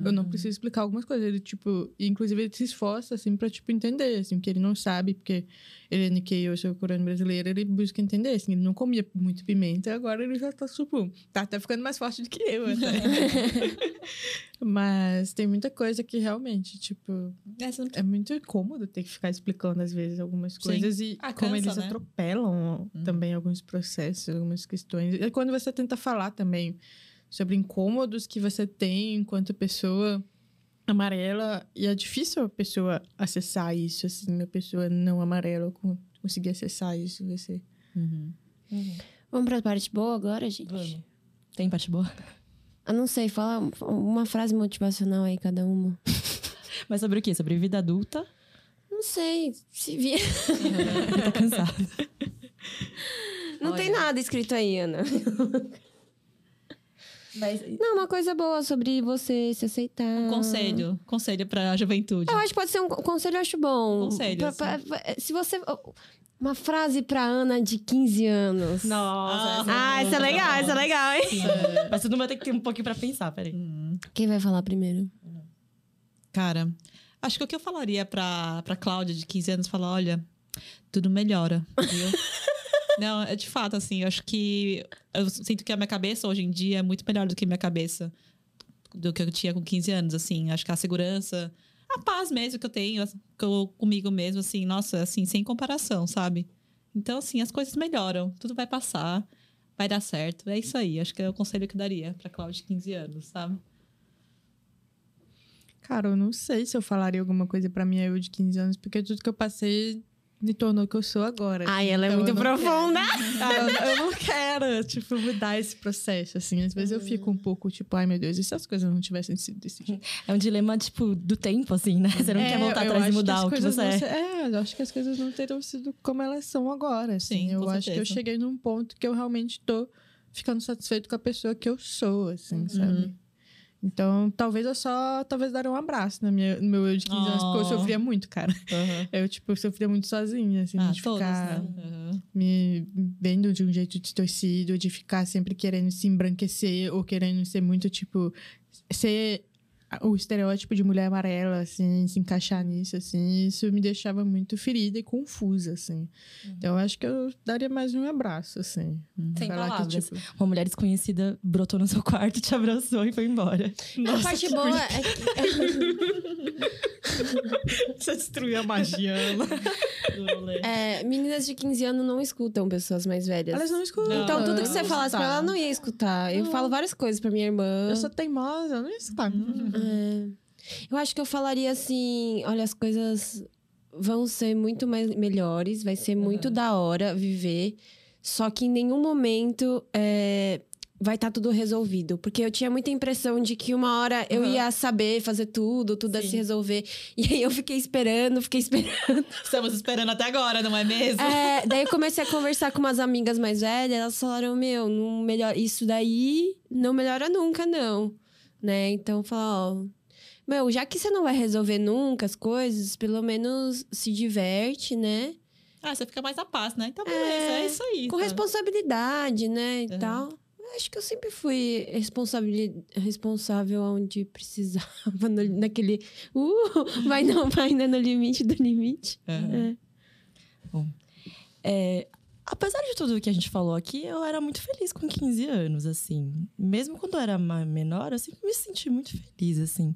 Eu não preciso explicar algumas coisas. Ele, tipo, inclusive ele se esforça, assim, pra, tipo, entender, assim, que ele não sabe, porque ele é Nikkei, eu sou coreano brasileiro, ele busca entender, assim, ele não comia muito pimenta, agora ele já tá, tipo, tá até ficando mais forte do que eu, até. Mas tem muita coisa que realmente, tipo, É, é muito incômodo ter que ficar explicando, às vezes, algumas Sim. coisas e Ah, como cansa, eles né? atropelam também alguns processos, algumas questões. E quando você tenta falar também sobre incômodos que você tem enquanto pessoa amarela, e é difícil a pessoa acessar isso, assim, a pessoa não amarela con- conseguir acessar isso, você. Uhum. Vamos pra parte boa agora, gente? Vamos. Tem parte boa? Eu não sei, fala uma frase motivacional aí, cada uma. Mas sobre o quê? Sobre vida adulta? Não sei, se vier. Tá cansado. Não tem nada escrito aí, Ana. Mas Não, uma coisa boa sobre você se aceitar. Um conselho. Conselho pra juventude. Eu acho que pode ser um conselho, eu acho bom. Conselho, Pra- pra- pra- se você. Uma frase pra Ana de 15 anos. Nossa, essa Ah, isso é legal, isso é legal, hein? é- Mas você não vai ter que ter um pouquinho pra pensar, peraí. Quem vai falar primeiro? Cara, Acho que o que eu falaria pra, pra Cláudia de 15 anos, falar, olha, tudo melhora, viu? Não, é de fato, assim, eu acho que eu sinto que a minha cabeça hoje em dia é muito melhor do que a minha cabeça do que eu tinha com 15 anos, assim. Acho que a segurança, a paz mesmo que eu tenho que eu, comigo mesmo, assim, nossa, assim, sem comparação, sabe? Então, assim, as coisas melhoram, tudo vai passar, vai dar certo. É isso aí, acho que é o conselho que eu daria pra Cláudia de 15 anos, sabe? Cara, eu não sei se eu falaria alguma coisa pra minha eu de 15 anos, porque tudo que eu passei me tornou o que eu sou agora. Ai, ela é Então, muito eu não profunda. Eu, eu não quero, tipo, mudar esse processo, assim. Às vezes eu fico um pouco, tipo, ai, meu Deus, e se as coisas não tivessem sido desse jeito? É um dilema, tipo, do tempo, assim, né? Você não É, quer voltar atrás e mudar o que você é. se- É, eu acho que as coisas não teriam sido como elas são agora, assim. Sim, eu acho que eu certeza. cheguei num ponto que eu realmente tô ficando satisfeito com a pessoa que eu sou, assim, Uhum. sabe? Então, talvez eu só, talvez dar um abraço na minha, no meu eu de 15 anos, porque eu sofria muito, cara. Eu, tipo, sofria muito sozinha, assim, Ah, de todos, ficar né? Uhum. me vendo de um jeito distorcido, de ficar sempre querendo se embranquecer ou querendo ser muito, tipo, ser o estereótipo de mulher amarela, assim, se encaixar nisso, assim, isso me deixava muito ferida e confusa, assim. Então, eu acho que eu daria mais um abraço, assim. Sem Falar que, palavras. tipo, Uma mulher desconhecida brotou no seu quarto, te abraçou e foi embora. a parte boa é que Você destruiu a magia. é, meninas de 15 anos não escutam pessoas mais velhas. Elas não escutam. Não. Então, tudo que você falasse pra ela, ela não ia escutar. Eu falo várias coisas pra minha irmã. Eu sou teimosa, eu não ia escutar. É. Eu acho que eu falaria assim: olha, as coisas vão ser muito mais melhores, vai ser muito Uhum. da hora viver. Só que em nenhum momento é, vai estar tudo resolvido. Porque eu tinha muita impressão de que uma hora eu Uhum. ia saber fazer tudo, tudo ia Sim. se resolver. E aí eu fiquei esperando, fiquei esperando. Estamos esperando até agora, não é mesmo? É, daí eu comecei a conversar com umas amigas mais velhas, elas falaram, meu, não melhora, isso daí não melhora nunca, não. Né? Então, falar, ó, meu, já que você não vai resolver nunca as coisas, pelo menos se diverte, né? Ah, você fica mais a paz, né? Então, beleza, É, é, isso aí. Com sabe? responsabilidade, né? E Uhum. tal. Acho que eu sempre fui responsável onde precisava, no- naquele. Uh, vai não, vai, né? No limite do limite. Uhum. É. É, apesar de tudo que a gente falou aqui, eu era muito feliz com 15 anos, assim. Mesmo quando eu era menor, eu sempre me senti muito feliz, assim.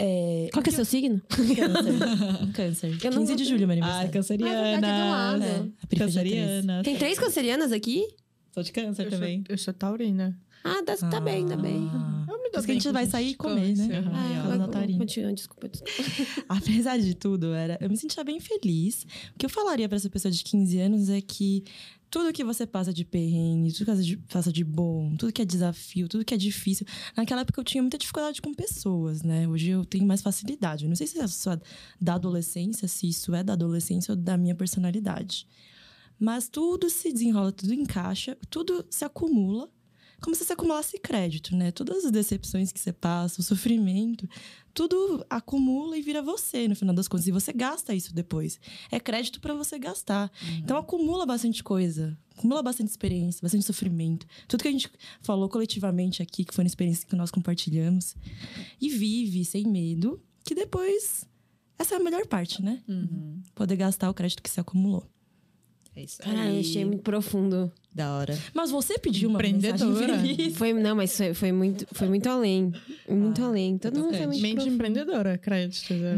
É, Qual que é seu signo? Câncer. Câncer. Eu não 15 de julho, meu Ai, aniversário. Ah, é canceriana. verdade, é do lado. É, Canceriana. Tem três cancerianas aqui? Sou de câncer Eu também. sou, eu sou taurina. Ah, tá, tá bem, tá bem. Ah. Isso que a gente vai sair e comer, né? Ah, continua, desculpa, desculpa. Apesar de tudo, era, eu me sentia bem feliz. O que eu falaria pra essa pessoa de 15 anos é que tudo que você passa de perrengue, tudo que você passa de bom, tudo que é desafio, tudo que é difícil. Naquela época eu tinha muita dificuldade com pessoas, né? Hoje eu tenho mais facilidade. Eu não sei se é só da adolescência, se isso é da adolescência ou da minha personalidade. Mas tudo se desenrola, tudo encaixa, tudo se acumula. Como se você acumulasse crédito, né? Todas as decepções que você passa, o sofrimento, tudo acumula e vira você, no final das contas. E você gasta isso depois. É crédito para você gastar. Então acumula bastante coisa. Acumula bastante experiência, bastante sofrimento. Tudo que a gente falou coletivamente aqui, que foi uma experiência que nós compartilhamos. E vive sem medo, que depois. Essa é a melhor parte, né? Uhum. Poder gastar o crédito que se acumulou. É isso Caralho, aí. achei muito profundo. Da hora. Mas você pediu uma Empreendedora. Foi, não, mas foi, foi muito, foi muito além. Muito além. Todo mundo foi muito Mente profundo. empreendedora, crédito. né?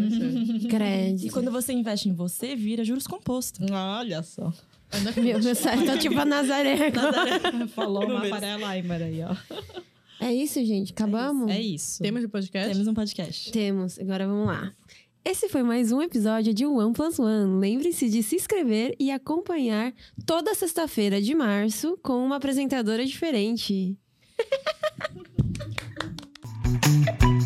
E Crédito. quando você investe em você, vira juros compostos. Olha só. Meu, meu site tá tipo a Nazaré. Falou uma Maria Leimer aí, ó. É isso, gente. Acabamos? É isso. Temos o podcast? Temos um podcast. Temos. Agora vamos lá. Esse foi mais um episódio de One Plus One. Lembre-se de se inscrever e acompanhar toda sexta-feira de março com uma apresentadora diferente.